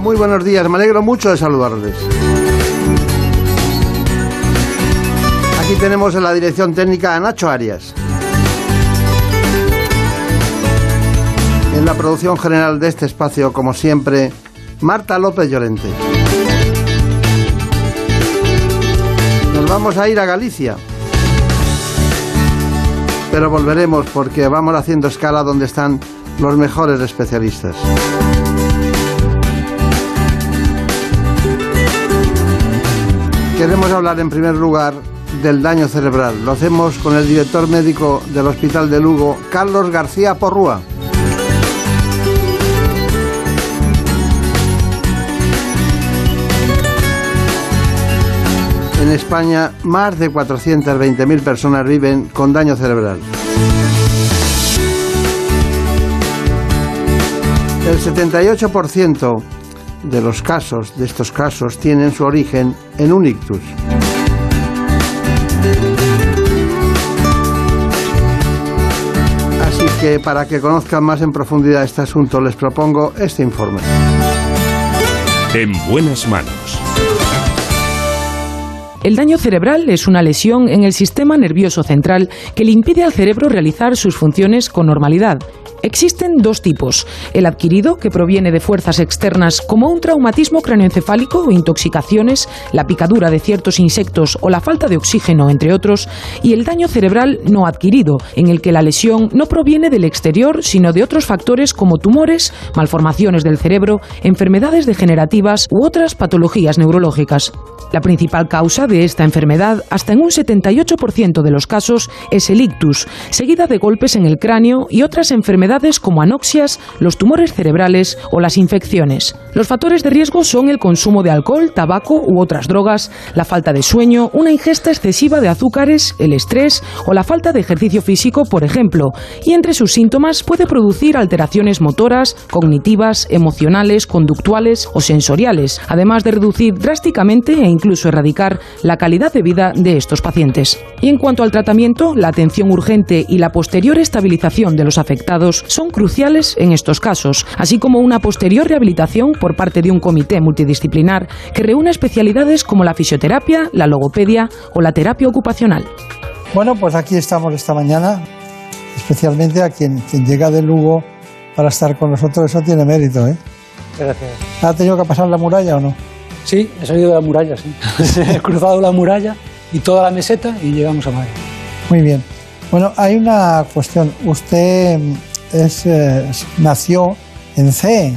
Muy buenos días. Me alegro mucho de saludarles. Aquí tenemos en la dirección técnica a Nacho Arias. En la producción general de este espacio, como siempre, Marta López Llorente. Nos vamos a ir a Galicia. Pero volveremos porque vamos haciendo escala donde están los mejores especialistas. Queremos hablar en primer lugar del daño cerebral. Lo hacemos con el director médico del Hospital de Lugo, Carlos García Porrúa. En España, más de 420.000 personas viven con daño cerebral. El 78% de los casos, de estos casos, tienen su origen en un ictus. Así que para que conozcan más en profundidad este asunto, les propongo este informe. En buenas manos. El daño cerebral es una lesión en el sistema nervioso central que le impide al cerebro realizar sus funciones con normalidad. Existen dos tipos, el adquirido, que proviene de fuerzas externas como un traumatismo craneoencefálico o intoxicaciones, la picadura de ciertos insectos o la falta de oxígeno, entre otros, y el daño cerebral no adquirido, en el que la lesión no proviene del exterior, sino de otros factores como tumores, malformaciones del cerebro, enfermedades degenerativas u otras patologías neurológicas. La principal causa de esta enfermedad, hasta en un 78% de los casos, es el ictus, seguida de golpes en el cráneo y otras enfermedades como anoxias, los tumores cerebrales o las infecciones. Los factores de riesgo son el consumo de alcohol, tabaco u otras drogas, la falta de sueño, una ingesta excesiva de azúcares, el estrés o la falta de ejercicio físico, por ejemplo, y entre sus síntomas puede producir alteraciones motoras, cognitivas, emocionales, conductuales o sensoriales, además de reducir drásticamente e incluso erradicar la calidad de vida de estos pacientes. Y en cuanto al tratamiento, la atención urgente y la posterior estabilización de los afectados son cruciales en estos casos, así como una posterior rehabilitación por parte de un comité multidisciplinar que reúne especialidades como la fisioterapia, la logopedia o la terapia ocupacional. Bueno, pues aquí estamos esta mañana, especialmente a quien, quien llega de Lugo para estar con nosotros, eso tiene mérito, ¿eh? Gracias. ¿Ha tenido que pasar la muralla o no? Sí, he salido de la muralla, sí. he cruzado la muralla y toda la meseta y llegamos a Madrid. Muy bien. Bueno, hay una cuestión. Usted es, eh, nació en C,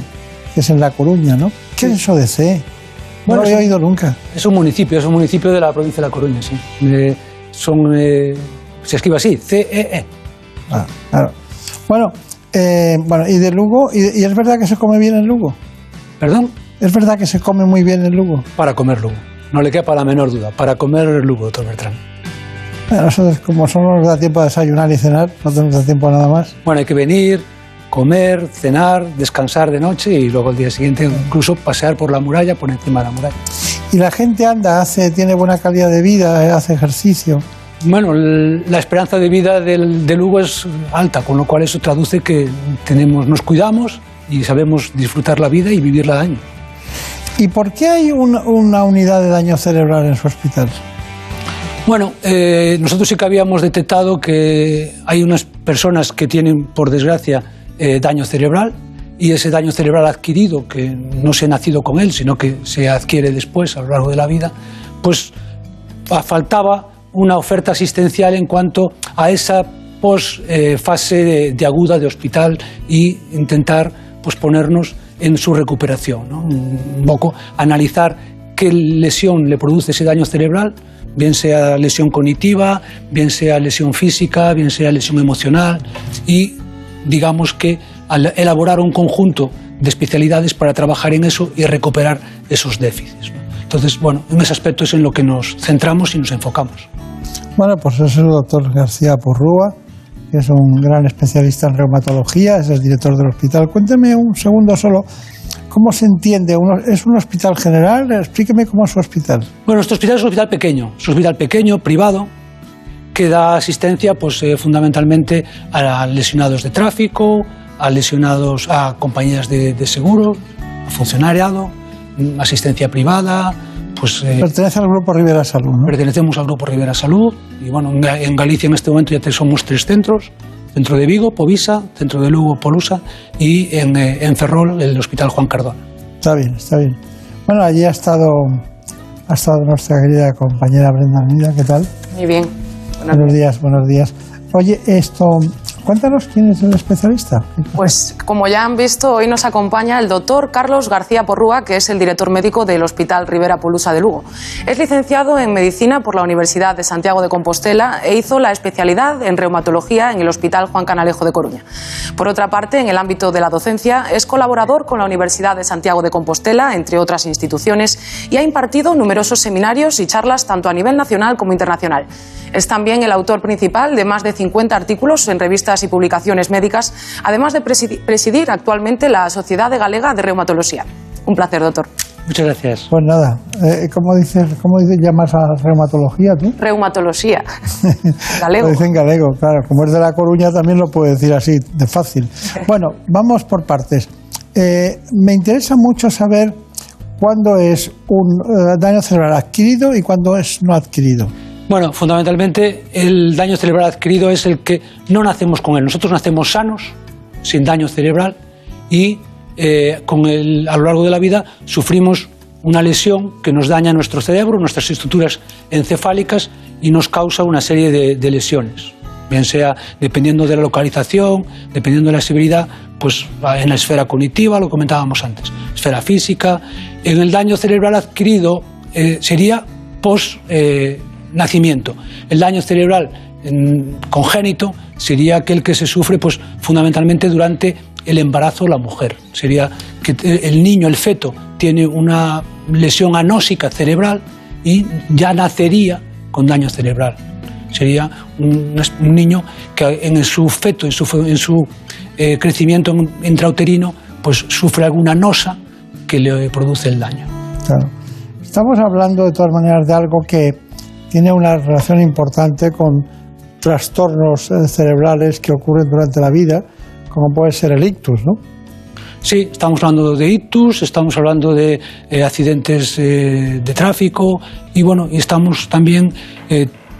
que es en La Coruña, ¿no? ¿Qué es eso de C? No lo Bueno, he oído nunca. Es un municipio, es un municipio de la provincia de La Coruña, sí. Eh, son, eh, se escribe así, C-E-E. Ah, claro. Bueno, eh, bueno, y de Lugo, y, y es verdad que se come bien en Lugo. ¿Perdón? Es verdad que se come muy bien en Lugo. Para comer Lugo. No le quepa la menor duda. Para comer Lugo, doctor Bertrán. Bueno, nosotros, como solo nos da tiempo a desayunar y cenar, no tenemos tiempo a nada más. Bueno, hay que venir, comer, cenar, descansar de noche y luego el día siguiente incluso pasear por la muralla, por encima de la muralla. Y la gente anda, hace, tiene buena calidad de vida, eh, hace ejercicio. Bueno, la esperanza de vida del, de Lugo es alta, con lo cual eso traduce que tenemos, nos cuidamos y sabemos disfrutar la vida y vivirla de año. ¿Y por qué hay un- una unidad de daño cerebral en su hospital? Bueno, eh, nosotros sí que habíamos detectado que hay unas personas que tienen, por desgracia, eh, daño cerebral y ese daño cerebral adquirido, que no se ha nacido con él, sino que se adquiere después a lo largo de la vida, pues fa- faltaba una oferta asistencial en cuanto a esa pos eh, fase de, de aguda de hospital y intentar pues ponernos en su recuperación, ¿no? un poco analizar qué lesión le produce ese daño cerebral, bien sea lesión cognitiva, bien sea lesión física, bien sea lesión emocional y digamos que elaborar un conjunto de especialidades para trabajar en eso y recuperar esos déficits. Entonces, bueno, en ese aspecto es en lo que nos centramos y nos enfocamos. Bueno, pues es el doctor García Porrúa, que es un gran especialista en reumatología, es el director del hospital. Cuénteme un segundo solo ¿Cómo se entiende? ¿Es un hospital general? Explíqueme cómo es su hospital. Bueno, nuestro hospital es un hospital pequeño, es un hospital pequeño, privado, que da asistencia pues, eh, fundamentalmente a lesionados de tráfico, a lesionados a compañías de, seguro, a funcionariado, mm, asistencia privada. Pues, eh, Pertenece al Grupo Rivera Salud, ¿no? Pertenecemos al Grupo Rivera Salud y bueno, en Galicia en este momento ya somos tres centros Centro de Vigo, Povisa, Centro de Lugo, Polusa y en, eh, en Ferrol, el Hospital Juan Cardona. Está bien, está bien. Bueno, allí ha estado, ha estado nuestra querida compañera Brenda Almeida, ¿qué tal? Muy bien. buenos días, buenos días. Oye, esto, Cuéntanos quién es el especialista. Pues como ya han visto, hoy nos acompaña el doctor Carlos García Porrúa, que es el director médico del Hospital Rivera Polusa de Lugo. Es licenciado en Medicina por la Universidad de Santiago de Compostela e hizo la especialidad en reumatología en el Hospital Juan Canalejo de Coruña. Por otra parte, en el ámbito de la docencia, es colaborador con la Universidad de Santiago de Compostela, entre otras instituciones, y ha impartido numerosos seminarios y charlas tanto a nivel nacional como internacional. Es también el autor principal de más de 50 artículos en revistas y publicaciones médicas, además de presidir actualmente la Sociedad de Galega de Reumatología. Un placer, doctor. Muchas gracias. Pues nada, eh, ¿cómo dices, cómo dices llamas a reumatología tú? Reumatología. galego. lo dicen galego, claro. Como es de La Coruña también lo puedo decir así, de fácil. Bueno, vamos por partes. Eh, me interesa mucho saber cuándo es un eh, daño cerebral adquirido y cuándo es no adquirido. Bueno, fundamentalmente el daño cerebral adquirido es el que no nacemos con él. Nosotros nacemos sanos, sin daño cerebral, y eh, con el, a lo largo de la vida sufrimos una lesión que nos daña nuestro cerebro, nuestras estructuras encefálicas y nos causa una serie de, lesiones. Bien sea dependiendo de la localización, dependiendo de la severidad, pues en la esfera cognitiva, lo comentábamos antes, esfera física. En el daño cerebral adquirido eh, sería post eh, nacimiento. El daño cerebral congénito sería aquel que se sufre pues, fundamentalmente durante el embarazo la mujer. Sería que el niño, el feto, tiene una lesión anósica cerebral y ya nacería con daño cerebral. Sería un, niño que en su feto, en su, en su eh, crecimiento intrauterino, pues sufre alguna nosa que le produce el daño. Claro. Estamos hablando de todas maneras de algo que tiene una relación importante con trastornos eh, cerebrales que ocurren durante la vida, como puede ser el ictus, ¿no? Sí, estamos hablando de ictus, estamos hablando de eh, accidentes eh, de tráfico y bueno, estamos también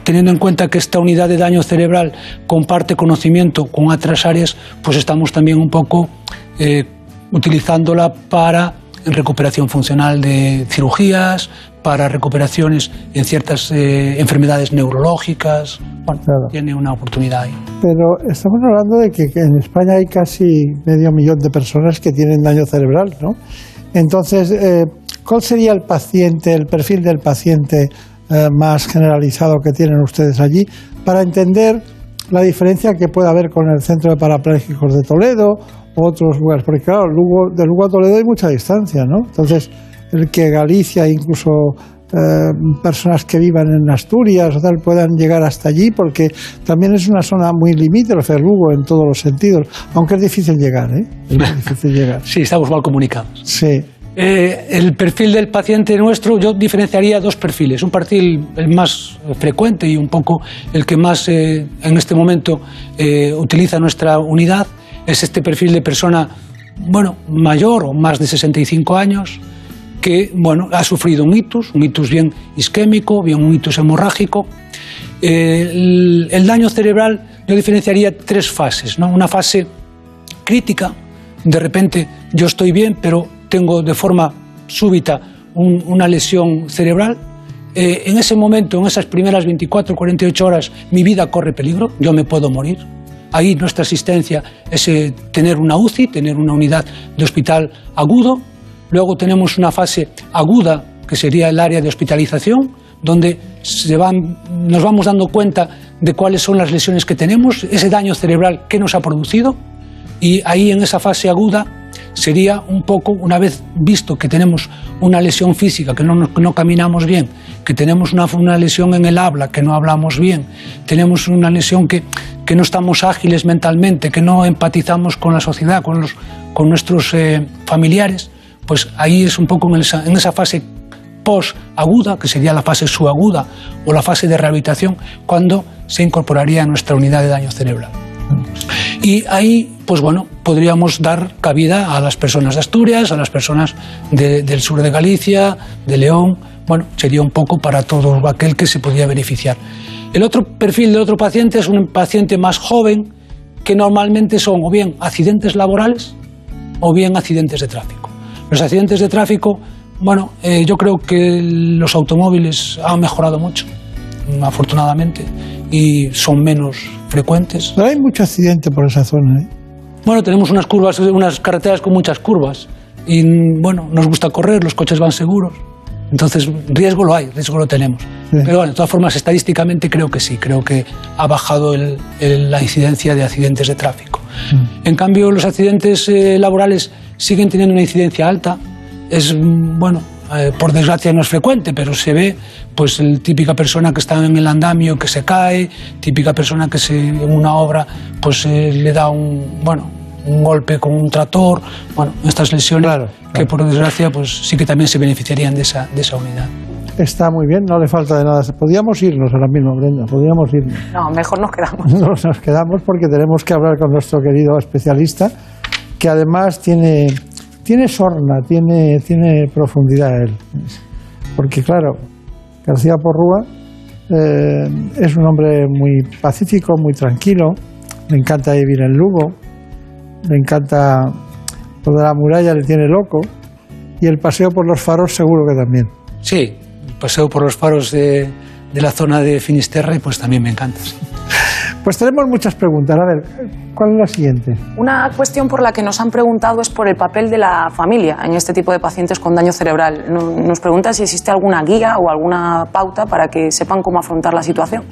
teniendo en cuenta que esta unidad de daño cerebral comparte conocimiento con otras áreas, pues estamos también un poco utilizándola para recuperación funcional de cirugías, para recuperaciones en ciertas eh, enfermedades neurológicas. Bueno, tiene una oportunidad ahí. Pero estamos hablando de que, en España hay casi medio millón de personas que tienen daño cerebral, ¿no? Entonces, eh, ¿cuál sería el paciente, el perfil del paciente eh, más generalizado que tienen ustedes allí para entender la diferencia que puede haber con el Centro de Parapléjicos de Toledo u otros lugares? Porque claro, de Lugo a Toledo hay mucha distancia, ¿no? Entonces, el que Galicia, incluso eh, personas que vivan en Asturias o tal puedan llegar hasta allí, porque también es una zona muy limítrofe, Lugo, en todos los sentidos, aunque es difícil llegar, ¿eh? Es difícil llegar. Sí, estamos mal comunicados. Sí. Eh, el perfil del paciente nuestro, yo diferenciaría dos perfiles. Un perfil el más frecuente y un poco el que más eh, en este momento utiliza nuestra unidad es este perfil de persona, bueno, mayor o más de 65 años, que bueno, ha sufrido un itus, un itus bien isquémico, bien un itus hemorrágico. Eh, el, daño cerebral yo diferenciaría tres fases. ¿no? Una fase crítica, de repente yo estoy bien, pero tengo de forma súbita una lesión cerebral. Eh, en ese momento, en esas primeras 24 48 horas, mi vida corre peligro, yo me puedo morir. Ahí nuestra asistencia es eh, tener una UCI, tener una unidad de hospital agudo, Luego tenemos una fase aguda, que sería el área de hospitalización, donde nos vamos dando cuenta de cuáles son las lesiones que tenemos, ese daño cerebral que nos ha producido. Y ahí en esa fase aguda sería un poco, una vez visto que tenemos una lesión física, que no, no caminamos bien, que tenemos una, una, lesión en el habla, que no hablamos bien, tenemos una lesión que, que no estamos ágiles mentalmente, que no empatizamos con la sociedad, con, los, con nuestros eh, familiares, pues ahí es un poco en esa, fase post-aguda, que sería la fase subaguda o la fase de rehabilitación, cuando se incorporaría a nuestra unidad de daño cerebral. Y ahí, pues bueno, podríamos dar cabida a las personas de Asturias, a las personas de, del sur de Galicia, de León, bueno, sería un poco para todo aquel que se podía beneficiar. El otro perfil de otro paciente es un paciente más joven, que normalmente son o bien accidentes laborales o bien accidentes de tráfico. Los accidentes de tráfico, bueno, eh, yo creo que los automóviles han mejorado mucho, afortunadamente, y son menos frecuentes. Pero hay mucho accidente por esa zona. ¿eh? Bueno, tenemos unas curvas, unas carreteras con muchas curvas y bueno, nos gusta correr, los coches van seguros. Entonces, riesgo lo hay, riesgo lo tenemos. Pero bueno, de todas formas, estadísticamente creo que sí, creo que ha bajado el, el, la incidencia de accidentes de tráfico. Mm. En cambio, los accidentes eh, laborales siguen teniendo una incidencia alta. Es, bueno, eh, por desgracia no es frecuente, pero se ve, pues, el típica persona que está en el andamio que se cae, típica persona que se, en una obra, pues, eh, le da un, bueno, un golpe con un tractor, bueno, estas lesiones claro, claro. que por desgracia pues sí que también se beneficiarían de esa, de esa unidad. Está muy bien, no le falta de nada. Podríamos irnos ahora mismo, Brenda, podríamos irnos. No, mejor nos quedamos. Nos, nos quedamos porque tenemos que hablar con nuestro querido especialista, que además tiene, tiene sorna, tiene, tiene profundidad él. Porque claro, García Porrúa eh, es un hombre muy pacífico, muy tranquilo, le encanta vivir en Lugo, le encanta lo de la muralla, le tiene loco. Y el paseo por los faros seguro que también. Sí, el paseo por los faros de, de la zona de Finisterre pues también me encanta. Sí. Pues tenemos muchas preguntas. A ver, ¿cuál es la siguiente? Una cuestión por la que nos han preguntado es por el papel de la familia en este tipo de pacientes con daño cerebral. Nos pregunta si existe alguna guía o alguna pauta para que sepan cómo afrontar la situación.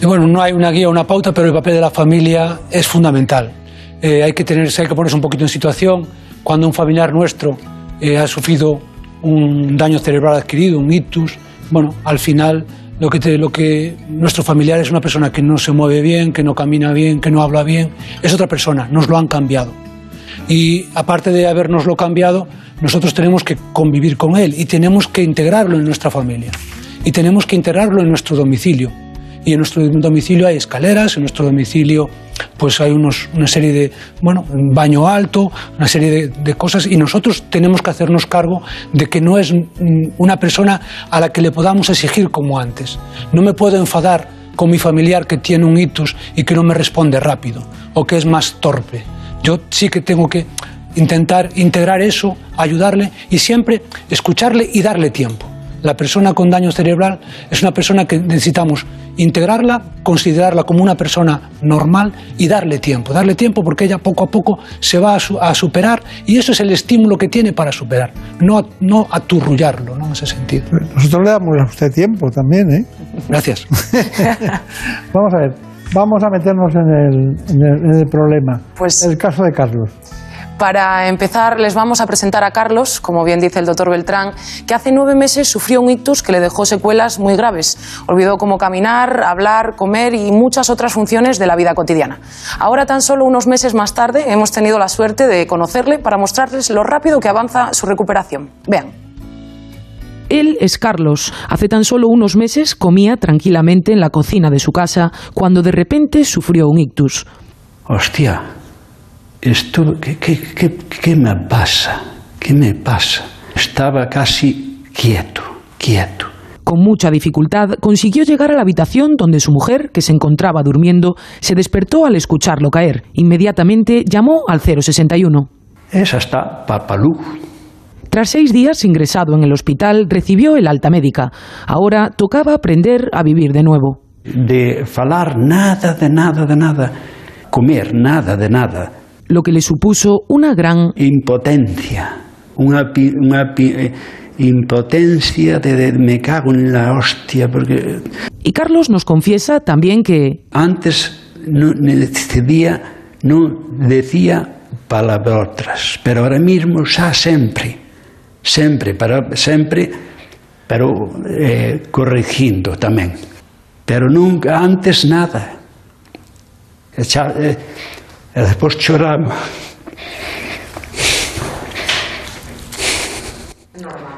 Y bueno, no hay una guía o una pauta, pero el papel de la familia es fundamental eh, hay que tenerse, hay que ponerse un poquito en situación. Cuando un familiar nuestro eh, ha sufrido un daño cerebral adquirido, un ictus, bueno, al final lo que, te, lo que nuestro familiar es una persona que no se mueve bien, que no camina bien, que no habla bien, es otra persona, nos lo han cambiado. Y aparte de habernoslo cambiado, nosotros tenemos que convivir con él y tenemos que integrarlo en nuestra familia y tenemos que integrarlo en nuestro domicilio y en nuestro domicilio hay escaleras, en nuestro domicilio pues hay unos, una serie de, bueno, baño alto, una serie de, cosas y nosotros tenemos que hacernos cargo de que no es una persona a la que le podamos exigir como antes. No me puedo enfadar con mi familiar que tiene un ictus y que no me responde rápido o que es más torpe. Yo sí que tengo que intentar integrar eso, ayudarle y siempre escucharle y darle tiempo. La persona con daño cerebral es una persona que necesitamos integrarla, considerarla como una persona normal y darle tiempo, darle tiempo porque ella poco a poco se va a, su, a superar y eso es el estímulo que tiene para superar, no, no aturrullarlo ¿no? en ese sentido. Nosotros le damos a usted tiempo también, ¿eh? Gracias. vamos a ver, vamos a meternos en el, en el, en el problema. Pues, el caso de Carlos. Para empezar, les vamos a presentar a Carlos, como bien dice el doctor Beltrán, que hace nueve meses sufrió un ictus que le dejó secuelas muy graves. Olvidó cómo caminar, hablar, comer y muchas otras funciones de la vida cotidiana. Ahora, tan solo unos meses más tarde, hemos tenido la suerte de conocerle para mostrarles lo rápido que avanza su recuperación. Vean. Él es Carlos. Hace tan solo unos meses comía tranquilamente en la cocina de su casa cuando de repente sufrió un ictus. Hostia, esto, ¿qué, qué, qué, qué me pasa? ¿Qué me pasa? Estaba casi quieto, quieto. Con mucha dificultad consiguió llegar a la habitación donde su mujer, que se encontraba durmiendo, se despertó al escucharlo caer. Inmediatamente llamó al 061. Esa está Papalú. Tras seis días ingresado en el hospital, recibió el alta médica. Ahora tocaba aprender a vivir de nuevo. De falar nada, de nada, de nada. Comer nada, de nada lo que le supuso una gran impotencia, una, una eh, impotencia de, de, me cago en la hostia porque y Carlos nos confiesa también que antes no decidía non decía palabrotas, pero ahora mismo xa sempre, sempre, para, sempre, pero eh, corrigindo tamén. Pero nunca antes nada. Xa, eh, e despois choramos.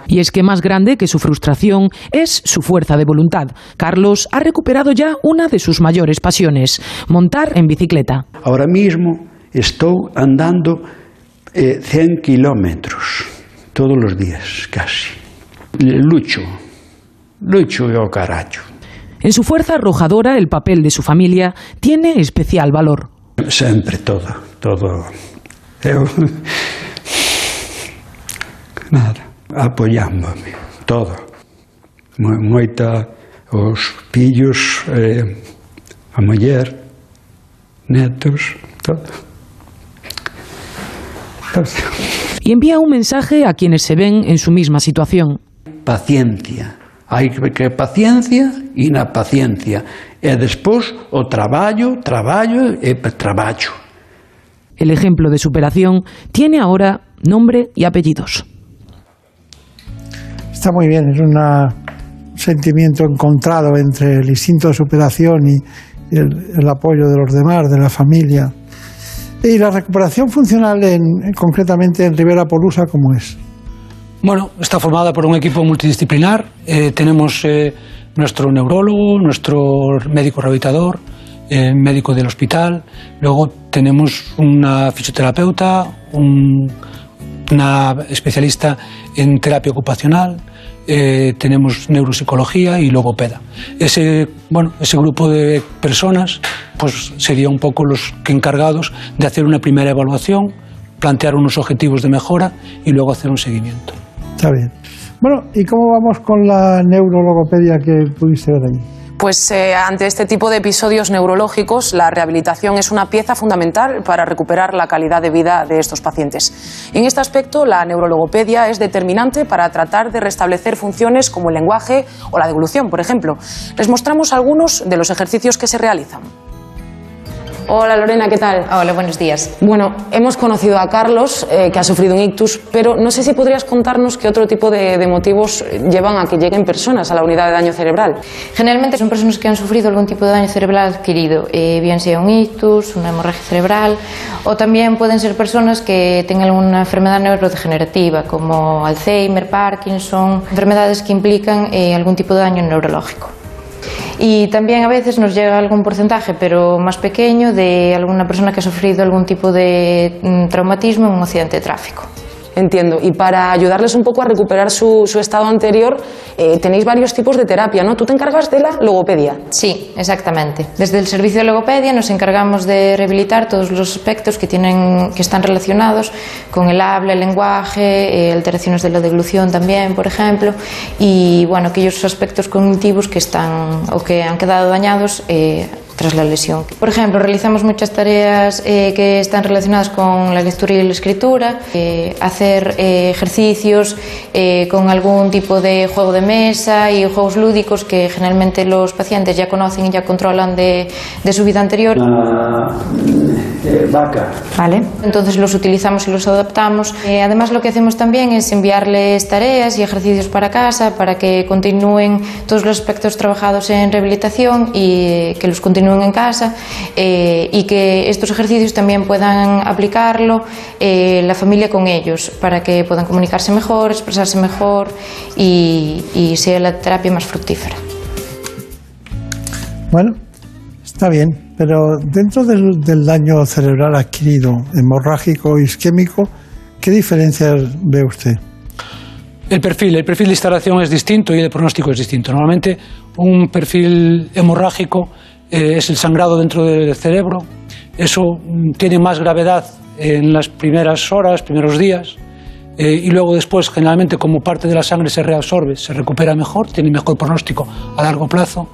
Y es que más grande que su frustración es su fuerza de voluntad. Carlos ha recuperado ya una de sus mayores pasiones, montar en bicicleta. Ahora mismo estou andando eh, 100 kilómetros todos os días, casi. Lucho, lucho e o carallo. En su fuerza arrojadora, el papel de su familia tiene especial valor. Sempre, todo, todo. Eu... Nada, apoiándome, todo. Moita, os pillos, eh, a muller, netos, todo. todo. E envía un mensaje a quienes se ven en su misma situación. Paciencia. Hai que paciencia e na paciencia. E despois o traballo, traballo e traballo. El ejemplo de superación tiene ahora nombre y apellidos. Está muy bien, es una- un sentimiento encontrado entre el instinto de superación y el, el apoyo de los demás, de la familia. Y la recuperación funcional, en- concretamente en Rivera Polusa, ¿cómo es? Bueno, está formada por un equipo multidisciplinar. Eh, tenemos eh, nuestro neurólogo, nuestro médico rehabilitador, eh, médico del hospital. Luego tenemos una fisioterapeuta, un- una especialista en terapia ocupacional. eh, tenemos neuropsicología y logopeda. Ese, bueno, ese grupo de personas pues, sería un poco los que encargados de hacer una primera evaluación, plantear unos objetivos de mejora y luego hacer un seguimiento. Está bien. Bueno, ¿y cómo vamos con la neurologopedia que pudiste ver allí? Pues eh, ante este tipo de episodios neurológicos, la rehabilitación es una pieza fundamental para recuperar la calidad de vida de estos pacientes. En este aspecto, la neurologopedia es determinante para tratar de restablecer funciones como el lenguaje o la devolución, por ejemplo. Les mostramos algunos de los ejercicios que se realizan. Hola Lorena, ¿qué tal? Hola, buenos días. Bueno, hemos conocido a Carlos, eh, que ha sufrido un ictus, pero no sé si podrías contarnos qué otro tipo de, de motivos llevan a que lleguen personas a la unidad de daño cerebral. Generalmente son personas que han sufrido algún tipo de daño cerebral adquirido, eh, bien sea un ictus, una hemorragia cerebral, o también pueden ser personas que tengan alguna enfermedad neurodegenerativa, como Alzheimer, Parkinson, enfermedades que implican eh, algún tipo de daño neurológico. Y también a veces nos llega algún porcentaje, pero más pequeño, de alguna persona que ha sufrido algún tipo de mm, traumatismo en un accidente de tráfico. Entiendo. Y para ayudarles un poco a recuperar su, estado anterior, eh, tenéis varios tipos de terapia, ¿no? Tú te encargas de la logopedia. Sí, exactamente. Desde el servicio de logopedia nos encargamos de rehabilitar todos los aspectos que, tienen, que están relacionados con el habla, el lenguaje, eh, alteraciones de la deglución también, por ejemplo, y bueno, aquellos aspectos cognitivos que están o que han quedado dañados eh, tras la lesión. Por ejemplo, realizamos muchas tareas eh, que están relacionadas con la lectura y la escritura, eh, hacer eh, ejercicios eh, con algún tipo de juego de mesa y juegos lúdicos que generalmente los pacientes ya conocen y ya controlan de, de su vida anterior. vaca. Vale. Entonces los utilizamos y los adaptamos. Eh, además lo que hacemos también es enviarles tareas y ejercicios para casa para que continúen todos los aspectos trabajados en rehabilitación y eh, que los continúen en casa eh, y que estos ejercicios también puedan aplicarlo eh, la familia con ellos para que puedan comunicarse mejor, expresarse mejor y, y sea la terapia más fructífera. Bueno, está bien, pero dentro del, del daño cerebral adquirido, hemorrágico, isquémico, ¿qué diferencias ve usted? El perfil, el perfil de instalación es distinto y el pronóstico es distinto. Normalmente un perfil hemorrágico eh, es el sangrado dentro del cerebro. Eso mm, tiene más gravedad en las primeras horas, primeros días. Eh, y luego después, generalmente, como parte de la sangre se reabsorbe, se recupera mejor, tiene mejor pronóstico a largo plazo.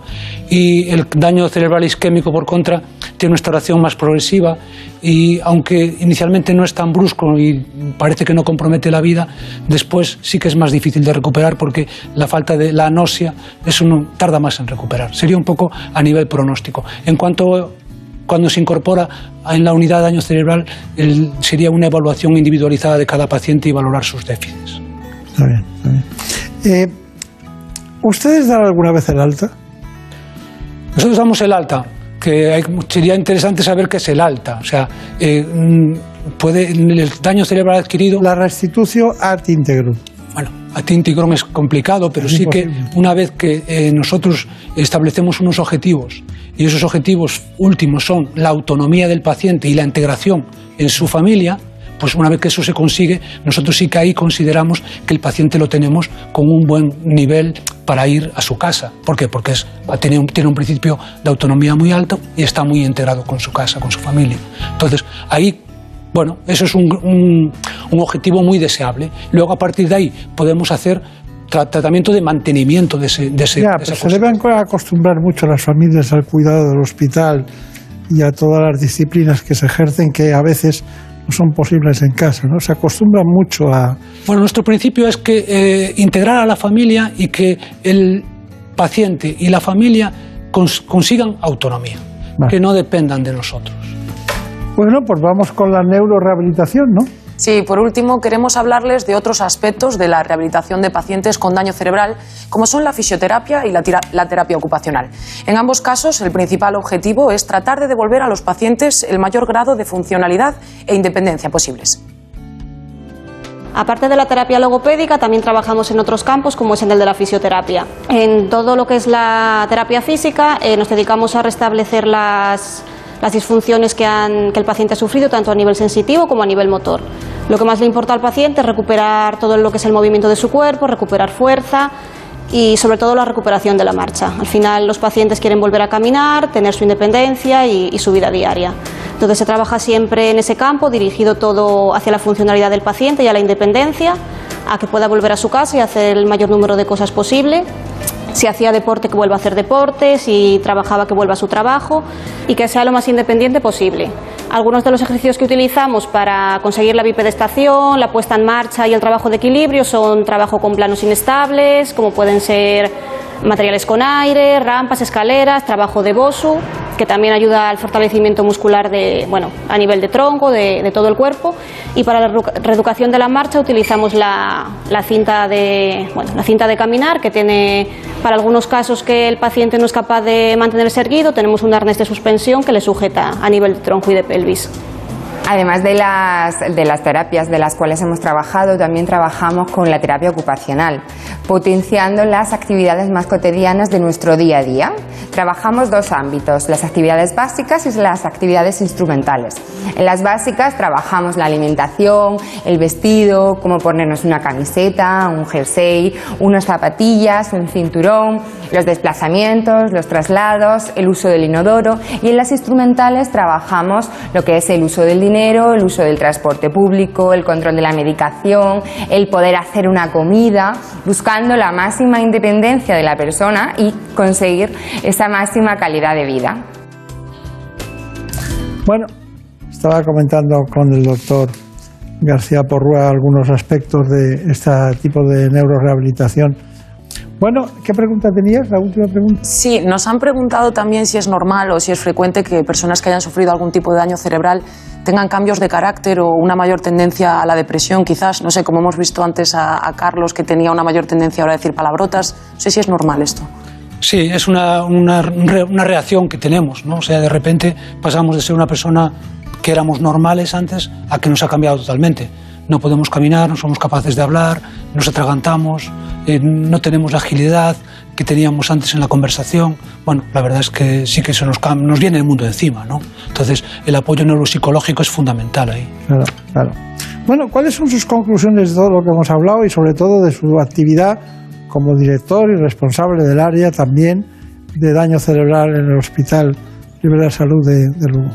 Y el daño cerebral isquémico, por contra, tiene una instalación más progresiva y aunque inicialmente no es tan brusco y parece que no compromete la vida, después sí que es más difícil de recuperar porque la falta de la anosia, eso tarda más en recuperar. Sería un poco a nivel pronóstico. En cuanto cuando se incorpora en la unidad de daño cerebral sería una evaluación individualizada de cada paciente y valorar sus déficits. Está bien, está bien. Eh, ¿Ustedes dan alguna vez el alta? Nosotros damos el alta, que sería interesante saber qué es el alta. O sea, eh, mm, puede el daño cerebral adquirido. La restitución ad integrum. Bueno, ad integrum es complicado, pero sí que una vez que eh, nosotros establecemos unos objetivos y esos objetivos últimos son la autonomía del paciente y la integración en su familia, pues una vez que eso se consigue, nosotros sí que ahí consideramos que el paciente lo tenemos con un buen nivel para ir a su casa. ¿Por qué? Porque es, tiene, un, tiene un principio de autonomía muy alto y está muy integrado con su casa, con su familia. Entonces, ahí bueno, eso es un, un, objetivo muy deseable. Luego, a partir de ahí, podemos hacer tratamiento de mantenimiento de ese... De ese ya, se deben acostumbrar mucho las familias al cuidado del hospital y a todas las disciplinas que se ejercen que a veces son posibles en casa, ¿no? Se acostumbran mucho a... Bueno, nuestro principio es que eh, integrar a la familia y que el paciente y la familia consigan autonomía, que no dependan de nosotros. Bueno, pues vamos con la neurorehabilitación, ¿no? Sí, por último, queremos hablarles de otros aspectos de la rehabilitación de pacientes con daño cerebral, como son la fisioterapia y la, terapia ocupacional. En ambos casos, el principal objetivo es tratar de devolver a los pacientes el mayor grado de funcionalidad e independencia posibles. Aparte de la terapia logopédica, también trabajamos en otros campos, como es en el de la fisioterapia. En todo lo que es la terapia física, eh, nos dedicamos a restablecer las, las disfunciones que, han, que el paciente ha sufrido, tanto a nivel sensitivo como a nivel motor. Lo que más le importa al paciente es recuperar todo lo que es el movimiento de su cuerpo, recuperar fuerza y sobre todo la recuperación de la marcha. Al final los pacientes quieren volver a caminar, tener su independencia y, y, su vida diaria. Entonces se trabaja siempre en ese campo, dirigido todo hacia la funcionalidad del paciente y a la independencia, a que pueda volver a su casa y hacer el mayor número de cosas posible si hacía deporte que vuelva a hacer deporte, si trabajaba que vuelva a su trabajo y que sea lo más independiente posible. Algunos de los ejercicios que utilizamos para conseguir la bipedestación, la puesta en marcha y el trabajo de equilibrio son trabajo con planos inestables, como pueden ser materiales con aire, rampas, escaleras, trabajo de bosu, que también ayuda al fortalecimiento muscular de, bueno, a nivel de tronco, de, todo el cuerpo. Y para la reeducación de la marcha utilizamos la, la, cinta de, bueno, la cinta de caminar, que tiene, para algunos casos que el paciente no es capaz de mantenerse erguido, tenemos un arnés de suspensión que le sujeta a nivel de tronco y de pelvis. Además de las, de las terapias de las cuales hemos trabajado, también trabajamos con la terapia ocupacional, potenciando las actividades más cotidianas de nuestro día a día. Trabajamos dos ámbitos, las actividades básicas y las actividades instrumentales. En las básicas trabajamos la alimentación, el vestido, cómo ponernos una camiseta, un jersey, unas zapatillas, un cinturón, los desplazamientos, los traslados, el uso del inodoro y en las instrumentales trabajamos lo que es el uso del dinero el uso del transporte público, el control de la medicación, el poder hacer una comida, buscando la máxima independencia de la persona y conseguir esa máxima calidad de vida. Bueno, estaba comentando con el doctor García Porrúa algunos aspectos de este tipo de neurorehabilitación bueno, ¿qué pregunta tenías? La última pregunta. Sí, nos han preguntado también si es normal o si es frecuente que personas que hayan sufrido algún tipo de daño cerebral tengan cambios de carácter o una mayor tendencia a la depresión, quizás. No sé, como hemos visto antes a, Carlos, que tenía una mayor tendencia ahora a decir palabrotas. No sé si es normal esto. Sí, es una, una, una reacción que tenemos, ¿no? O sea, de repente pasamos de ser una persona que éramos normales antes a que nos ha cambiado totalmente no podemos caminar, no somos capaces de hablar, nos atragantamos, eh, no tenemos la agilidad que teníamos antes en la conversación. Bueno, la verdad es que sí que eso nos, nos viene el mundo encima, ¿no? Entonces, el apoyo neuropsicológico es fundamental ahí. Claro, claro. Bueno, ¿cuáles son sus conclusiones de todo lo que hemos hablado y sobre todo de su actividad como director y responsable del área también de daño cerebral en el Hospital Libre de Salud de, de Lugo?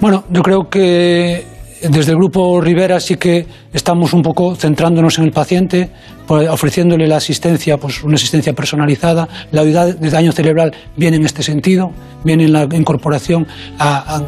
Bueno, yo creo que desde el Grupo Rivera sí que estamos un poco centrándonos en el paciente, ofreciéndole la asistencia, pues una asistencia personalizada. La unidad de daño cerebral viene en este sentido, viene en la incorporación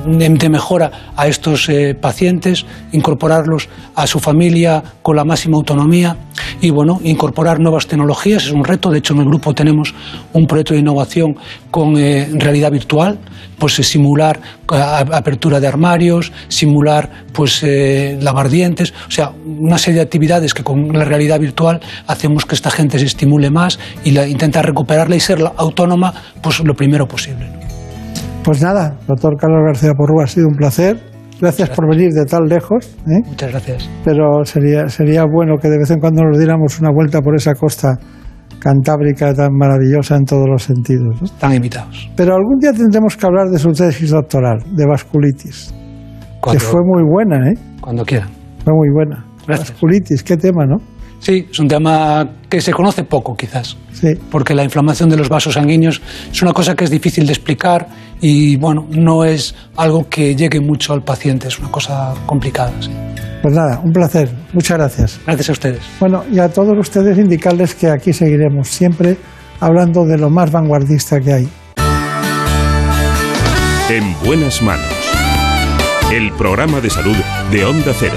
de mejora a estos eh, pacientes, incorporarlos a su familia con la máxima autonomía y bueno, incorporar nuevas tecnologías es un reto. De hecho, en el grupo tenemos un proyecto de innovación con eh, realidad virtual, pues simular apertura de armarios, simular pues lavar dientes, o sea, una serie de actividades que con la realidad virtual hacemos que esta gente se estimule más y la, intentar recuperarla y ser autónoma pues lo primero posible. Pues nada, doctor Carlos García Porrúa, ha sido un placer. Gracias, por venir de tan lejos. ¿eh? Muchas gracias. Pero sería, sería bueno que de vez en cuando nos diéramos una vuelta por esa costa cantábrica tan maravillosa en todos los sentidos. ¿no? Están invitados. Pero algún día tendremos que hablar de su tesis doctoral, de vasculitis, que fue muy buena, ¿eh? Cuando quieran. Fue muy buena. Vasculitis, qué tema, ¿no? Sí, es un tema que se conoce poco, quizás. Sí. Porque la inflamación de los vasos sanguíneos es una cosa que es difícil de explicar y, bueno, no es algo que llegue mucho al paciente, es una cosa complicada. Pues nada, un placer. Muchas gracias. Gracias a ustedes. Bueno, y a todos ustedes indicarles que aquí seguiremos siempre hablando de lo más vanguardista que hay. En buenas manos. El programa de salud de Onda Cero.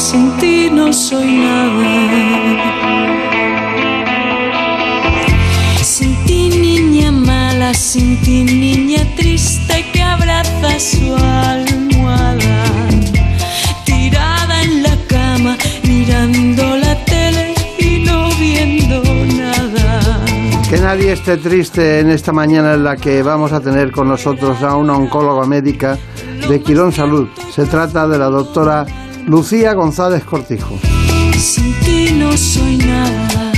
sin ti no soy nada. Sin ti niña mala, sin ti niña triste que abraza su almohada. Tirada en la cama, mirando la tele y no viendo nada. Que nadie esté triste en esta mañana en la que vamos a tener con nosotros a una oncóloga médica de Quirón Salud. Se trata de la doctora Lucía González Cortijo. Sin ti no soy nada.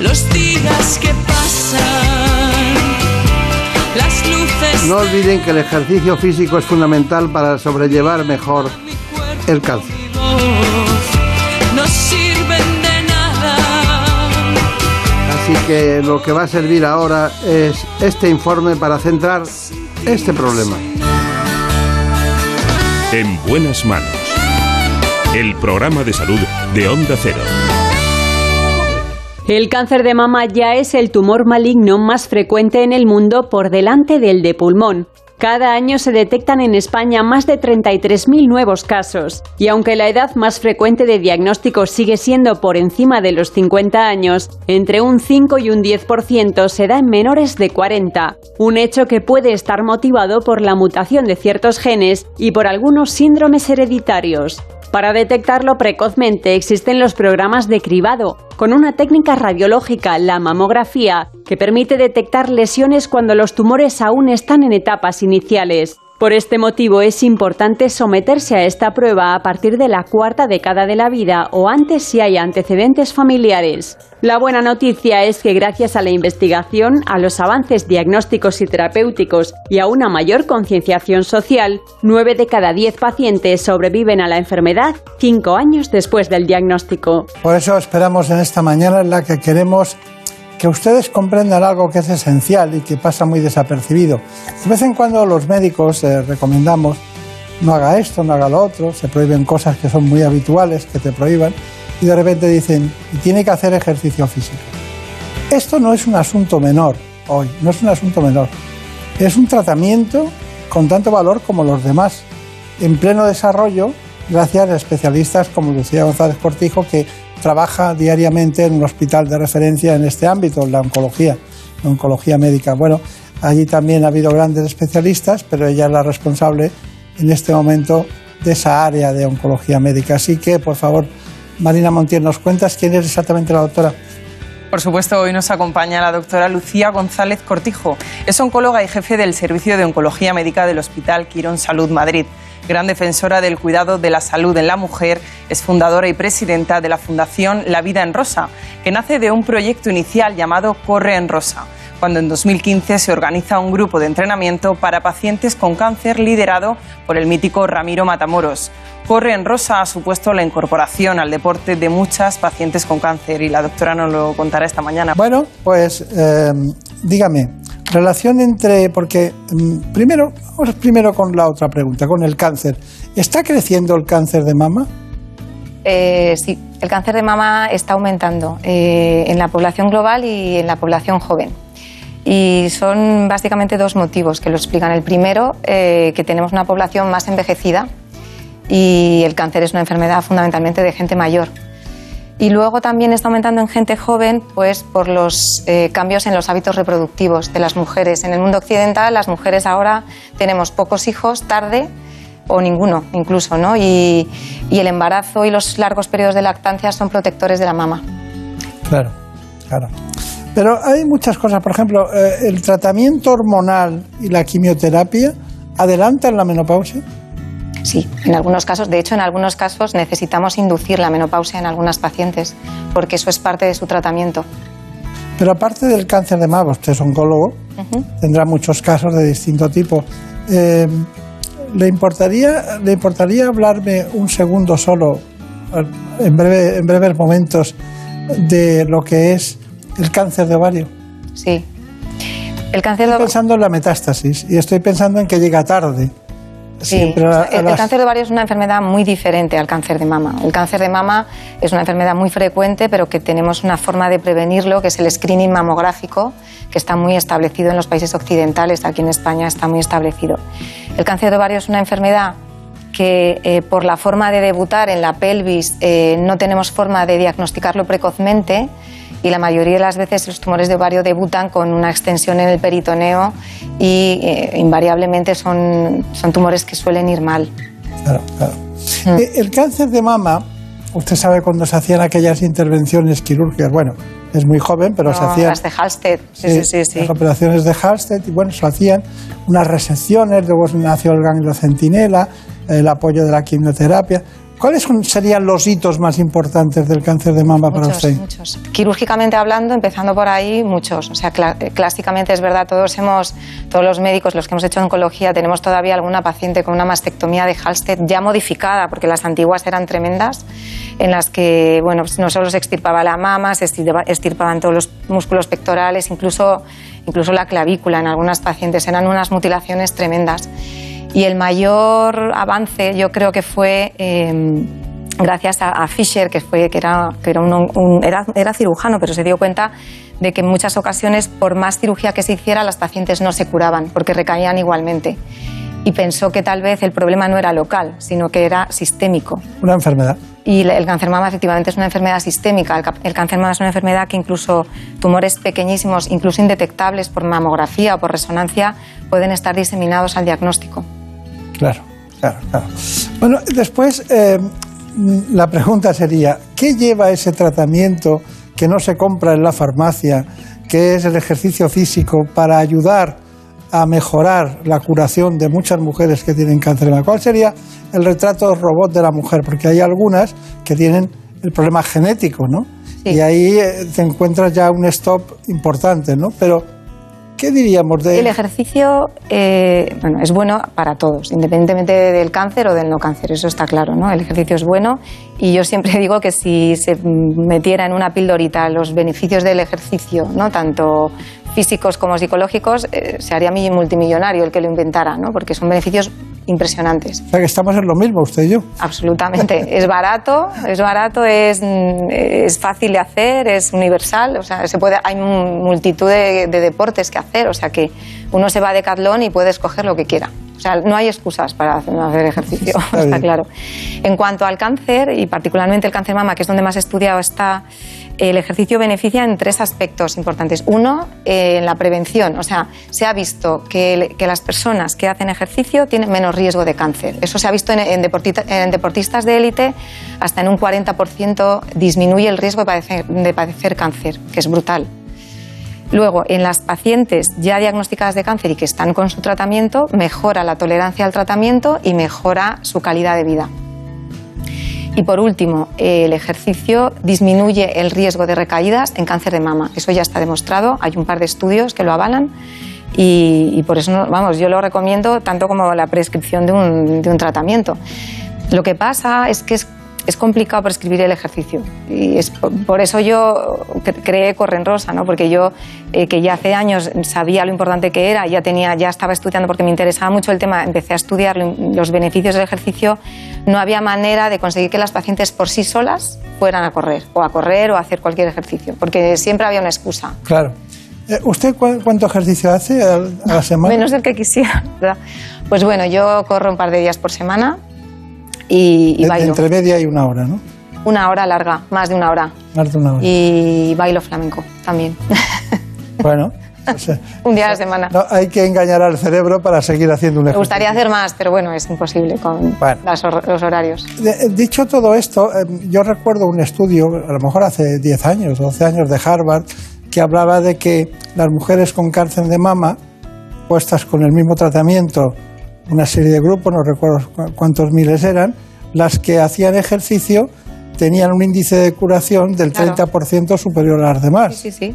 Los días que pasan, las luces. No olviden que el ejercicio físico es fundamental para sobrellevar mejor el cáncer. No sirven de nada. Así que lo que va a servir ahora es este informe para centrar este problema. En buenas manos. El programa de salud de Onda Cero. El cáncer de mama ya es el tumor maligno más frecuente en el mundo por delante del de pulmón. Cada año se detectan en España más de 33.000 nuevos casos, y aunque la edad más frecuente de diagnóstico sigue siendo por encima de los 50 años, entre un 5 y un 10% se da en menores de 40, un hecho que puede estar motivado por la mutación de ciertos genes y por algunos síndromes hereditarios. Para detectarlo precozmente existen los programas de cribado, con una técnica radiológica, la mamografía, que permite detectar lesiones cuando los tumores aún están en etapas iniciales. Por este motivo es importante someterse a esta prueba a partir de la cuarta década de la vida o antes si hay antecedentes familiares. La buena noticia es que gracias a la investigación, a los avances diagnósticos y terapéuticos y a una mayor concienciación social, nueve de cada diez pacientes sobreviven a la enfermedad cinco años después del diagnóstico. Por eso esperamos en esta mañana en la que queremos que ustedes comprendan algo que es esencial y que pasa muy desapercibido. De vez en cuando los médicos eh, recomendamos no haga esto, no haga lo otro, se prohíben cosas que son muy habituales, que te prohíban, y de repente dicen, tiene que hacer ejercicio físico. Esto no es un asunto menor hoy, no es un asunto menor. Es un tratamiento con tanto valor como los demás, en pleno desarrollo, gracias a especialistas como Lucía González Cortijo, que trabaja diariamente en un hospital de referencia en este ámbito, la oncología, la oncología médica. Bueno, allí también ha habido grandes especialistas, pero ella es la responsable en este momento de esa área de oncología médica. Así que, por favor, Marina Montiel, ¿nos cuentas quién es exactamente la doctora? Por supuesto, hoy nos acompaña la doctora Lucía González Cortijo. Es oncóloga y jefe del Servicio de Oncología Médica del Hospital Quirón Salud Madrid. Gran defensora del cuidado de la salud en la mujer, es fundadora y presidenta de la Fundación La Vida en Rosa, que nace de un proyecto inicial llamado Corre en Rosa, cuando en 2015 se organiza un grupo de entrenamiento para pacientes con cáncer liderado por el mítico Ramiro Matamoros. Corre en Rosa ha supuesto la incorporación al deporte de muchas pacientes con cáncer y la doctora nos lo contará esta mañana. Bueno, pues eh, dígame, relación entre, porque mm, primero, vamos primero con la otra pregunta, con el cáncer. ¿Está creciendo el cáncer de mama? Eh, sí, el cáncer de mama está aumentando eh, en la población global y en la población joven. Y son básicamente dos motivos que lo explican. El primero, eh, que tenemos una población más envejecida y el cáncer es una enfermedad fundamentalmente de gente mayor. Y luego también está aumentando en gente joven, pues por los eh, cambios en los hábitos reproductivos de las mujeres. En el mundo occidental, las mujeres ahora tenemos pocos hijos tarde o ninguno, incluso, ¿no? Y, el embarazo y los largos periodos de lactancia son protectores de la mama. Claro, claro. Pero hay muchas cosas, por ejemplo, eh, el tratamiento hormonal y la quimioterapia adelantan la menopausia. Sí, en algunos casos, de hecho, en algunos casos necesitamos inducir la menopausia en algunas pacientes, porque eso es parte de su tratamiento. Pero aparte del cáncer de mama, usted es oncólogo, tendrá muchos casos de distinto tipo. Eh, ¿le, importaría, ¿Le importaría hablarme un segundo solo, en, breve, en breves momentos, de lo que es el cáncer de ovario? Sí. El cáncer de Estoy pensando en la metástasis y estoy pensando en que llega tarde. Sí, Siempre a- a el, cáncer de ovario es una enfermedad muy diferente al cáncer de mama. El cáncer de mama es una enfermedad muy frecuente, pero que tenemos una forma de prevenirlo, que es el screening mamográfico, que está muy establecido en los países occidentales. Aquí en España está muy establecido. El cáncer de ovario es una enfermedad que eh, por la forma de debutar en la pelvis eh, no tenemos forma de diagnosticarlo precozmente y la mayoría de las veces los tumores de ovario debutan con una extensión en el peritoneo y eh, invariablemente son, son tumores que suelen ir mal. Claro, claro. Eh, El cáncer de mama, usted sabe cuando se hacían aquellas intervenciones quirúrgicas, bueno, es muy joven, pero se hacían Las de Halsted, sí, sí, sí. sí. las operaciones de Halsted y bueno, se hacían unas resecciones, luego nació el ganglio centinela, el apoyo de la quimioterapia. ¿Cuáles serían los hitos más importantes del cáncer de mama para Muchos, usted? muchos. Quirúrgicamente hablando, empezando por ahí, muchos. O sea, eh, clásicamente es verdad, todos hemos, todos los médicos, los que hemos hecho oncología, tenemos todavía alguna paciente con una mastectomía de Halsted ya modificada, porque las antiguas eran tremendas, en las que, bueno, pues no solo se extirpaba la mama, se extirpaban todos los músculos pectorales, incluso, incluso la clavícula en algunas pacientes. Eran unas mutilaciones tremendas. Y el mayor avance yo creo que fue eh, gracias a, a Fisher, que, fue, que, era, que era, un- un- era, era cirujano, pero se dio cuenta de que en muchas ocasiones, por más cirugía que se hiciera, las pacientes no se curaban, porque recaían igualmente. Y pensó que tal vez el problema no era local, sino que era sistémico. Una enfermedad. Y el cáncer mama efectivamente es una enfermedad sistémica. El, el cáncer mama es una enfermedad que incluso tumores pequeñísimos, incluso indetectables por mamografía o por resonancia, pueden estar diseminados al diagnóstico. Claro, claro, claro. Bueno, después eh, la pregunta sería, ¿qué lleva ese tratamiento que no se compra en la farmacia, que es el ejercicio físico para ayudar a mejorar la curación de muchas mujeres que tienen cáncer? ¿Cuál sería el retrato robot de la mujer? Porque hay algunas que tienen el problema genético, ¿no? Y ahí eh, te encuentras ya un stop importante, ¿no? Pero, ¿qué diríamos de El ejercicio eh, bueno, es bueno para todos, independientemente del cáncer o del no cáncer, eso está claro, ¿no? El ejercicio es bueno y yo siempre digo que si se metiera en una pildorita los beneficios del ejercicio, ¿no? Tanto físicos como psicológicos, eh, se haría mi- multimillonario el que lo inventara, ¿no? Porque son beneficios impresionantes. O sea, que estamos en lo mismo, usted y yo. Absolutamente. Es barato, es barato, es, es fácil de hacer, es universal. O sea, se puede, hay mu- multitud de, de deportes que hacer. O sea, que uno se va a Decathlon y puede escoger lo que quiera. O sea, no hay excusas para hacer- ejercicio, está, bien. claro. En cuanto al cáncer, y particularmente el cáncer mama, que es donde más estudiado está, El ejercicio beneficia en tres aspectos importantes. Uno, eh, en la prevención. O sea, se ha visto que, las personas que hacen ejercicio tienen menos riesgo de cáncer. Eso se ha visto en, deportistas de élite, hasta en un 40% disminuye el riesgo de padecer cáncer, que es brutal. Luego, en las pacientes ya diagnosticadas de cáncer y que están con su tratamiento, mejora la tolerancia al tratamiento y mejora su calidad de vida. Y por último, el ejercicio disminuye el riesgo de recaídas en cáncer de mama. Eso ya está demostrado, hay un par de estudios que lo avalan y, por eso, vamos, yo lo recomiendo tanto como la prescripción de un, de un tratamiento. Lo que pasa es que es es complicado prescribir el ejercicio. Y es por eso yo creé Corren Rosa, ¿no? porque yo, eh, que ya hace años sabía lo importante que era, ya, tenía, ya estaba estudiando porque me interesaba mucho el tema, empecé a estudiar los beneficios del ejercicio, no había manera de conseguir que las pacientes por sí solas fueran a correr, o a correr o a hacer cualquier ejercicio, porque siempre había una excusa. Claro. Eh, ¿Usted cuánto ejercicio hace a la semana? Menos del que quisiera. Pues bueno, yo corro un par de días por semana, y, y bailo. Entre media y una hora, ¿no? Una hora larga, más de una hora. Más de una hora. Y bailo flamenco también. Bueno. O sea, un día a la semana. No, hay que engañar al cerebro para seguir haciendo un ejercicio. Me gustaría hacer más, pero bueno, es imposible con bueno. las, los horarios. De, dicho todo esto, eh, yo recuerdo un estudio, a lo mejor hace 10 años, 12 años, de Harvard, que hablaba de que las mujeres con cáncer de mama, puestas con el mismo tratamiento una serie de grupos, no recuerdo cuántos miles eran, las que hacían ejercicio tenían un índice de curación del claro. 30% superior a las demás. Sí, sí, sí.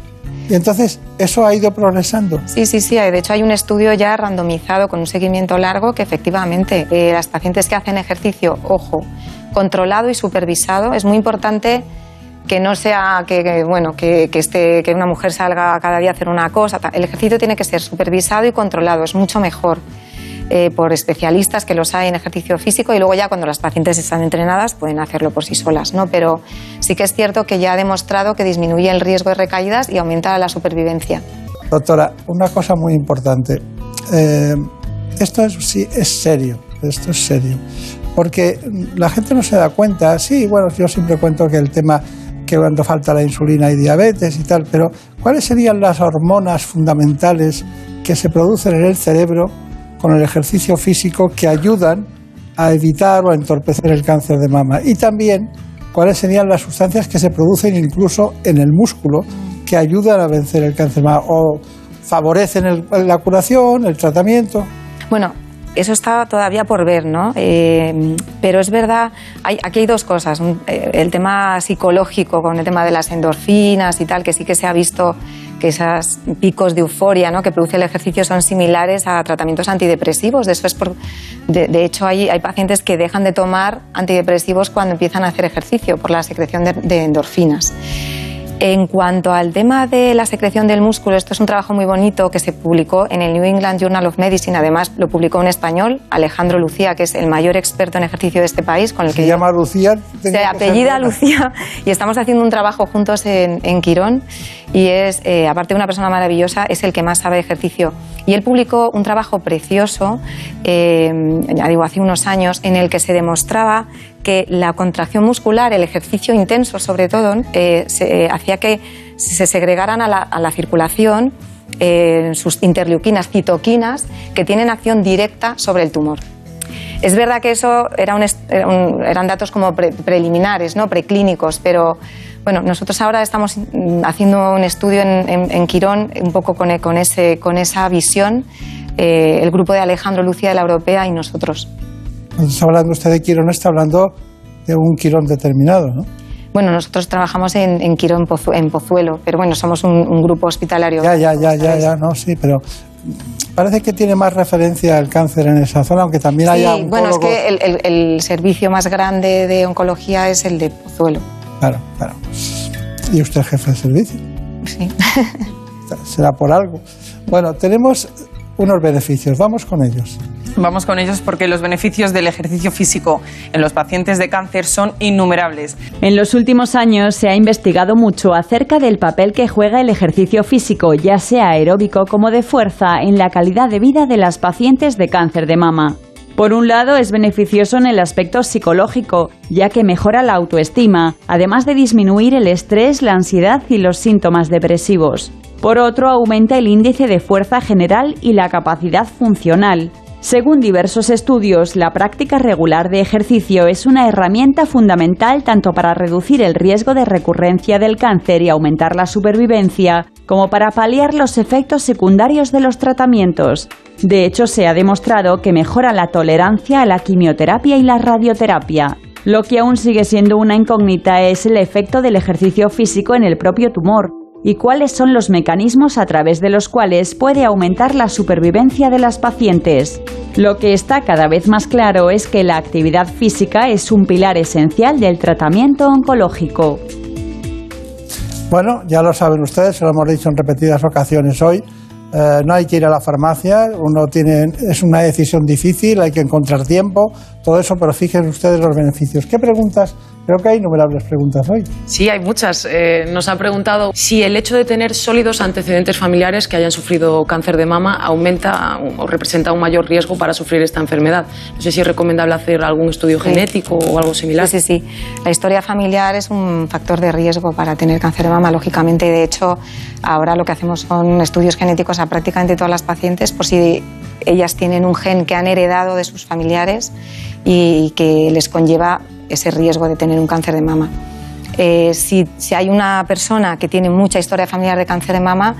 Y entonces, ¿eso ha ido progresando? Sí, sí, sí. De hecho, hay un estudio ya randomizado con un seguimiento largo que efectivamente eh, las pacientes que hacen ejercicio, ojo, controlado y supervisado, es muy importante que no sea que, que bueno que, que, esté, que una mujer salga cada día a hacer una cosa. El ejercicio tiene que ser supervisado y controlado, es mucho mejor. Eh, por especialistas que los hay en ejercicio físico y luego ya cuando las pacientes están entrenadas pueden hacerlo por sí solas, ¿no? Pero sí que es cierto que ya ha demostrado que disminuye el riesgo de recaídas y aumenta la supervivencia. Doctora, una cosa muy importante. Eh, esto es, sí, es serio, esto es serio. Porque la gente no se da cuenta, sí, bueno, yo siempre cuento que el tema que cuando falta la insulina y diabetes y tal, pero ¿cuáles serían las hormonas fundamentales que se producen en el cerebro con el ejercicio físico que ayudan a evitar o a entorpecer el cáncer de mama. Y también cuáles serían las sustancias que se producen incluso en el músculo que ayudan a vencer el cáncer de mama o favorecen el, la curación, el tratamiento. Bueno, eso está todavía por ver, ¿no? Eh, pero es verdad, hay, aquí hay dos cosas. El tema psicológico con el tema de las endorfinas y tal, que sí que se ha visto que esos picos de euforia ¿no? que produce el ejercicio son similares a tratamientos antidepresivos. De, eso es por, de, hecho, hay, hay, pacientes que dejan de tomar antidepresivos cuando empiezan a hacer ejercicio por la secreción de endorfinas. En cuanto al tema de la secreción del músculo, esto es un trabajo muy bonito que se publicó en el New England Journal of Medicine. Además, lo publicó en español Alejandro Lucía, que es el mayor experto en ejercicio de este país. Con el ¿Se que llama Lucía? Se apellida Lucía y estamos haciendo un trabajo juntos en, en Quirón. Y es, eh, aparte de una persona maravillosa, es el que más sabe de ejercicio. Y él publicó un trabajo precioso, eh, ya digo, hace unos años, en el que se demostraba que la contracción muscular, el ejercicio intenso sobre todo, eh, eh, hacía que se segregaran a la, circulación eh, sus interleuquinas, citoquinas, que tienen acción directa sobre el tumor. Es verdad que eso eran datos como pre, preliminares, ¿no? preclínicos, pero bueno, nosotros ahora estamos haciendo un estudio en, Quirón un poco con, esa visión, el grupo de Alejandro Lucía de la Europea y nosotros. Cuando está hablando usted de Quirón, está hablando de un Quirón determinado, ¿no? Bueno, nosotros trabajamos en, en Quirón, en Pozuelo, pero bueno, somos un, un grupo hospitalario. Ya, ya, ya, ya, ya, no, sí, pero parece que tiene más referencia al cáncer en esa zona, aunque también sí, haya. Sí, bueno, es que el, el, el, servicio más grande de oncología es el de Pozuelo. Claro, claro. ¿Y usted jefe de servicio? Sí. Será por algo. Bueno, tenemos unos beneficios, vamos con ellos. Vamos con ellos porque los beneficios del ejercicio físico en los pacientes de cáncer son innumerables. En los últimos años se ha investigado mucho acerca del papel que juega el ejercicio físico, ya sea aeróbico como de fuerza, en la calidad de vida de las pacientes de cáncer de mama. Por un lado, es beneficioso en el aspecto psicológico, ya que mejora la autoestima, además de disminuir el estrés, la ansiedad y los síntomas depresivos. Por otro, aumenta el índice de fuerza general y la capacidad funcional. Según diversos estudios, la práctica regular de ejercicio es una herramienta fundamental tanto para reducir el riesgo de recurrencia del cáncer y aumentar la supervivencia, como para paliar los efectos secundarios de los tratamientos. De hecho, se ha demostrado que mejora la tolerancia a la quimioterapia y la radioterapia. Lo que aún sigue siendo una incógnita es el efecto del ejercicio físico en el propio tumor, y cuáles son los mecanismos a través de los cuales puede aumentar la supervivencia de las pacientes. Lo que está cada vez más claro es que la actividad física es un pilar esencial del tratamiento oncológico. Bueno, ya lo saben ustedes, se lo hemos dicho en repetidas ocasiones hoy. Eh, no hay que ir a la farmacia, uno tiene, es una decisión difícil, hay que encontrar tiempo, todo eso, pero fíjense ustedes los beneficios. ¿Qué preguntas Creo que hay innumerables preguntas hoy. Sí, hay muchas. Eh, nos ha preguntado si el hecho de tener sólidos antecedentes familiares que hayan sufrido cáncer de mama aumenta o representa un mayor riesgo para sufrir esta enfermedad. No sé si es recomendable hacer algún estudio genético o algo similar. Sí, sí, sí. La historia familiar es un factor de riesgo para tener cáncer de mama, lógicamente. De hecho, ahora lo que hacemos son estudios genéticos a prácticamente todas las pacientes por si ellas tienen un gen que han heredado de sus familiares y que les conlleva ese riesgo de tener un cáncer de mama. Eh, si, hay una persona que tiene mucha historia familiar de cáncer de mama,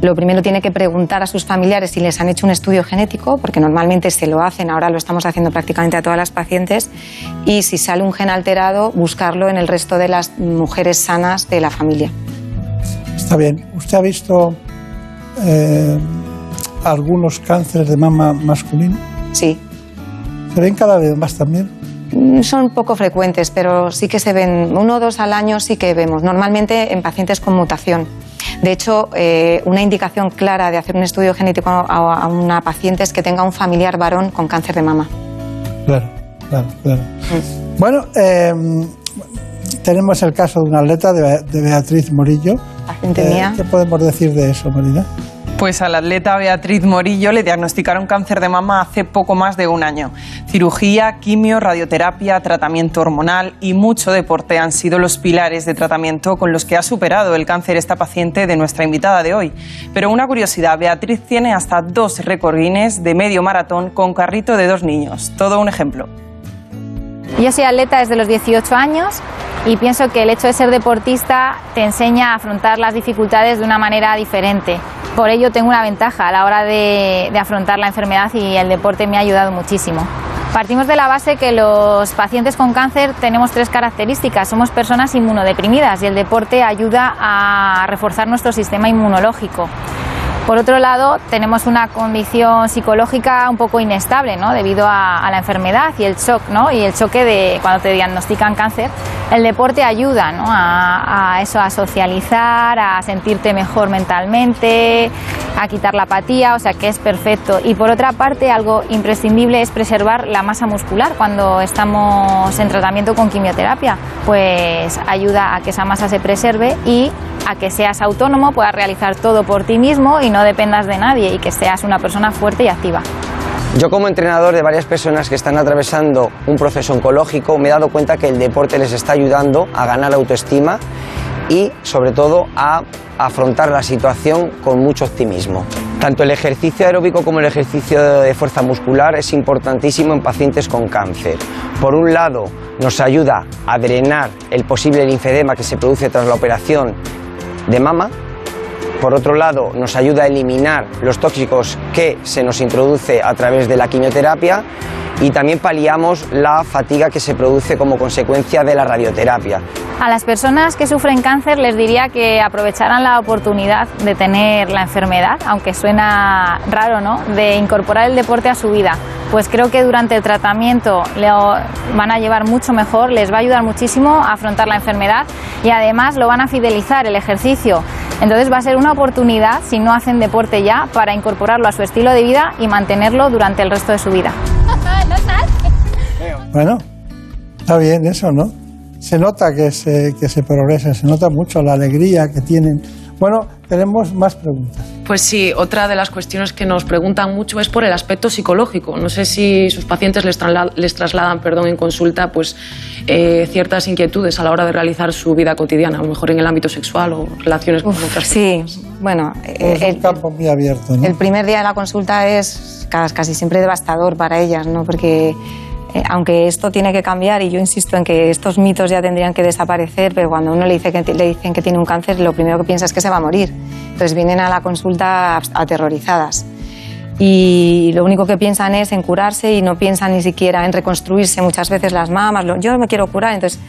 lo primero tiene que preguntar a sus familiares si les han hecho un estudio genético, porque normalmente se lo hacen, ahora lo estamos haciendo prácticamente a todas las pacientes, y si sale un gen alterado, buscarlo en el resto de las mujeres sanas de la familia. Está bien. ¿Usted ha visto eh, algunos cánceres de mama masculino? Sí. ¿Se ven cada vez más también? Mm, son poco frecuentes, pero sí que se ven, uno o dos al año sí que vemos, normalmente en pacientes con mutación. De hecho, eh, una indicación clara de hacer un estudio genético a, una paciente es que tenga un familiar varón con cáncer de mama. Claro, claro, claro. Mm. Bueno, em, tenemos el caso de una atleta, de, Beatriz Morillo. Paciente mía. Eh, ¿Qué podemos decir de eso, Marina? Pues a la atleta Beatriz Morillo le diagnosticaron cáncer de mama hace poco más de un año. Cirugía, quimio, radioterapia, tratamiento hormonal y mucho deporte han sido los pilares de tratamiento con los que ha superado el cáncer esta paciente de nuestra invitada de hoy. Pero una curiosidad, Beatriz tiene hasta dos récord de medio maratón con carrito de dos niños. Todo un ejemplo. Yo soy atleta desde los 18 años y pienso que el hecho de ser deportista te enseña a afrontar las dificultades de una manera diferente. Por ello tengo una ventaja a la hora de, afrontar la enfermedad y el deporte me ha ayudado muchísimo. Partimos de la base que los pacientes con cáncer tenemos tres características. Somos personas inmunodeprimidas y el deporte ayuda a reforzar nuestro sistema inmunológico. Por otro lado, tenemos una condición psicológica un poco inestable, ¿no? Debido a, la enfermedad y el shock, ¿no? Y el choque de cuando te diagnostican cáncer. El deporte ayuda, ¿no? A, eso, a socializar, a sentirte mejor mentalmente, a quitar la apatía, o sea que es perfecto. Y por otra parte, algo imprescindible es preservar la masa muscular cuando estamos en tratamiento con quimioterapia, pues ayuda a que esa masa se preserve y a que seas autónomo, puedas realizar todo por ti mismo y no dependas de nadie y que seas una persona fuerte y activa. Yo como entrenador de varias personas que están atravesando un proceso oncológico me he dado cuenta que el deporte les está ayudando a ganar autoestima y sobre todo a afrontar la situación con mucho optimismo. Tanto el ejercicio aeróbico como el ejercicio de fuerza muscular es importantísimo en pacientes con cáncer. Por un lado, nos ayuda a drenar el posible linfedema que se produce tras la operación de mama por otro lado, nos ayuda a eliminar los tóxicos que se nos introduce a través de la quimioterapia y también paliamos la fatiga que se produce como consecuencia de la radioterapia. A las personas que sufren cáncer les diría que aprovecharan la oportunidad de tener la enfermedad, aunque suena raro, ¿no? De incorporar el deporte a su vida. Pues creo que durante el tratamiento le van a llevar mucho mejor, les va a ayudar muchísimo a afrontar la enfermedad y además lo van a fidelizar el ejercicio. Entonces va a ser una oportunidad, si no hacen deporte ya, para incorporarlo a su estilo de vida y mantenerlo durante el resto de su vida. Bueno, está bien eso, ¿no? Se nota que se, que se progresa, se nota mucho la alegría que tienen. Bueno, tenemos más preguntas. Pues sí, otra de las cuestiones que nos preguntan mucho es por el aspecto psicológico. No sé si sus pacientes les, trasla- les trasladan perdón, en consulta pues, eh, ciertas inquietudes a la hora de realizar su vida cotidiana, a lo mejor en el ámbito sexual o relaciones con otras Sí, bueno, eh, Es el, un campo muy abierto, ¿no? el primer día de la consulta es ca- casi siempre devastador para ellas, ¿no? Porque eh, aunque esto tiene que cambiar y yo insisto en que estos mitos ya tendrían que desaparecer, pero cuando uno le, dice que, le dicen que tiene un cáncer, lo primero que piensa es que se va a morir. Entonces vienen a la consulta aterrorizadas. Y lo único que piensan es en curarse y no piensan ni siquiera en reconstruirse muchas veces las mamas. lo- yo me quiero curar, entonces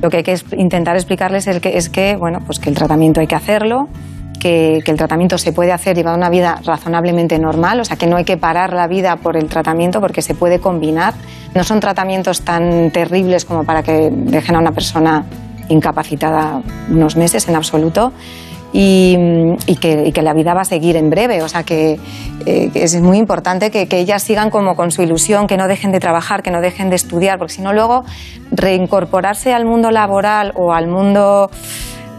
lo que hay que intentar explicarles es es que, bueno, pues que el tratamiento hay que hacerlo, que, que el tratamiento se puede hacer llevar una vida razonablemente normal, o sea que no hay que parar la vida por el tratamiento porque se puede combinar. No son tratamientos tan terribles como para que dejen a una persona incapacitada unos meses en absoluto. Y, y que, y que la vida va a seguir en breve. O sea que, eh, es muy importante que, que ellas sigan como con su ilusión, que no dejen de trabajar, que no dejen de estudiar, porque si no luego reincorporarse al mundo laboral o al mundo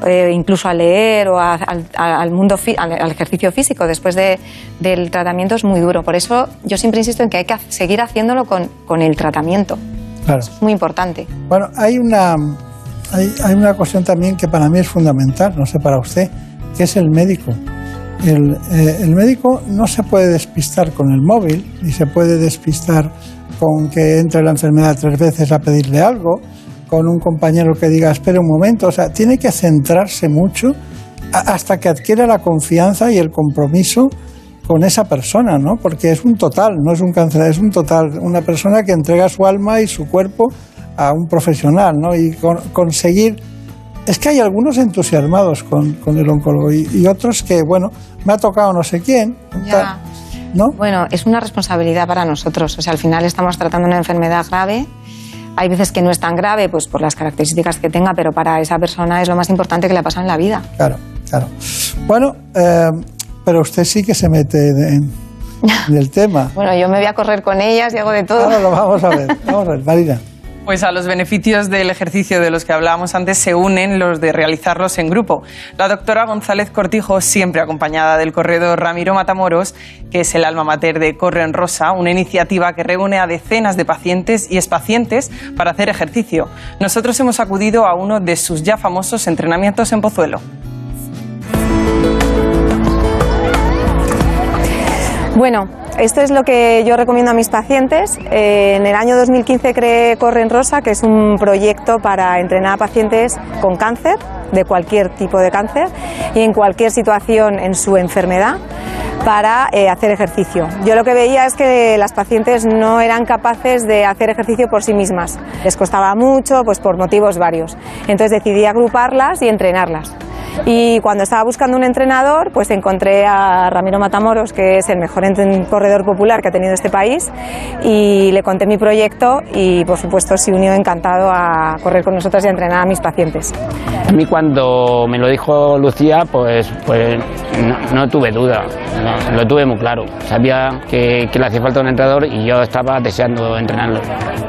eh, incluso a leer o a- al, al mundo fi- al, al ejercicio físico después de- del tratamiento es muy duro. Por eso yo siempre insisto en que hay que seguir haciéndolo con, con el tratamiento. Claro. Es muy importante. Bueno, hay una, hay, hay una cuestión también que para mí es fundamental, no sé para usted, que es el médico. El, eh, el médico no se puede despistar con el móvil, ni se puede despistar con que entre la enfermedad tres veces a pedirle algo, con un compañero que diga, espere un momento, o sea, tiene que centrarse mucho hasta que adquiera la confianza y el compromiso con esa persona, ¿no? Porque es un total, no es un cáncer, es un total, una persona que entrega su alma y su cuerpo a un profesional, ¿no? Y con- conseguir... Es que hay algunos entusiasmados con, con el oncólogo y, y otros que, bueno, me ha tocado no sé quién, Ya. ¿no? Bueno, es una responsabilidad para nosotros. O sea, al final estamos tratando una enfermedad grave. Hay veces que no es tan grave, pues por las características que tenga, pero para esa persona es lo más importante que le ha pasado en la vida. Claro, claro. Bueno, eh, pero usted sí que se mete en, en el tema. Bueno, yo me voy a correr con ellas y hago de todo. Ahora lo vamos a ver, vamos a ver, Marina. Pues a los beneficios del ejercicio de los que hablábamos antes se unen los de realizarlos en grupo. La doctora González Cortijo, siempre acompañada del corredor Ramiro Matamoros, que es el alma mater de Corre en Rosa, una iniciativa que reúne a decenas de pacientes y expacientes para hacer ejercicio. Nosotros hemos acudido a uno de sus ya famosos entrenamientos en Pozuelo. Bueno, esto es lo que yo recomiendo a mis pacientes. Eh, en el año 2015 creé Corre en Rosa, que es un proyecto para entrenar a pacientes con cáncer, de cualquier tipo de cáncer, y en cualquier situación en su enfermedad para eh, hacer ejercicio. Yo lo que veía es que las pacientes no eran capaces de hacer ejercicio por sí mismas. Les costaba mucho, pues por motivos varios. Entonces decidí agruparlas y entrenarlas. Y cuando estaba buscando un entrenador, pues encontré a Ramiro Matamoros, que es el mejor corredor popular que ha tenido este país, y le conté mi proyecto y, por supuesto, se unió encantado a correr con nosotras y a entrenar a mis pacientes. A mí cuando me lo dijo Lucía, pues, pues no, no tuve duda, no, lo tuve muy claro. Sabía que, que le hacía falta un entrenador y yo estaba deseando entrenarlo.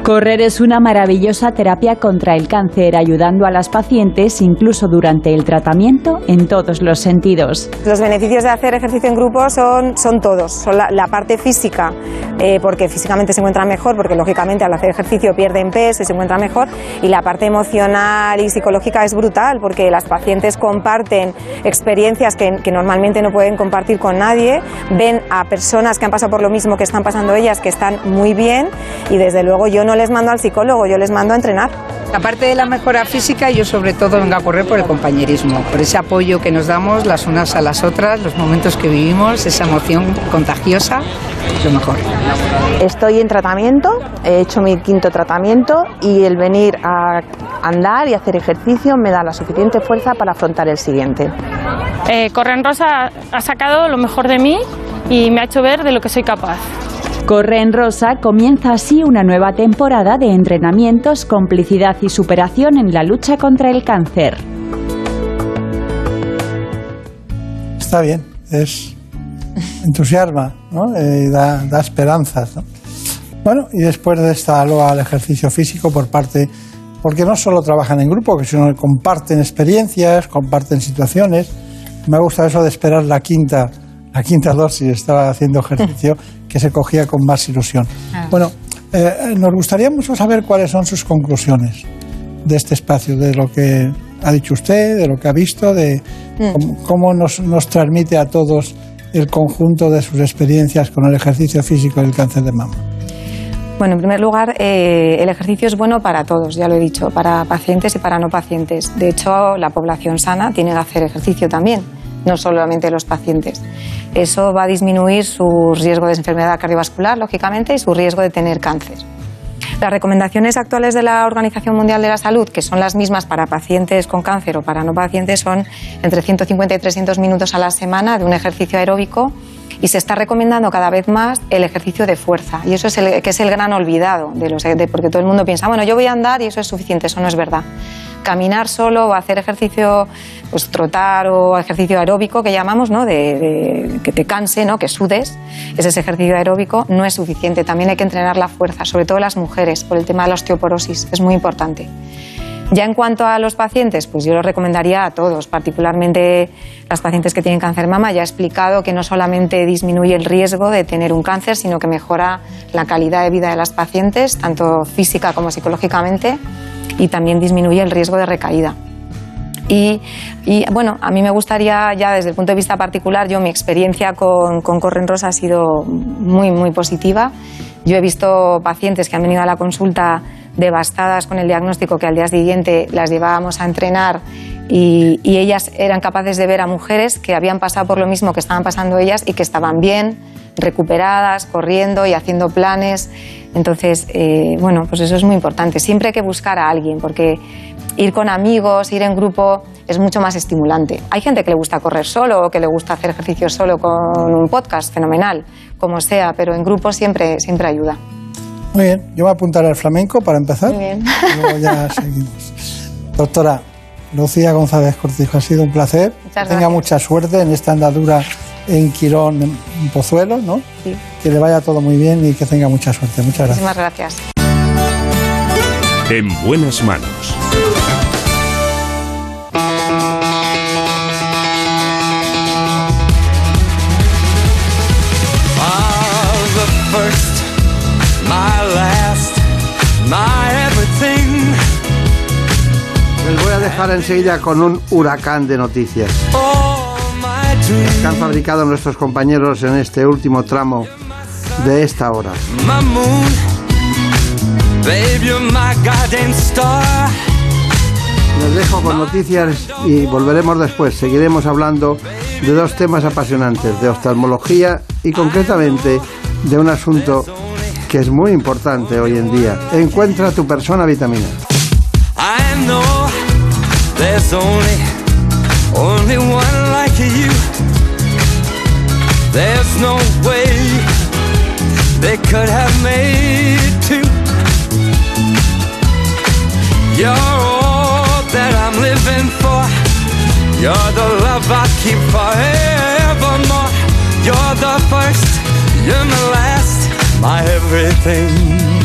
Correr es una maravillosa terapia contra el cáncer, ayudando a las pacientes incluso durante el tratamiento en todos los sentidos. Los beneficios de hacer ejercicio en grupo son, son todos. Son la, la parte física, eh, porque físicamente se encuentran mejor, porque lógicamente al hacer ejercicio pierden peso y se encuentran mejor. Y la parte emocional y psicológica es brutal, porque las pacientes comparten experiencias que, que normalmente no pueden compartir con nadie, ven a personas que han pasado por lo mismo que están pasando ellas, que están muy bien, y desde luego yo no les mando al psicólogo, yo les mando a entrenar. Aparte de la mejora física, yo sobre todo vengo a correr por el compañerismo, por ese apoyo que nos damos las unas a las otras, los momentos que vivimos, esa emoción contagiosa, lo mejor. Estoy en tratamiento, he hecho mi quinto tratamiento y el venir a andar y hacer ejercicio me da la suficiente fuerza para afrontar el siguiente. Eh, Corren Rosa ha sacado lo mejor de mí y me ha hecho ver de lo que soy capaz. Corre en Rosa comienza así una nueva temporada de entrenamientos, complicidad y superación en la lucha contra el cáncer. Está bien, es entusiasma, ¿no? Eh, da, da esperanzas, ¿no? Bueno, y después de esta loa al ejercicio físico por parte, porque no solo trabajan en grupo, sino que comparten experiencias, comparten situaciones. Me gusta eso de esperar la quinta, la quinta dosis estaba haciendo ejercicio, que se cogía con más ilusión. Ah. Bueno, eh, nos gustaría mucho saber cuáles son sus conclusiones de este espacio, de lo que ha dicho usted, de lo que ha visto, de cómo, cómo nos, nos transmite a todos el conjunto de sus experiencias con el ejercicio físico y el cáncer de mama. Bueno, en primer lugar, eh, el ejercicio es bueno para todos, ya lo he dicho, para pacientes y para no pacientes. De hecho, la población sana tiene que hacer ejercicio también, no solamente los pacientes. Eso va a disminuir su riesgo de enfermedad cardiovascular, lógicamente, y su riesgo de tener cáncer. Las recomendaciones actuales de la Organización Mundial de la Salud, que son las mismas para pacientes con cáncer o para no pacientes, son entre 150 y 300 minutos a la semana de un ejercicio aeróbico y se está recomendando cada vez más el ejercicio de fuerza. Y eso es el, que es el gran olvidado, de los, porque todo el mundo piensa, bueno, yo voy a andar y eso es suficiente. Eso no es verdad. Caminar solo o hacer ejercicio, pues trotar o ejercicio aeróbico que llamamos, ¿no? De, que te canse, ¿no? Que sudes. Ese es ejercicio aeróbico, no es suficiente. También hay que entrenar la fuerza, sobre todo las mujeres, por el tema de la osteoporosis. Es muy importante. Ya en cuanto a los pacientes, pues yo lo recomendaría a todos, particularmente las pacientes que tienen cáncer mama. Ya he explicado que no solamente disminuye el riesgo de tener un cáncer, sino que mejora la calidad de vida de las pacientes, tanto física como psicológicamente, y también disminuye el riesgo de recaída. Y, y, bueno, a mí me gustaría ya desde el punto de vista particular, yo mi experiencia con, con Corren Rosa ha sido muy, muy positiva. Yo he visto pacientes que han venido a la consulta devastadas con el diagnóstico que al día siguiente las llevábamos a entrenar y, ellas eran capaces de ver a mujeres que habían pasado por lo mismo que estaban pasando ellas y que estaban bien, recuperadas, corriendo y haciendo planes. Entonces, eh, bueno, pues eso es muy importante. Siempre hay que buscar a alguien porque ir con amigos, ir en grupo es mucho más estimulante. Hay gente que le gusta correr solo o que le gusta hacer ejercicio solo con un podcast, fenomenal, como sea, pero en grupo siempre, siempre ayuda. Muy bien, yo me apuntaré al flamenco para empezar. Muy bien. Y luego ya seguimos. Doctora Lucía González Cortijo, ha sido un placer. Muchas que tenga gracias. mucha suerte en esta andadura en Quirón, en Pozuelo, ¿no? Sí. Que le vaya todo muy bien y que tenga mucha suerte. Muchas gracias. Muchísimas gracias. En buenas manos. Dejar enseguida con un huracán de noticias que han fabricado nuestros compañeros en este último tramo de esta hora. Les dejo con noticias y volveremos después. Seguiremos hablando de dos temas apasionantes, de oftalmología y concretamente de un asunto que es muy importante hoy en día. Encuentra tu persona vitamina. There's only, only one like you. There's no way they could have made two. You're all that I'm living for. You're the love I keep forevermore. You're the first, you're my last, my everything.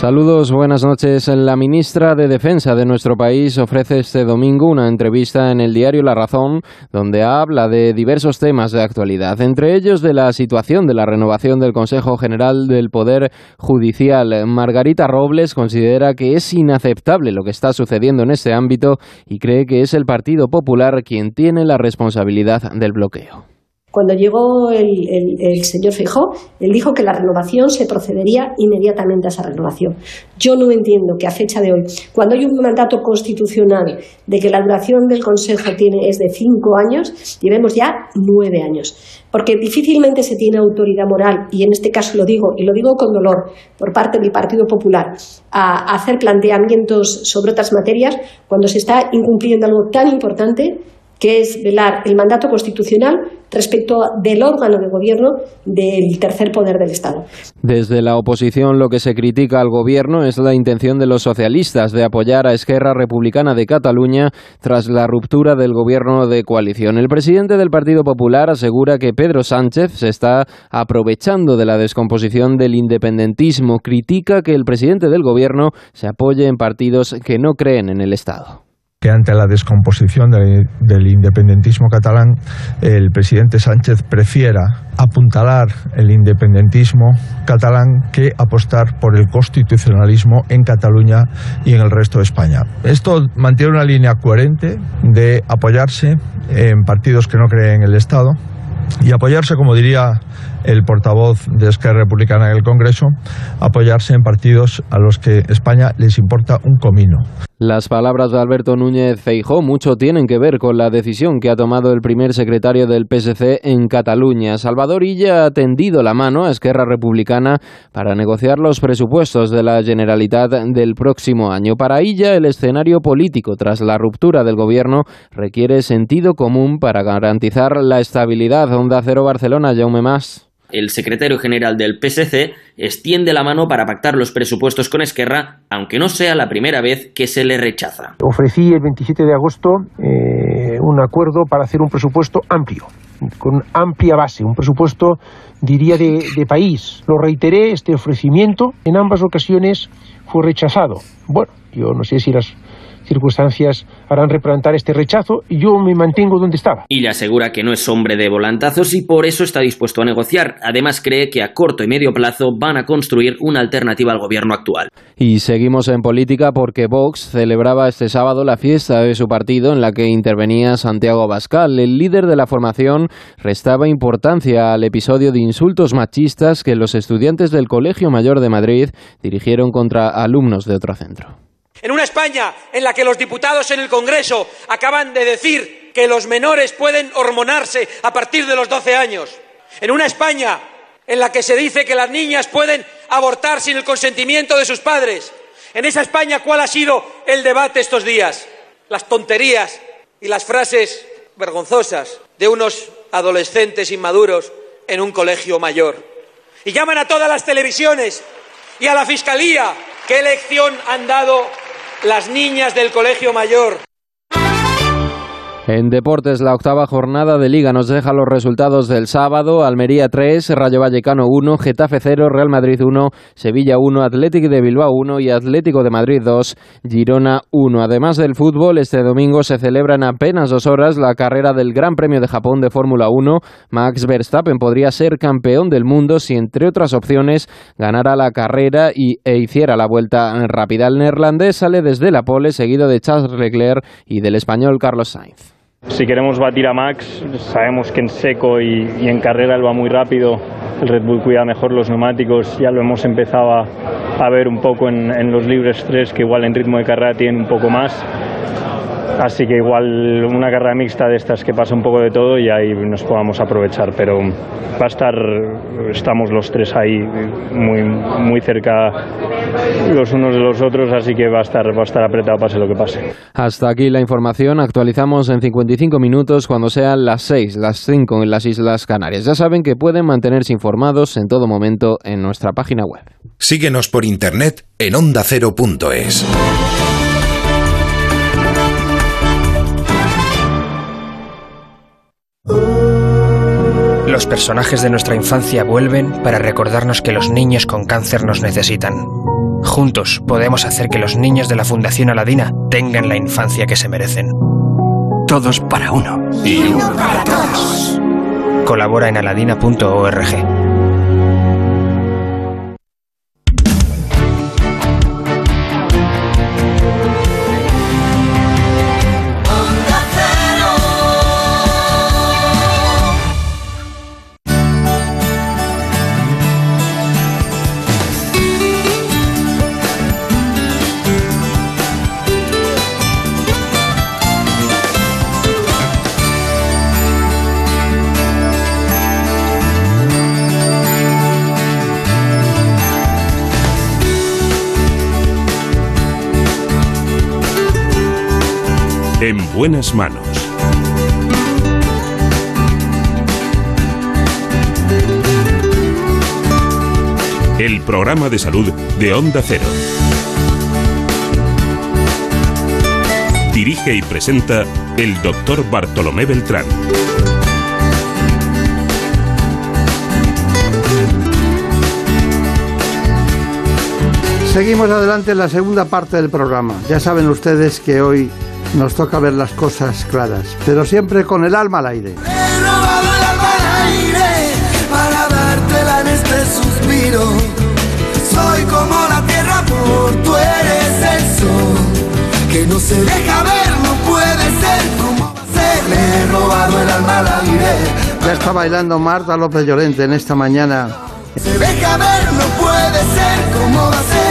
Saludos, buenas noches. La ministra de Defensa de nuestro país ofrece este domingo una entrevista en el diario La Razón, donde habla de diversos temas de actualidad, entre ellos de la situación de la renovación del Consejo General del Poder Judicial. Margarita Robles considera que es inaceptable lo que está sucediendo en este ámbito y cree que es el Partido Popular quien tiene la responsabilidad del bloqueo. Cuando llegó el, el- señor Feijóo, él dijo que la renovación se procedería inmediatamente a esa renovación. Yo no entiendo que a fecha de hoy, cuando hay un mandato constitucional de que la duración del Consejo tiene, es de cinco años, llevemos ya nueve años. Porque difícilmente se tiene autoridad moral, y en este caso lo digo, y lo digo con dolor, por parte del Partido Popular, a hacer planteamientos sobre otras materias cuando se está incumpliendo algo tan importante que es velar el mandato constitucional respecto del órgano de gobierno del tercer poder del Estado. Desde la oposición lo que se critica al gobierno es la intención de los socialistas de apoyar a Esquerra Republicana de Cataluña tras la ruptura del gobierno de coalición. El presidente del Partido Popular asegura que Pedro Sánchez se está aprovechando de la descomposición del independentismo. Critica que el presidente del gobierno se apoye en partidos que no creen en el Estado que ante la descomposición de, del independentismo catalán, el presidente Sánchez prefiera apuntalar el independentismo catalán que apostar por el constitucionalismo en Cataluña y en el resto de España. Esto mantiene una línea coherente de apoyarse en partidos que no creen en el Estado y apoyarse, como diría el portavoz de Esquerra Republicana en el Congreso, apoyarse en partidos a los que España les importa un comino. Las palabras de Alberto Núñez Feijó mucho tienen que ver con la decisión que ha tomado el primer secretario del PSC en Cataluña. Salvador Illa ha tendido la mano a Esquerra Republicana para negociar los presupuestos de la Generalitat del próximo año. Para Illa, el escenario político tras la ruptura del gobierno requiere sentido común para garantizar la estabilidad. Onda Cero Barcelona, Jaume Más el secretario general del PSC extiende la mano para pactar los presupuestos con Esquerra, aunque no sea la primera vez que se le rechaza. Ofrecí el 27 de agosto eh, un acuerdo para hacer un presupuesto amplio, con amplia base, un presupuesto, diría, de, de país. Lo reiteré, este ofrecimiento en ambas ocasiones fue rechazado. Bueno, yo no sé si las circunstancias harán replantar este rechazo y yo me mantengo donde estaba. Y le asegura que no es hombre de volantazos y por eso está dispuesto a negociar. Además cree que a corto y medio plazo van a construir una alternativa al gobierno actual. Y seguimos en política porque Vox celebraba este sábado la fiesta de su partido en la que intervenía Santiago Bascal. El líder de la formación restaba importancia al episodio de insultos machistas que los estudiantes del Colegio Mayor de Madrid dirigieron contra alumnos de otro centro. En una España en la que los diputados en el Congreso acaban de decir que los menores pueden hormonarse a partir de los 12 años. En una España en la que se dice que las niñas pueden abortar sin el consentimiento de sus padres. En esa España, ¿cuál ha sido el debate estos días? Las tonterías y las frases vergonzosas de unos adolescentes inmaduros en un colegio mayor. Y llaman a todas las televisiones y a la Fiscalía. ¿Qué lección han dado las niñas del Colegio Mayor. En deportes, la octava jornada de Liga nos deja los resultados del sábado. Almería 3, Rayo Vallecano 1, Getafe 0, Real Madrid 1, Sevilla 1, Atlético de Bilbao 1 y Atlético de Madrid 2, Girona 1. Además del fútbol, este domingo se celebra en apenas dos horas la carrera del Gran Premio de Japón de Fórmula 1. Max Verstappen podría ser campeón del mundo si, entre otras opciones, ganara la carrera y, e hiciera la vuelta rápida. El neerlandés sale desde la pole, seguido de Charles Leclerc y del español Carlos Sainz. Si queremos batir a Max, sabemos que en seco y, en carrera él va muy rápido. El Red Bull cuida mejor los neumáticos, ya lo hemos empezado a, ver un poco en, los libres 3, que igual en ritmo de carrera tienen un poco más. Así que igual una carrera mixta de estas que pasa un poco de todo y ahí nos podamos aprovechar. Pero va a estar, estamos los tres ahí muy, muy cerca los unos de los otros, así que va a estar, va a estar apretado pase lo que pase. Hasta aquí la información. Actualizamos en 55 minutos cuando sean las 6, las 5 en las Islas Canarias. Ya saben que pueden mantenerse informados en todo momento en nuestra página web. Síguenos por internet en ondacero.es. Los personajes de nuestra infancia vuelven para recordarnos que los niños con cáncer nos necesitan. Juntos podemos hacer que los niños de la Fundación Aladina tengan la infancia que se merecen. Todos para uno. Y uno para todos. Colabora en aladina.org. En buenas manos. El programa de salud de Onda Cero. Dirige y presenta el doctor Bartolomé Beltrán. Seguimos adelante en la segunda parte del programa. Ya saben ustedes que hoy nos toca ver las cosas claras, pero siempre con el alma al aire. He robado el alma al aire para dártela en este suspiro. Soy como la tierra, por tú eres el sol que no se deja ver, no puede ser como va a ser. Le he robado el alma al aire. Ya está bailando Marta López Llorente en esta mañana. Se deja ver, no puede ser como va a ser.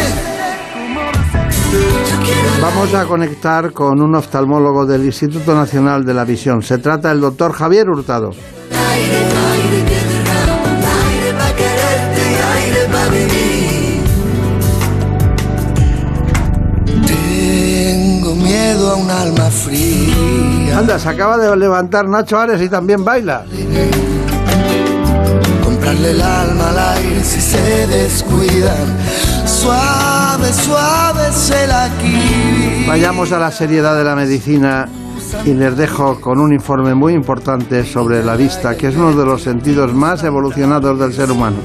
Vamos a conectar con un oftalmólogo del Instituto Nacional de la Visión. Se trata del doctor Javier Hurtado. Tengo miedo a un alma fría. Anda, se acaba de levantar Nacho Ares y también baila. Comprarle el alma al aire si se descuidan. Suave, suave se la quita. Vayamos a la seriedad de la medicina y les dejo con un informe muy importante sobre la vista, que es uno de los sentidos más evolucionados del ser humano.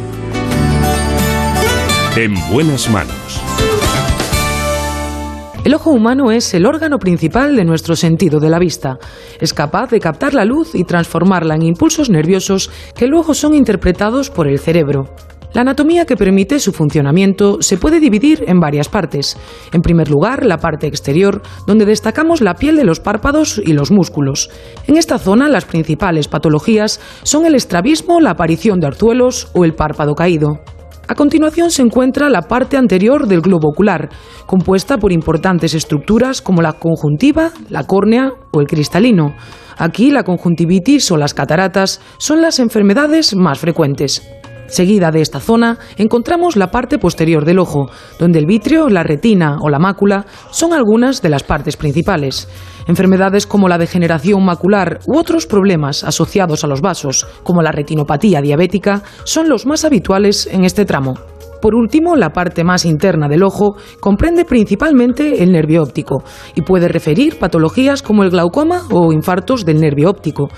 En buenas manos. El ojo humano es el órgano principal de nuestro sentido de la vista. Es capaz de captar la luz y transformarla en impulsos nerviosos que luego son interpretados por el cerebro. La anatomía que permite su funcionamiento se puede dividir en varias partes. En primer lugar, la parte exterior, donde destacamos la piel de los párpados y los músculos. En esta zona, las principales patologías son el estrabismo, la aparición de orzuelos o el párpado caído. A continuación se encuentra la parte anterior del globo ocular, compuesta por importantes estructuras como la conjuntiva, la córnea o el cristalino. Aquí la conjuntivitis o las cataratas son las enfermedades más frecuentes. Seguida de esta zona encontramos la parte posterior del ojo, donde el vitrio, la retina o la mácula son algunas de las partes principales. Enfermedades como la degeneración macular u otros problemas asociados a los vasos, como la retinopatía diabética, son los más habituales en este tramo. Por último, la parte más interna del ojo comprende principalmente el nervio óptico y puede referir patologías como el glaucoma o infartos del nervio óptico.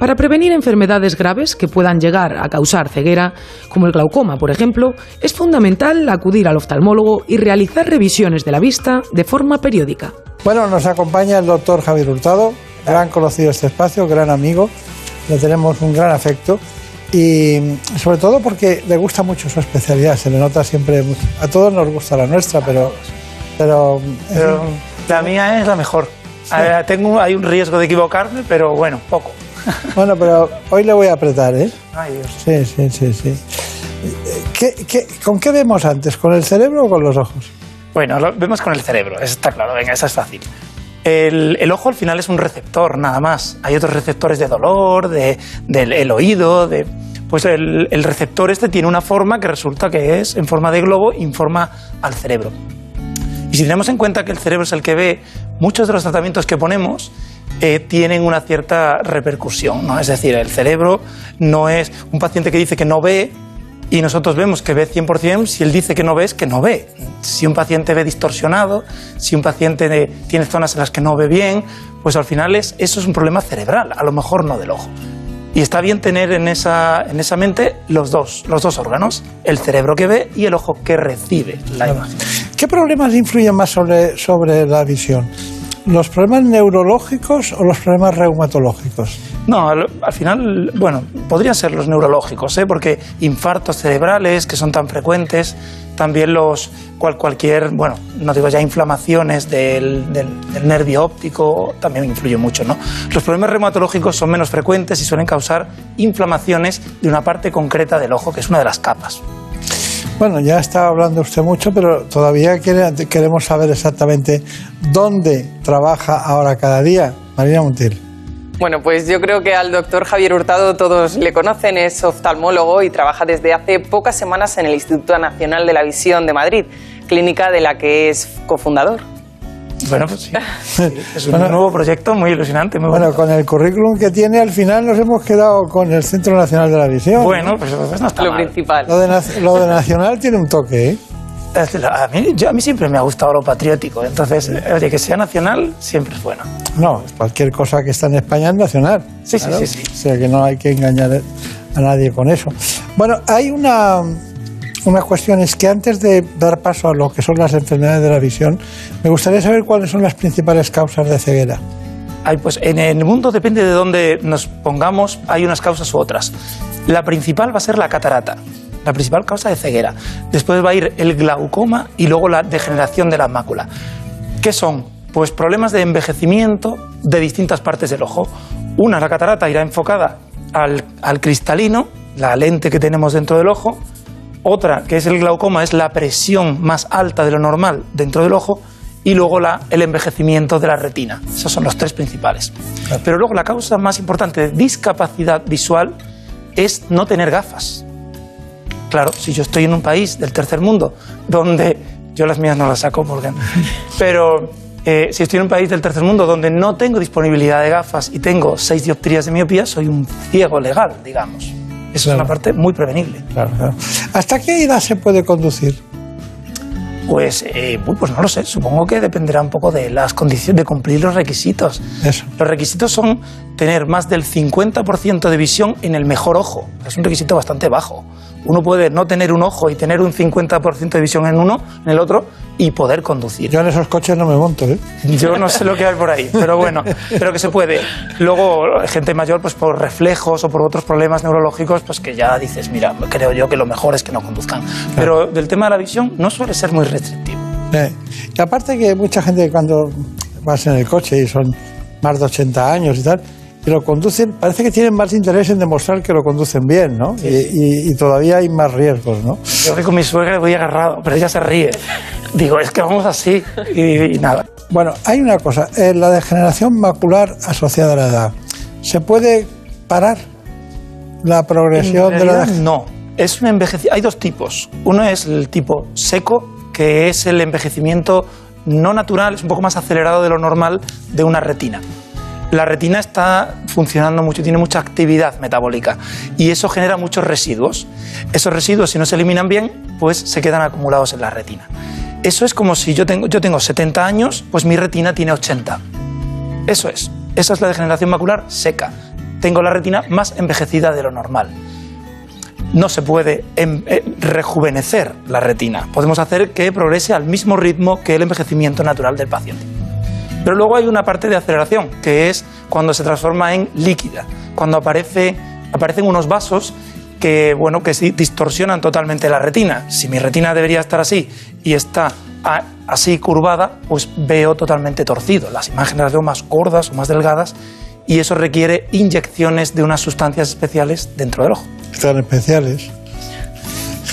Para prevenir enfermedades graves que puedan llegar a causar ceguera, como el glaucoma, por ejemplo, es fundamental acudir al oftalmólogo y realizar revisiones de la vista de forma periódica. Bueno, nos acompaña el doctor Javier Hurtado, gran conocido de este espacio, gran amigo, le tenemos un gran afecto y sobre todo porque le gusta mucho su especialidad, se le nota siempre, mucho. a todos nos gusta la nuestra, pero... Pero, Pero la mía es la mejor. Ver, tengo, hay un riesgo de equivocarme, pero bueno, poco. Bueno, pero hoy le voy a apretar, ¿eh? Ay, Dios. Sí, sí, sí, sí. ¿Qué, qué, con qué vemos antes? ¿Con el cerebro o con los ojos? Bueno, lo vemos con el cerebro, eso está claro, venga, esa es fácil. El, ojo al final es un receptor, nada más. Hay otros receptores de dolor, de, del el oído, de... Pues el, el receptor este tiene una forma que resulta que es en forma de globo, informa al cerebro. Y si tenemos en cuenta que el cerebro es el que ve, muchos de los tratamientos que ponemos eh, tienen una cierta repercusión. ¿no? Es decir, el cerebro no es un paciente que dice que no ve y nosotros vemos que ve 100%, si él dice que no ve, es que no ve. Si un paciente ve distorsionado, si un paciente de- tiene zonas en las que no ve bien, pues al final es, eso es un problema cerebral, a lo mejor no del ojo. Y está bien tener en esa, en esa mente los dos, los dos órganos, el cerebro que ve y el ojo que recibe la imagen. ¿Qué problemas influyen más sobre, sobre la visión? ¿Los problemas neurológicos o los problemas reumatológicos? No, al, al final, bueno, podrían ser los neurológicos, ¿eh? porque infartos cerebrales que son tan frecuentes, también los cual, cualquier, bueno, no digo ya inflamaciones del, del- nervio óptico también influyen mucho, ¿no? Los problemas reumatológicos son menos frecuentes y suelen causar inflamaciones de una parte concreta del ojo, que es una de las capas. Bueno, ya está hablando usted mucho, pero todavía queremos saber exactamente dónde trabaja ahora cada día. Marina Montiel. Bueno, pues yo creo que al doctor Javier Hurtado todos le conocen, es oftalmólogo y trabaja desde hace pocas semanas en el Instituto Nacional de la Visión de Madrid, clínica de la que es cofundador. Bueno, pues sí. es un nuevo proyecto muy ilusionante. Muy Bueno, con el currículum que tiene, al final nos hemos quedado con el Centro Nacional de la Visión. Bueno, pues, pues no está Lo mal. principal. Lo de, lo de Nacional tiene un toque, ¿eh? A mí, yo- a mí siempre me ha gustado lo patriótico, entonces, oye, que sea nacional siempre es bueno. No, cualquier cosa que está en España es nacional. Sí, sí, sí. O sea que no hay que engañar a nadie con eso. Bueno, hay una, una cuestión, es que antes de dar paso a lo que son las enfermedades de la visión, me gustaría saber cuáles son las principales causas de ceguera. Ay, pues en el mundo depende de dónde nos pongamos, hay unas causas u otras. La principal va a ser la catarata, la principal causa de ceguera. Después va a ir el glaucoma y luego la degeneración de la mácula. ¿Qué son? Pues problemas de envejecimiento de distintas partes del ojo. Una, la catarata, irá enfocada al, al cristalino, la lente que tenemos dentro del ojo. Otra, que es el glaucoma, es la presión más alta de lo normal dentro del ojo. Y luego la- el envejecimiento de la retina. Esos son los tres principales. Pero luego la causa más importante de discapacidad visual es no tener gafas. Claro, si yo estoy en un país del tercer mundo donde yo las mías no las saco, Morgan, pero eh, si estoy en un país del tercer mundo donde no tengo disponibilidad de gafas y tengo seis dioptrías de miopía, soy un ciego legal, digamos. Eso es una parte muy prevenible. Claro, claro. ¿Hasta qué edad se puede conducir? Pues, eh, pues no lo sé, supongo que dependerá un poco de las condiciones, de cumplir los requisitos. Eso. Los requisitos son tener más del 50% de visión en el mejor ojo. Es un requisito bastante bajo. Uno puede no tener un ojo y tener un 50% de visión en uno, en el otro, y poder conducir. Yo en esos coches no me monto, ¿eh? Yo no sé lo que hay por ahí, pero bueno, pero que se puede. Luego, gente mayor, pues por reflejos o por otros problemas neurológicos, pues que ya dices, mira, creo yo que lo mejor es que no conduzcan. Pero del tema de la visión no suele ser muy restrictivo. Eh, Y aparte que mucha gente cuando vas en el coche y son más de 80 años y tal, y lo conducen, parece que tienen más interés en demostrar que lo conducen bien, ¿no? Y, y- y todavía hay más riesgos, ¿no? Yo que con mi suegra voy agarrado, pero ella se ríe. Digo, es que vamos así y, y nada. Bueno, hay una cosa, eh, la degeneración macular asociada a la edad. ¿Se puede parar la progresión En de la edad? no. Es un envejecimiento. Hay dos tipos. Uno es el tipo seco, que es el envejecimiento no natural, es un poco más acelerado de lo normal de una retina. La retina está funcionando mucho, tiene mucha actividad metabólica y eso genera muchos residuos. Esos residuos, si no se eliminan bien, pues se quedan acumulados en la retina. Eso es como si yo tengo, yo tengo 70 años, pues mi retina tiene 80. Eso es. Esa es la degeneración macular seca. Tengo la retina más envejecida de lo normal. No se puede em- eh, rejuvenecer la retina. Podemos hacer que progrese al mismo ritmo que el envejecimiento natural del paciente. Pero luego hay una parte de aceleración, que es cuando se transforma en líquida, cuando aparece, aparecen unos vasos que, bueno, que distorsionan totalmente la retina. Si mi retina debería estar así y está así curvada, pues veo totalmente torcido. Las imágenes las veo más gordas o más delgadas y eso requiere inyecciones de unas sustancias especiales dentro del ojo. Están especiales.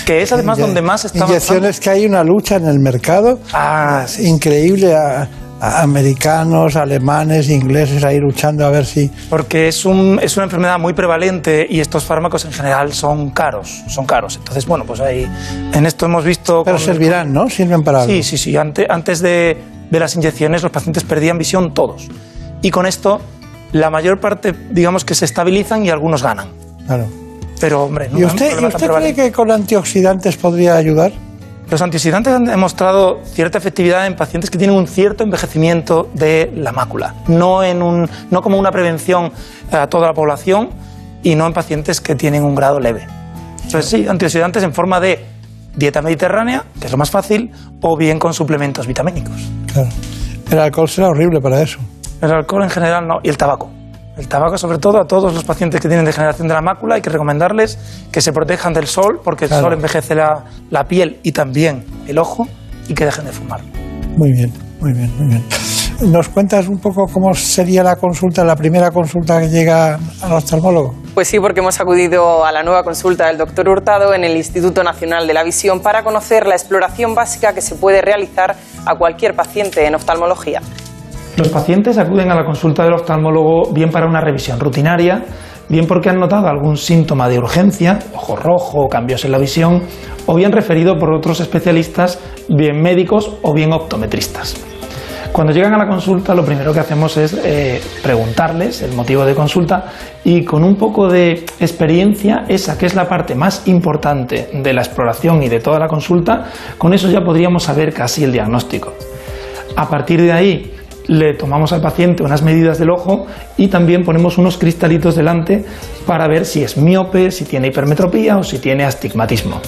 Que es además donde más está Inyecciones que hay una lucha en el mercado Ah, increíble. A americanos, alemanes, ingleses ahí luchando a ver si... Porque es, un- es una enfermedad muy prevalente y estos fármacos en general son caros, son caros. Entonces, bueno, pues ahí en esto hemos visto... Pero con- servirán, ¿no? Sirven para algo. Sí, sí, sí. Ante- antes de, de las inyecciones los pacientes perdían visión todos. Y con esto la mayor parte, digamos que se estabilizan y algunos ganan. Claro. Pero, hombre, no ¿Y usted, ¿y usted cree que con antioxidantes podría ayudar? Los antioxidantes han demostrado cierta efectividad en pacientes que tienen un cierto envejecimiento de la mácula, no, en un, no como una prevención a toda la población y no en pacientes que tienen un grado leve. Entonces sí, antioxidantes en forma de dieta mediterránea, que es lo más fácil, o bien con suplementos vitamínicos. Claro. El alcohol será horrible para eso. El alcohol en general no, y el tabaco. El tabaco, sobre todo, a todos los pacientes que tienen degeneración de la mácula, hay que recomendarles que se protejan del sol, porque el Claro. sol envejece la, la piel y también el ojo, y que dejen de fumar. Muy bien, muy bien, muy bien. ¿Nos cuentas un poco cómo sería la consulta, la primera consulta que llega al oftalmólogo? Pues sí, porque hemos acudido a la nueva consulta del doctor Hurtado en el Instituto Nacional de la Visión para conocer la exploración básica que se puede realizar a cualquier paciente en oftalmología. Los pacientes acuden a la consulta del oftalmólogo bien para una revisión rutinaria, bien porque han notado algún síntoma de urgencia, ojo rojo, cambios en la visión, o bien referido por otros especialistas, bien médicos o bien optometristas. Cuando llegan a la consulta, lo primero que hacemos es eh, preguntarles el motivo de consulta y con un poco de experiencia, esa que es la parte más importante de la exploración y de toda la consulta, con eso ya podríamos saber casi el diagnóstico. A partir de ahí, le tomamos al paciente unas medidas del ojo y también ponemos unos cristalitos delante para ver si es miope, si tiene hipermetropía o si tiene astigmatismo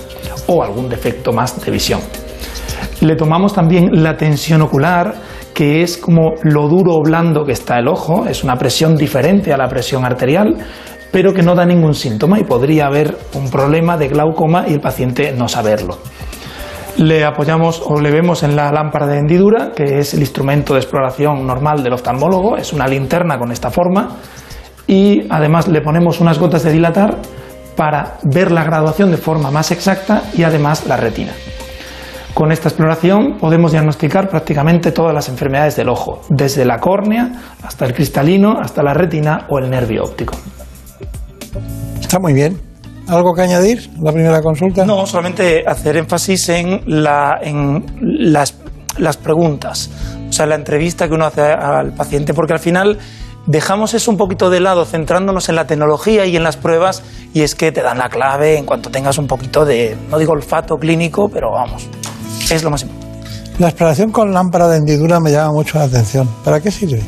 o algún defecto más de visión. Le tomamos también la tensión ocular, que es como lo duro o blando que está el ojo, es una presión diferente a la presión arterial, pero que no da ningún síntoma y podría haber un problema de glaucoma y el paciente no saberlo. Le apoyamos o le vemos en la lámpara de hendidura, que es el instrumento de exploración normal del oftalmólogo, es una linterna con esta forma, y además le ponemos unas gotas de dilatar para ver la graduación de forma más exacta y además la retina. Con esta exploración podemos diagnosticar prácticamente todas las enfermedades del ojo, desde la córnea hasta el cristalino, hasta la retina o el nervio óptico. Está muy bien. ¿Algo que añadir? La primera consulta. No, solamente hacer énfasis en, la, en las, las preguntas, o sea, la entrevista que uno hace al paciente, porque al final dejamos eso un poquito de lado, centrándonos en la tecnología y en las pruebas, y es que te dan la clave en cuanto tengas un poquito de, no digo olfato clínico, pero vamos, es lo más importante. La exploración con lámpara de hendidura me llama mucho la atención. ¿Para qué sirve?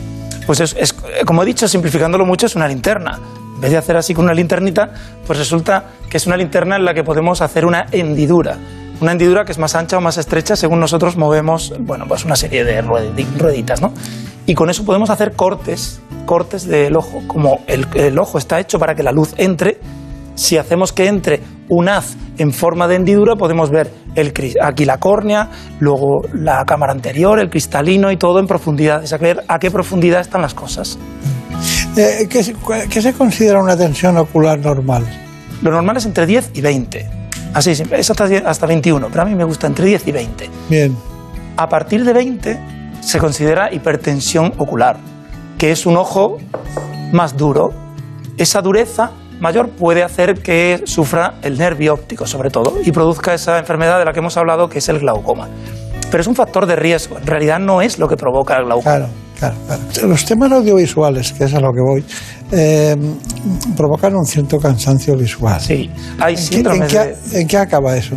Pues es, es, como he dicho, simplificándolo mucho, es una linterna. En vez de hacer así con una linternita, pues resulta que es una linterna en la que podemos hacer una hendidura. Una hendidura que es más ancha o más estrecha según nosotros movemos, bueno, pues una serie de rueditas, ¿no? Y con eso podemos hacer cortes, cortes del ojo. Como el, el ojo está hecho para que la luz entre, si hacemos que entre un haz en forma de hendidura, podemos ver el, aquí la córnea, luego la cámara anterior, el cristalino y todo en profundidad. Es saber a qué profundidad están las cosas. Eh, ¿qué, se- qué se considera una tensión ocular normal? Lo normal es entre 10 y 20. Así, sí, es hasta, 10 hasta 21, pero a mí me gusta entre 10 y 20. Bien. A partir de 20 se considera hipertensión ocular, que es un ojo más duro. Esa dureza mayor puede hacer que sufra el nervio óptico, sobre todo, y produzca esa enfermedad de la que hemos hablado, que es el glaucoma. Pero es un factor de riesgo, en realidad no es lo que provoca el glaucoma. Claro, claro, claro. Los temas audiovisuales, que es a lo que voy, eh, provocan un cierto cansancio visual. Sí, hay ¿En qué, en, síndromes qué, de- en qué acaba eso?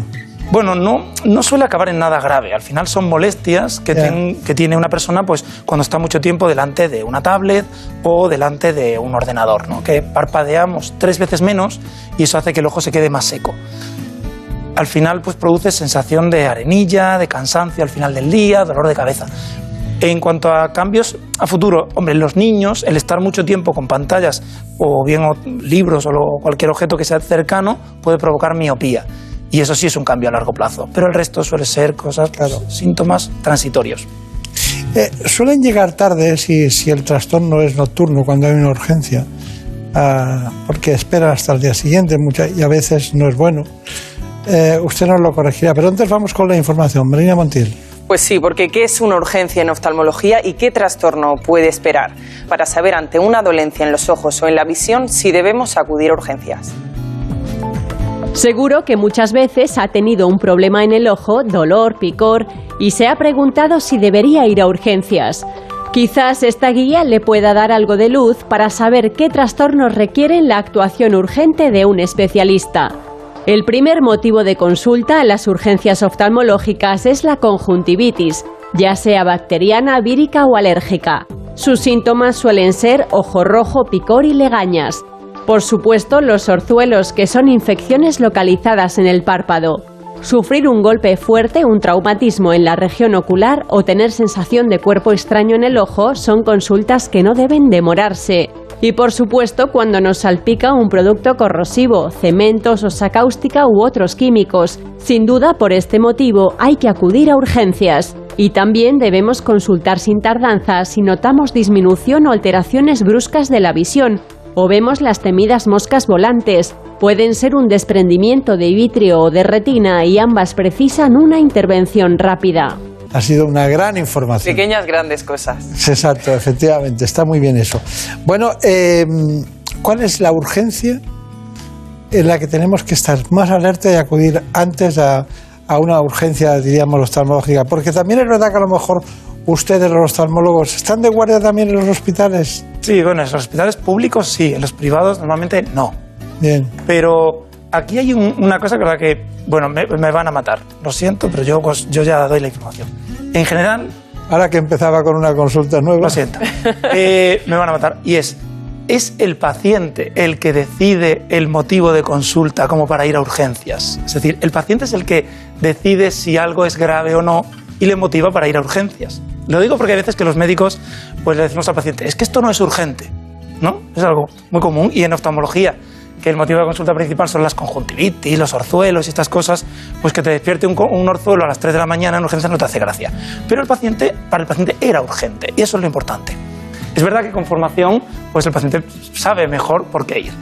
Bueno, no, no suele acabar en nada grave. Al final son molestias que, ten- que tiene una persona pues, cuando está mucho tiempo delante de una tablet o delante de un ordenador, ¿no? que parpadeamos tres veces menos y eso hace que el ojo se quede más seco. Al final pues, produce sensación de arenilla, de cansancio al final del día, dolor de cabeza. En cuanto a cambios a futuro, hombre, los niños, el estar mucho tiempo con pantallas o bien o- libros o lo- cualquier objeto que sea cercano puede provocar miopía. Y eso sí es un cambio a largo plazo. Pero el resto suele ser cosas, claro, síntomas transitorios. Eh, suelen llegar tarde si, si el trastorno es nocturno, cuando hay una urgencia, ah, porque esperan hasta el día siguiente mucha- y a veces no es bueno. Eh, usted nos lo corregirá, pero antes vamos con la información. Marina Montiel. Pues sí, porque ¿qué es una urgencia en oftalmología y qué trastorno puede esperar? Para saber ante una dolencia en los ojos o en la visión si debemos acudir a urgencias. Seguro que muchas veces ha tenido un problema en el ojo, dolor, picor, y se ha preguntado si debería ir a urgencias. Quizás esta guía le pueda dar algo de luz para saber qué trastornos requieren la actuación urgente de un especialista. El primer motivo de consulta a las urgencias oftalmológicas es la conjuntivitis, ya sea bacteriana, vírica o alérgica. Sus síntomas suelen ser ojo rojo, picor y legañas. Por supuesto, los orzuelos, que son infecciones localizadas en el párpado. Sufrir un golpe fuerte, un traumatismo en la región ocular o tener sensación de cuerpo extraño en el ojo son consultas que no deben demorarse. Y por supuesto, cuando nos salpica un producto corrosivo, cemento, sosa cáustica u otros químicos. Sin duda, por este motivo, hay que acudir a urgencias. Y también debemos consultar sin tardanza si notamos disminución o alteraciones bruscas de la visión, o vemos las temidas moscas volantes. Pueden ser un desprendimiento de vitrio o de retina y ambas precisan una intervención rápida. Ha sido una gran información. Pequeñas grandes cosas. Exacto, efectivamente, está muy bien eso. Bueno, eh, ¿cuál es la urgencia en la que tenemos que estar más alerta y acudir antes a, a una urgencia, diríamos, oftalmológica? Porque también es verdad que a lo mejor ustedes los oftalmólogos, ¿están de guardia también en los hospitales? Sí, bueno, en los hospitales públicos sí, en los privados normalmente no. Bien. Pero aquí hay un- una cosa que la que, bueno, me, me van a matar. Lo siento, pero yo, pues, yo ya doy la información. En general, Ahora que empezaba con una consulta nueva. Lo siento. Eh, me van a matar. Y es, es el paciente el que decide el motivo de consulta como para ir a urgencias. Es decir, el paciente es el que decide si algo es grave o no y le motiva para ir a urgencias. Lo digo porque hay veces que los médicos pues le decimos al paciente, es que esto no es urgente. ¿No? Es algo muy común. Y en oftalmología, que el motivo de consulta principal son las conjuntivitis, los orzuelos y estas cosas, pues que te despierte un, un orzuelo a las 3 de la mañana en urgencias no te hace gracia. Pero el paciente, para el paciente era urgente, y eso es lo importante. Es verdad que con formación, pues el paciente sabe mejor por qué ir.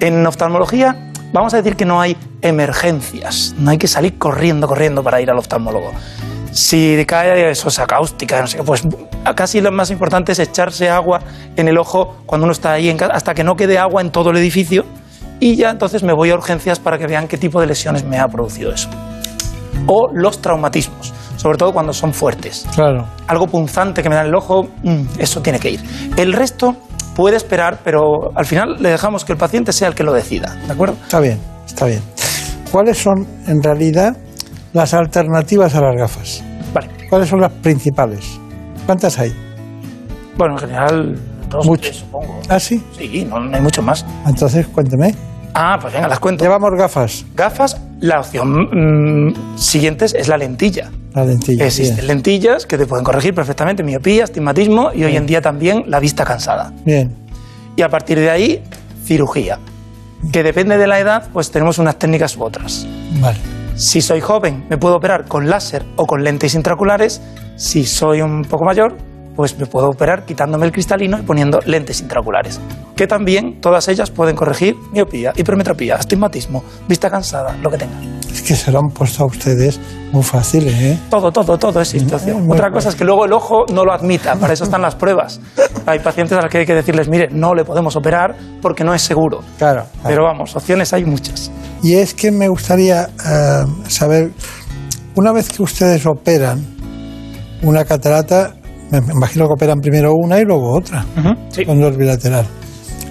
En oftalmología, vamos a decir que no hay emergencias, no hay que salir corriendo, corriendo para ir al oftalmólogo. Si cae sosa cáustica, no sé qué, pues casi lo más importante es echarse agua en el ojo cuando uno está ahí en casa, hasta que no quede agua en todo el edificio y ya entonces me voy a urgencias para que vean qué tipo de lesiones me ha producido eso. O los traumatismos, sobre todo cuando son fuertes. Claro. Algo punzante que me da en el ojo, mm, eso tiene que ir. El resto puede esperar, pero al final le dejamos que el paciente sea el que lo decida, ¿de acuerdo? Está bien, está bien. ¿Cuáles son, en realidad, las alternativas a las gafas? Vale. ¿Cuáles son las principales? ¿Cuántas hay? Bueno, en general, dos Mucho. tres, supongo. ¿Ah, sí? Sí, no, no hay mucho más. Entonces, cuénteme. Ah, pues venga, las cuento. Llevamos gafas. Gafas, la opción mm, siguiente es la lentilla. La lentilla. Existen bien. lentillas que te pueden corregir perfectamente miopía, astigmatismo y hoy en día también la vista cansada. Bien. Y a partir de ahí, cirugía. Que depende de la edad, pues tenemos unas técnicas u otras. Vale. Si soy joven, me puedo operar con láser o con lentes intraculares. Si soy un poco mayor, pues me puedo operar quitándome el cristalino y poniendo lentes intraculares. Que también todas ellas pueden corregir miopía, hipermetropía, astigmatismo, vista cansada, lo que tengan. Es que se lo han puesto a ustedes muy fáciles, ¿eh? Todo, todo, todo es situación. Otra cosa es que luego el ojo no lo admita, para eso están las pruebas. Hay pacientes a los que hay que decirles, mire, no le podemos operar porque no es seguro. Claro. Pero vamos, opciones hay muchas. Y es que me gustaría eh, saber, una vez que ustedes operan una catarata, me imagino que operan primero una y luego otra, cuando es bilateral.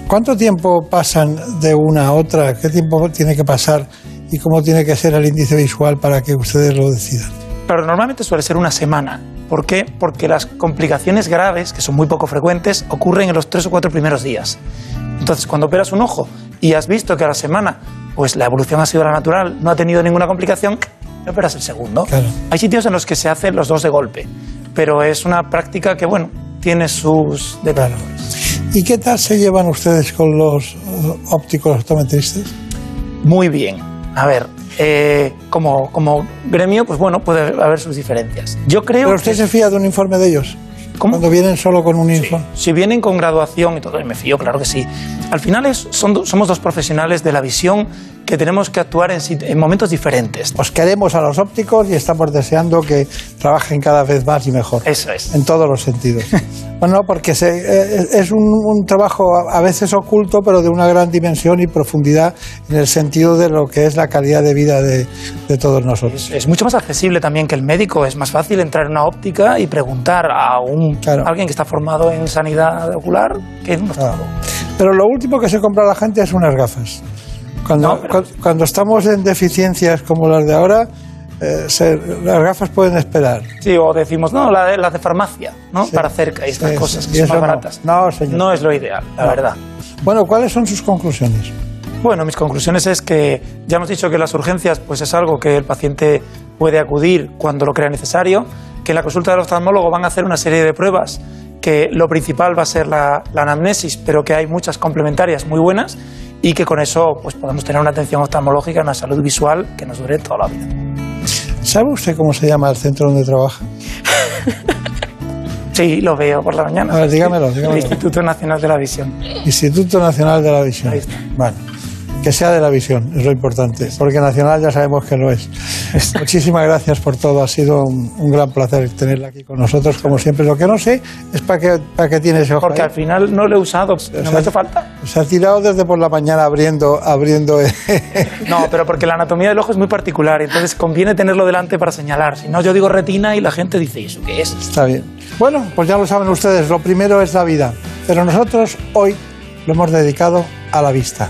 ¿Cuánto tiempo pasan de una a otra? ¿Qué tiempo tiene que pasar? ¿Y cómo tiene que ser el índice visual para que ustedes lo decidan? Pero normalmente suele ser una semana. ¿Por qué? Porque las complicaciones graves, que son muy poco frecuentes, ocurren en los tres o cuatro primeros días. Entonces, cuando operas un ojo y has visto que a la semana pues la evolución ha sido la natural, no ha tenido ninguna complicación, operas el segundo. Hay sitios en los que se hacen los dos de golpe, pero es una práctica que, bueno, tiene sus detractores. ¿Y qué tal se llevan ustedes con los eh, ópticos optometristas? Muy bien. A ver, eh, como, como gremio, pues bueno, puede haber sus diferencias. Yo creo ¿Pero usted que se fía de un informe de ellos? Cuando vienen solo con un informe. si vienen con graduación y todo, y me fío, claro que sí. Al final es, son somos dos profesionales de la visión que tenemos que actuar en, en momentos diferentes. Os queremos a los ópticos y estamos deseando que trabajen cada vez más y mejor. Eso es. En todos los sentidos. bueno, porque se- eh, es un, un trabajo a a veces oculto, pero de una gran dimensión y profundidad en el sentido de lo que es la calidad de vida de, de todos nosotros. Es mucho más accesible también que el médico. Es más fácil entrar en una óptica y preguntar a un, alguien que está formado en sanidad ocular que en un oftalmólogo. Pero lo último que se compra la gente es unas gafas. Cuando, cu- cuando estamos en deficiencias como las de ahora, eh, se- las gafas pueden esperar. Sí, o decimos, no, la de, la de farmacia, ¿no? Para cerca y estas Sí, cosas sí. que son más no. baratas. No, señor. No es lo ideal, la No. verdad. Bueno, ¿cuáles son sus conclusiones? Bueno, mis conclusiones es que ya hemos dicho que las urgencias pues es algo que el paciente puede acudir cuando lo crea necesario, que en la consulta del oftalmólogo van a hacer una serie de pruebas, que lo principal va a ser la, la anamnesis, pero que hay muchas complementarias muy buenas y que con eso pues podemos tener una atención oftalmológica, una salud visual que nos dure toda la vida. ¿Sabe usted cómo se llama el centro donde trabaja? Sí, lo veo por la mañana. A ver, dígamelo, dígamelo. El Instituto Nacional de la Visión. Instituto Nacional de la Visión. Bueno, que sea de la visión, es lo importante, porque nacional ya sabemos que lo es. Muchísimas gracias por todo. Ha sido un, un gran placer tenerla aquí con nosotros, como siempre. Lo que no sé es para qué, para qué tiene ese ojo. Porque ahí. al final no lo he usado, no me hace falta. Se ha tirado desde por la mañana abriendo, abriendo. No, pero porque la anatomía del ojo es muy particular, entonces conviene tenerlo delante para señalar. Si no, yo digo retina y la gente dice, ¿y eso qué es? Está bien. Bueno, pues ya lo saben ustedes, lo primero es la vida. Pero nosotros hoy lo hemos dedicado a la vista.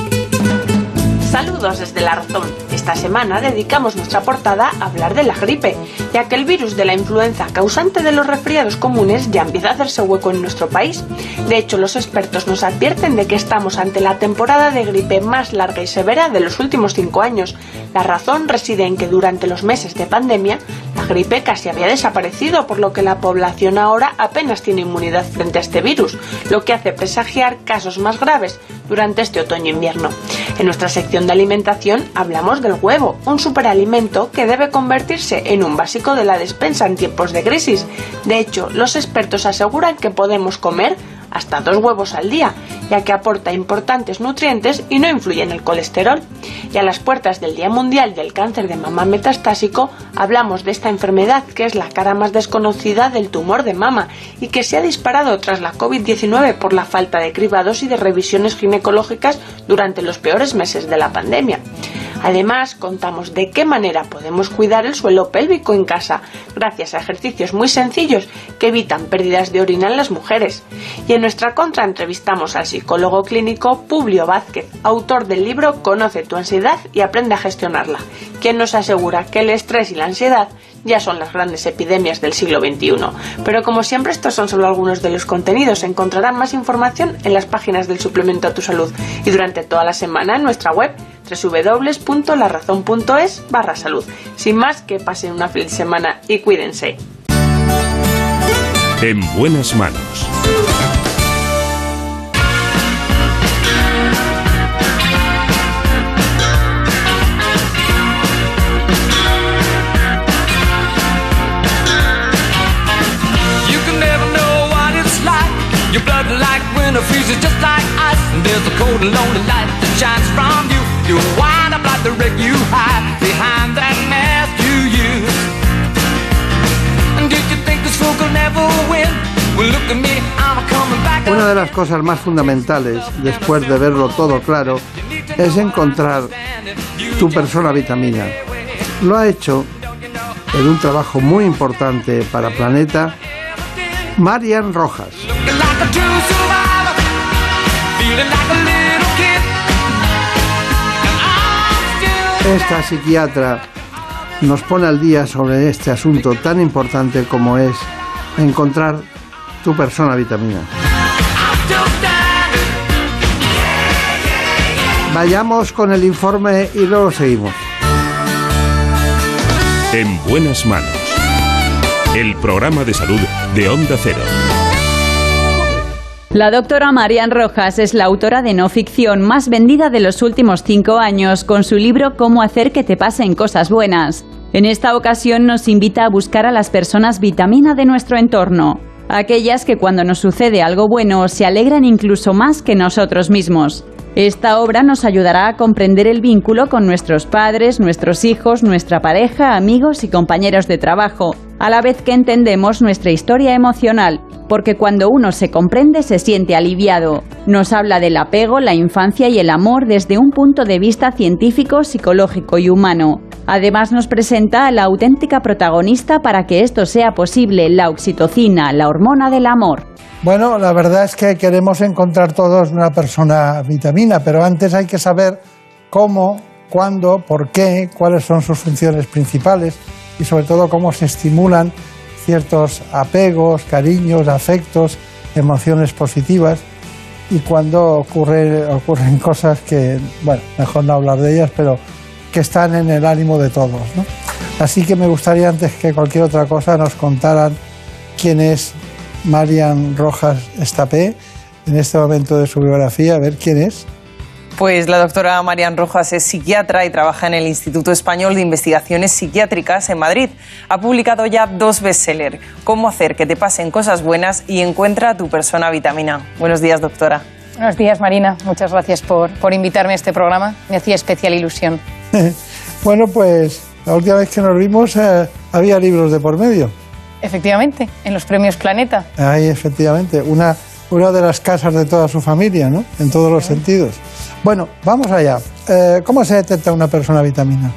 Saludos desde La Razón. Esta semana dedicamos nuestra portada a hablar de la gripe, ya que el virus de la influenza causante de los resfriados comunes ya empieza a hacerse hueco en nuestro país. De hecho, los expertos nos advierten de que estamos ante la temporada de gripe más larga y severa de los últimos cinco años. La razón reside en que durante los meses de pandemia, la gripe casi había desaparecido, por lo que la población ahora apenas tiene inmunidad frente a este virus, lo que hace presagiar casos más graves durante este otoño-invierno. En nuestra sección de alimentación hablamos del huevo, un superalimento que debe convertirse en un básico de la despensa en tiempos de crisis. De hecho, los expertos aseguran que podemos comer hasta dos huevos al día, ya que aporta importantes nutrientes y no influye en el colesterol. Y a las puertas del Día Mundial del Cáncer de Mama Metastásico hablamos de esta enfermedad que es la cara más desconocida del tumor de mama y que se ha disparado tras la COVID-19 por la falta de cribados y de revisiones ginecológicas durante los peores meses de la pandemia. Además, contamos de qué manera podemos cuidar el suelo pélvico en casa, gracias a ejercicios muy sencillos que evitan pérdidas de orina en las mujeres. Y en nuestra contra entrevistamos al psicólogo clínico Publio Vázquez, autor del libro Conoce tu ansiedad y aprende a gestionarla, quien nos asegura que el estrés y la ansiedad ya son las grandes epidemias del siglo XXI. Pero como siempre, estos son solo algunos de los contenidos. Encontrarán más información en las páginas del suplemento a tu salud y durante toda la semana en nuestra web www.larazón.es barra salud. Sin más, que pasen una feliz semana y cuídense. En buenas manos. Winter freezes just like ice. And there's a cold and lonely light that shines from you. You wind up like the wreck you hide behind that mask you use. And did you think this fool could never win? Well, look at me, I'm a coming back. Una de las cosas más fundamentales, después de verlo todo claro, es encontrar tu persona vitamina. Lo ha hecho en un trabajo muy importante para Planeta Marian Rojas. Esta psiquiatra nos pone al día sobre este asunto tan importante como es encontrar tu persona vitamina. Vayamos con el informe y luego seguimos. En buenas manos. El programa de salud de Onda Cero. La doctora Marian Rojas es la autora de no ficción más vendida de los últimos cinco años con su libro Cómo hacer que te pasen cosas buenas. En esta ocasión nos invita a buscar a las personas vitamina de nuestro entorno, aquellas que cuando nos sucede algo bueno se alegran incluso más que nosotros mismos. Esta obra nos ayudará a comprender el vínculo con nuestros padres, nuestros hijos, nuestra pareja, amigos y compañeros de trabajo, a la vez que entendemos nuestra historia emocional, porque cuando uno se comprende se siente aliviado. Nos habla del apego, la infancia y el amor desde un punto de vista científico, psicológico y humano. Además nos presenta a la auténtica protagonista para que esto sea posible, la oxitocina, la hormona del amor. Bueno, la verdad es que queremos encontrar todos una persona vitamina, pero antes hay que saber cómo cuándo, por qué, cuáles son sus funciones principales y sobre todo cómo se estimulan ciertos apegos, cariños, afectos, emociones positivas y cuando ocurre, ocurren cosas que, bueno, mejor no hablar de ellas, pero que están en el ánimo de todos. Así que me gustaría antes que cualquier otra cosa nos contaran quién es Marian Rojas Estapé en este momento de su biografía, a ver quién es. Pues la doctora Marian Rojas es psiquiatra y trabaja en el Instituto Español de Investigaciones Psiquiátricas en Madrid. Ha publicado ya dos bestsellers, Cómo hacer que te pasen cosas buenas y Encuentra a tu persona vitamina. Buenos días, doctora. Buenos días, Marina. Muchas gracias por, por invitarme a este programa. Me hacía especial ilusión. bueno, pues la última vez que nos vimos eh, había libros de por medio. Efectivamente, en los premios Planeta. Ahí, efectivamente, una, una de las casas de toda su familia, ¿no? En todos los sentidos. Bueno, vamos allá. Eh, ¿Cómo se detecta una persona vitamina?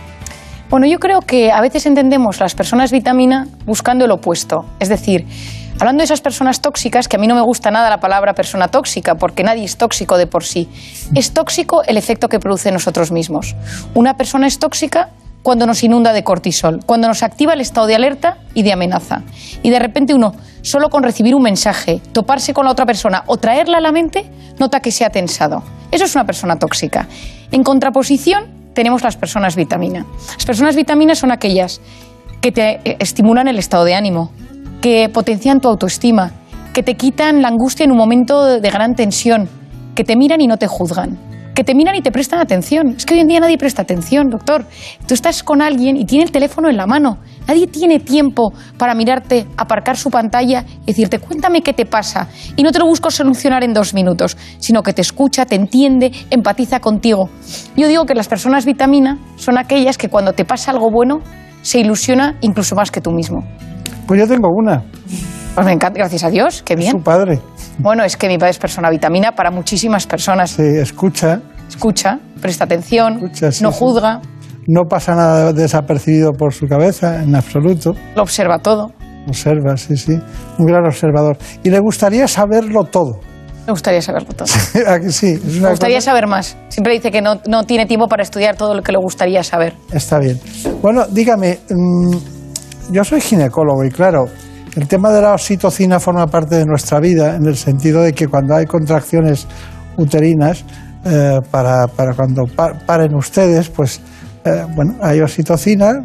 Bueno, yo creo que a veces entendemos las personas vitamina buscando el opuesto. Es decir, hablando de esas personas tóxicas, que a mí no me gusta nada la palabra persona tóxica, porque nadie es tóxico de por sí. Es tóxico el efecto que produce en nosotros mismos. Una persona es tóxica cuando nos inunda de cortisol, cuando nos activa el estado de alerta y de amenaza. Y de repente uno, solo con recibir un mensaje, toparse con la otra persona o traerla a la mente, nota que se ha tensado. Eso es una persona tóxica. En contraposición, tenemos las personas vitamina. Las personas vitamina son aquellas que te eh, estimulan el estado de ánimo, que potencian tu autoestima, que te quitan la angustia en un momento de gran tensión, que te miran y no te juzgan que te miran y te prestan atención. Es que hoy en día nadie presta atención, doctor. Tú estás con alguien y tiene el teléfono en la mano. Nadie tiene tiempo para mirarte, aparcar su pantalla y decirte, cuéntame qué te pasa. Y no te lo busco solucionar en dos minutos, sino que te escucha, te entiende, empatiza contigo. Yo digo que las personas vitamina son aquellas que cuando te pasa algo bueno, se ilusiona incluso más que tú mismo. Pues yo tengo una. Pues me encanta, gracias a Dios, qué bien. Su padre. Bueno, es que mi padre es persona vitamina para muchísimas personas. Sí, escucha. Escucha, presta atención, no juzga. No pasa nada desapercibido por su cabeza, en absoluto. Lo observa todo. Observa, sí, sí. Un gran observador. Y le gustaría saberlo todo. Me gustaría saberlo todo. sí, Me gustaría saber más. Siempre dice que no, no, tiene tiempo para estudiar todo lo que le gustaría saber. Está bien. Bueno, dígame, mm, yo soy ginecólogo y claro, el tema de la oxitocina forma parte de nuestra vida en el sentido de que cuando hay contracciones uterinas, eh, para, cuando paren ustedes, pues eh, bueno, hay oxitocina,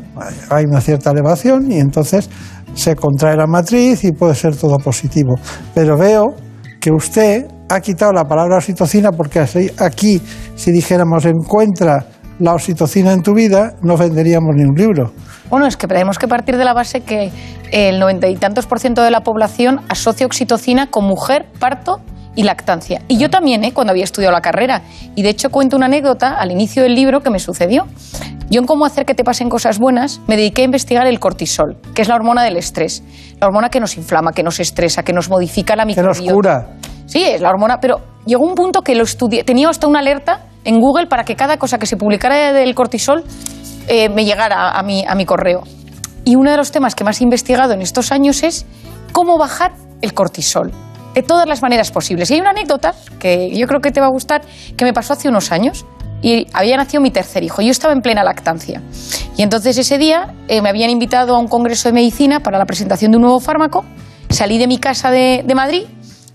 hay una cierta elevación y entonces se contrae la matriz y puede ser todo positivo. Pero veo que usted ha quitado la palabra oxitocina porque aquí, si dijéramos encuentra la oxitocina en tu vida, no venderíamos ni un libro. Bueno, es que tenemos que partir de la base que el noventa y tantos por ciento de la población asocia oxitocina con mujer, parto y lactancia. Y yo también, ¿eh? cuando había estudiado la carrera. Y de hecho cuento una anécdota al inicio del libro que me sucedió. Yo en cómo hacer que te pasen cosas buenas me dediqué a investigar el cortisol, que es la hormona del estrés. La hormona que nos inflama, que nos estresa, que nos modifica la microbiota. Que nos cura. Sí, es la hormona, pero llegó un punto que lo estudié. Tenía hasta una alerta en Google para que cada cosa que se publicara del cortisol eh, me llegara a mi, a mi correo. Y uno de los temas que más he investigado en estos años es cómo bajar el cortisol de todas las maneras posibles. Y hay una anécdota que yo creo que te va a gustar, que me pasó hace unos años. Y había nacido mi tercer hijo. Yo estaba en plena lactancia. Y entonces ese día eh, me habían invitado a un congreso de medicina para la presentación de un nuevo fármaco. Salí de mi casa de, de Madrid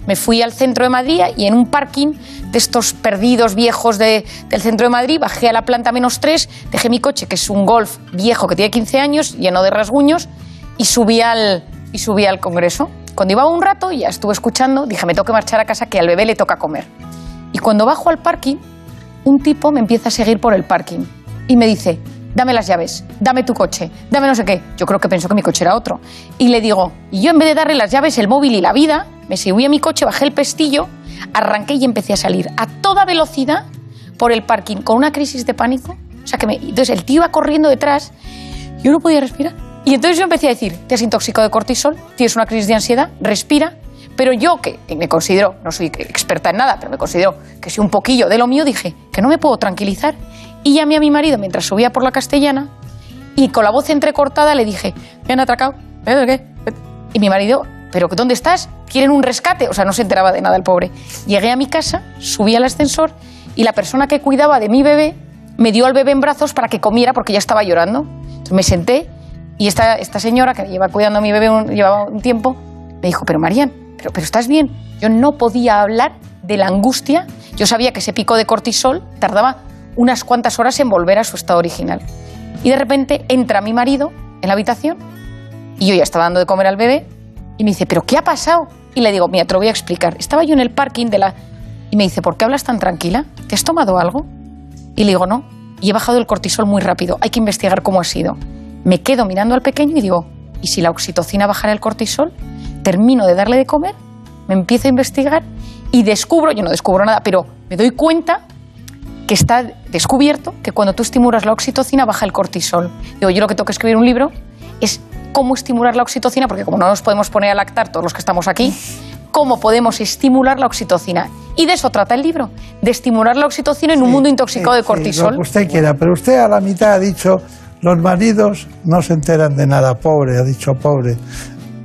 me fui al centro de Madrid y en un parking de estos perdidos viejos de, del centro de Madrid bajé a la planta menos tres, dejé mi coche, que es un golf viejo que tiene 15 años, lleno de rasguños, y subí al, y subí al congreso. Cuando iba un rato, ya estuve escuchando, dije, me tengo que marchar a casa que al bebé le toca comer. Y cuando bajo al parking, un tipo me empieza a seguir por el parking y me dice, dame las llaves, dame tu coche, dame no sé qué. Yo creo que pensó que mi coche era otro. Y le digo, y yo en vez de darle las llaves, el móvil y la vida, me subí a mi coche, bajé el pestillo, arranqué y empecé a salir a toda velocidad por el parking con una crisis de pánico. O sea que. Entonces el tío iba corriendo detrás, yo no podía respirar. Y entonces yo empecé a decir, te has intoxicado de cortisol, tienes una crisis de ansiedad, respira. Pero yo, que me considero, no soy experta en nada, pero me considero que soy un poquillo de lo mío, dije que no me puedo tranquilizar. Y llamé a mi marido mientras subía por la castellana y con la voz entrecortada le dije, me han atracado, ¿qué? Y mi marido, ¿pero dónde estás? ¿Quieren un rescate? O sea, no se enteraba de nada el pobre. Llegué a mi casa, subí al ascensor y la persona que cuidaba de mi bebé me dio al bebé en brazos para que comiera porque ya estaba llorando. Entonces me senté y esta, esta señora que lleva cuidando a mi bebé un- llevaba un tiempo, me dijo, pero Marian, pero, pero estás bien. Yo no podía hablar de la angustia. Yo sabía que ese pico de cortisol tardaba unas cuantas horas en volver a su estado original. Y de repente entra mi marido en la habitación y yo ya estaba dando de comer al bebé y me dice, ¿pero qué ha pasado? Y le digo, mira, te lo voy a explicar. Estaba yo en el parking de la... Y me dice, ¿por qué hablas tan tranquila? ¿Te has tomado algo? Y le digo, no. Y he bajado el cortisol muy rápido. Hay que investigar cómo ha sido. Me quedo mirando al pequeño y digo, ¿y si la oxitocina bajara el cortisol? Termino de darle de comer, me empiezo a investigar y descubro, yo no descubro nada, pero me doy cuenta que está descubierto que cuando tú estimulas la oxitocina baja el cortisol. Digo, yo lo que tengo que escribir un libro es cómo estimular la oxitocina, porque como no nos podemos poner a lactar todos los que estamos aquí, cómo podemos estimular la oxitocina. Y de eso trata el libro, de estimular la oxitocina en un mundo intoxicado de Sí, cortisol. lo que usted quiera, pero usted a la mitad ha dicho, los maridos no se enteran de nada, pobre, ha dicho pobre.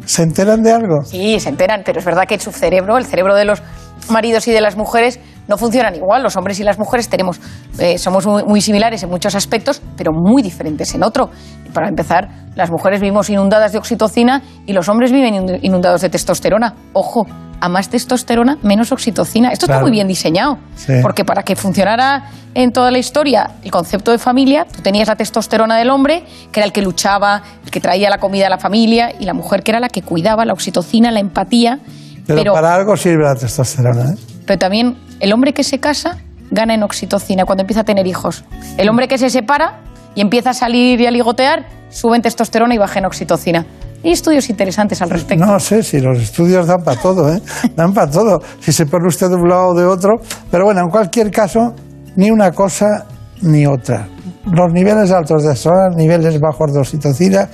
¿Se enteran de algo? Sí, se enteran, pero es verdad que su cerebro, el cerebro de los maridos y de las mujeres, no funcionan igual. Los hombres y las mujeres tenemos, eh, somos muy, muy similares en muchos aspectos, pero muy diferentes en otro. Para empezar, las mujeres vivimos inundadas de oxitocina y los hombres viven inund- inundados de testosterona. Ojo, a más testosterona, menos oxitocina. Esto está muy bien diseñado, Sí. porque para que funcionara en toda la historia el concepto de familia, tú tenías la testosterona del hombre, que era el que luchaba, el que traía la comida a la familia, y la mujer que era la que cuidaba, la oxitocina, la empatía. Pero, Pero, para algo sirve la testosterona. ¿eh? Pero también el hombre que se casa gana en oxitocina cuando empieza a tener hijos. El hombre que se separa y empieza a salir y a ligotear, sube en testosterona y baja en oxitocina. Hay estudios interesantes al respecto. No sé si los estudios dan para todo, ¿eh? dan para todo. Si se pone usted de un lado o de otro. Pero bueno, en cualquier caso, ni una cosa ni otra. Los niveles altos de testosterona, niveles bajos de oxitocina,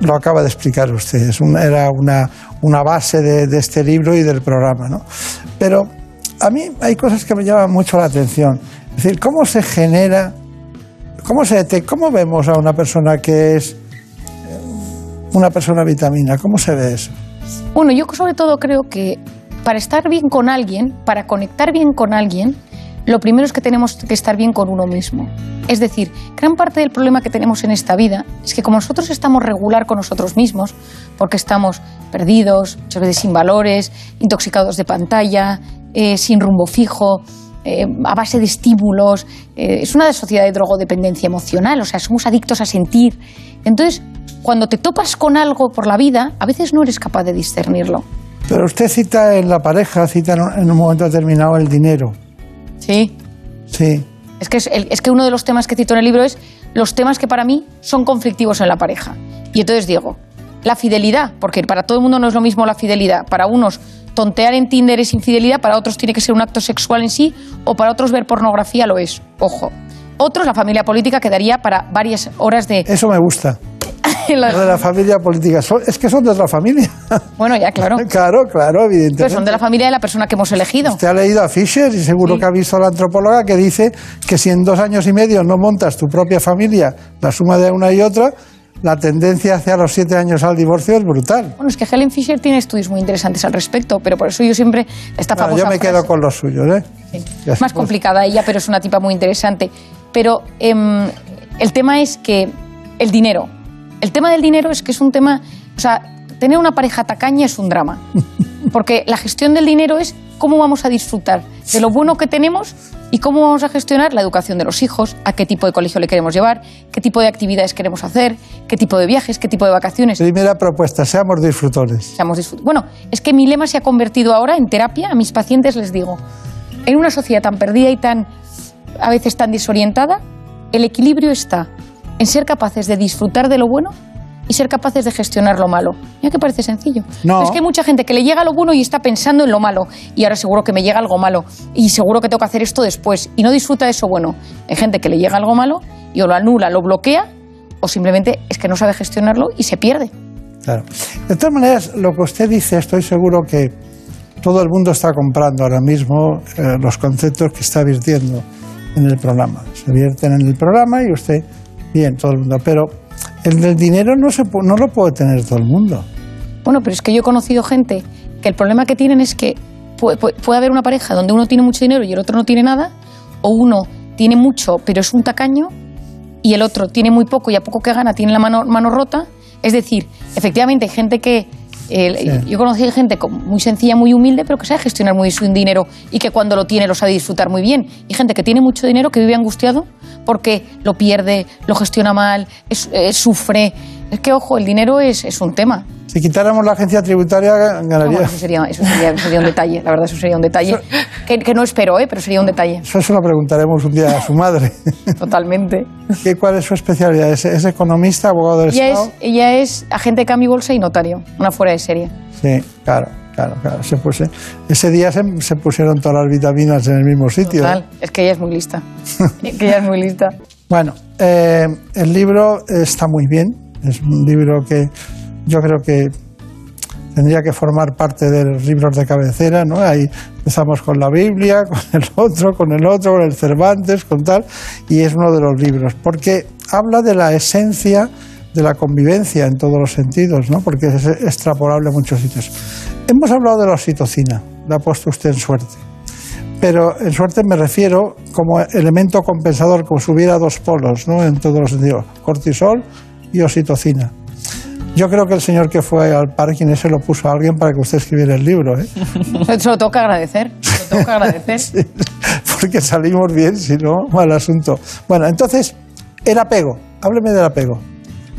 lo acaba de explicar usted. Era una, una base de, de este libro y del programa. ¿no? Pero a mí hay cosas que me llaman mucho la atención. Es decir, ¿cómo se genera, cómo, se dete- cómo vemos a una persona que es eh, una persona vitamina? ¿Cómo se ve eso? Bueno, yo sobre todo creo que para estar bien con alguien, para conectar bien con alguien, lo primero es que tenemos que estar bien con uno mismo. Es decir, gran parte del problema que tenemos en esta vida es que como nosotros estamos regular con nosotros mismos, porque estamos perdidos, muchas veces sin valores, intoxicados de pantalla, eh, sin rumbo fijo, eh, a base de estímulos, eh, es una sociedad de drogodependencia emocional, o sea, somos adictos a sentir. Entonces, cuando te topas con algo por la vida, a veces no eres capaz de discernirlo. Pero usted cita en la pareja, cita en un- en un momento determinado el dinero. Sí. Sí. Es que, es, es que uno de los temas que cito en el libro es los temas que para mí son conflictivos en la pareja. Y entonces digo, la fidelidad, porque para todo el mundo no es lo mismo la fidelidad. Para unos, tontear en Tinder es infidelidad, para otros tiene que ser un acto sexual en sí, o para otros ver pornografía lo es. Ojo. Otros, la familia política quedaría para varias horas de... Eso me gusta. La- Lo de la familia política. Es que son de otra familia. Bueno, ya, claro. claro, claro, evidentemente. Pero son de la familia de la persona que hemos elegido. Usted ha leído a Fisher y seguro que ha visto a la antropóloga que dice que si en dos años y medio no montas tu propia familia, la suma de una y otra, la tendencia hacia los siete años al divorcio es brutal. Bueno, es que Helen Fisher tiene estudios muy interesantes al respecto, pero por eso yo siempre esta Bueno, famosa yo me frase- quedo con los suyos, ¿eh? Más complicada ella, pero es una tipa muy interesante. Pero em, el tema es que el dinero. El tema del dinero es que es un tema. O sea, tener una pareja tacaña es un drama. Porque la gestión del dinero es cómo vamos a disfrutar de lo bueno que tenemos y cómo vamos a gestionar la educación de los hijos, a qué tipo de colegio le queremos llevar, qué tipo de actividades queremos hacer, qué tipo de viajes, qué tipo de vacaciones. Primera propuesta, seamos disfrutones. Seamos disfrut- Bueno, es que mi lema se ha convertido ahora en terapia. A mis pacientes les digo, en una sociedad tan perdida y tan, a veces tan desorientada, el equilibrio está en ser capaces de disfrutar de lo bueno y ser capaces de gestionar lo malo. Mira que parece sencillo. No. Pero es que hay mucha gente que le llega lo bueno y está pensando en lo malo. Y ahora seguro que me llega algo malo. Y seguro que tengo que hacer esto después. Y no disfruta de eso bueno. Hay gente que le llega algo malo y o lo anula, lo bloquea, o simplemente es que no sabe gestionarlo y se pierde. Claro. De todas maneras, lo que usted dice, estoy seguro que todo el mundo está comprando ahora mismo eh, los conceptos que está virtiendo en el programa. Se vierten en el programa y usted, bien, todo el mundo. Pero el del dinero no, se, no lo puede tener todo el mundo. Bueno, pero es que yo he conocido gente que el problema que tienen es que puede- puede haber una pareja donde uno tiene mucho dinero y el otro no tiene nada, o uno tiene mucho, pero es un tacaño, y el otro tiene muy poco y a poco que gana tiene la mano, mano rota. Es decir, efectivamente hay gente que... eh, Yo conocí gente muy sencilla, muy humilde, pero que sabe gestionar muy bien su dinero y que cuando lo tiene lo sabe disfrutar muy bien. Y gente que tiene mucho dinero que vive angustiado porque lo pierde, lo gestiona mal, es- eh, sufre. Es que, ojo, el dinero es, es un tema. Si quitáramos la agencia tributaria, ganaría. eso, sería, eso sería- sería un detalle, la verdad, eso sería un detalle. Que, que no espero, ¿eh? pero sería un detalle. Eso se lo preguntaremos un día a su madre. Totalmente. ¿Qué, ¿Cuál es su especialidad? ¿Es, es economista, abogado del Ella Estado? es, ella es agente de cambio y bolsa y notario, una fuera de serie. Sí, claro, claro, claro. Se puse- ese día se, se pusieron todas las vitaminas en el mismo sitio. Total, es que ella es muy lista. Es que ella es muy lista. Bueno, eh, el libro está muy bien. Es un libro que yo creo que tendría que formar parte de los libros de cabecera, ¿no? Ahí empezamos con la Biblia, con el otro, con el otro, con el Cervantes, con tal, y es uno de los libros, porque habla de la esencia de la convivencia en todos los sentidos, ¿no? Porque es extrapolable a muchos sitios. Hemos hablado de la oxitocina, la ha puesto usted en suerte pero en suerte me refiero como elemento compensador, como si hubiera dos polos, ¿no? En todos los sentidos, cortisol y oxitocina. Yo creo que el señor que fue al parking ese lo puso a alguien para que usted escribiera el libro, ¿eh? Se lo que agradecer. Lo que agradecer. porque salimos bien, si no, mal asunto. Bueno, entonces, el apego. Hábleme del apego.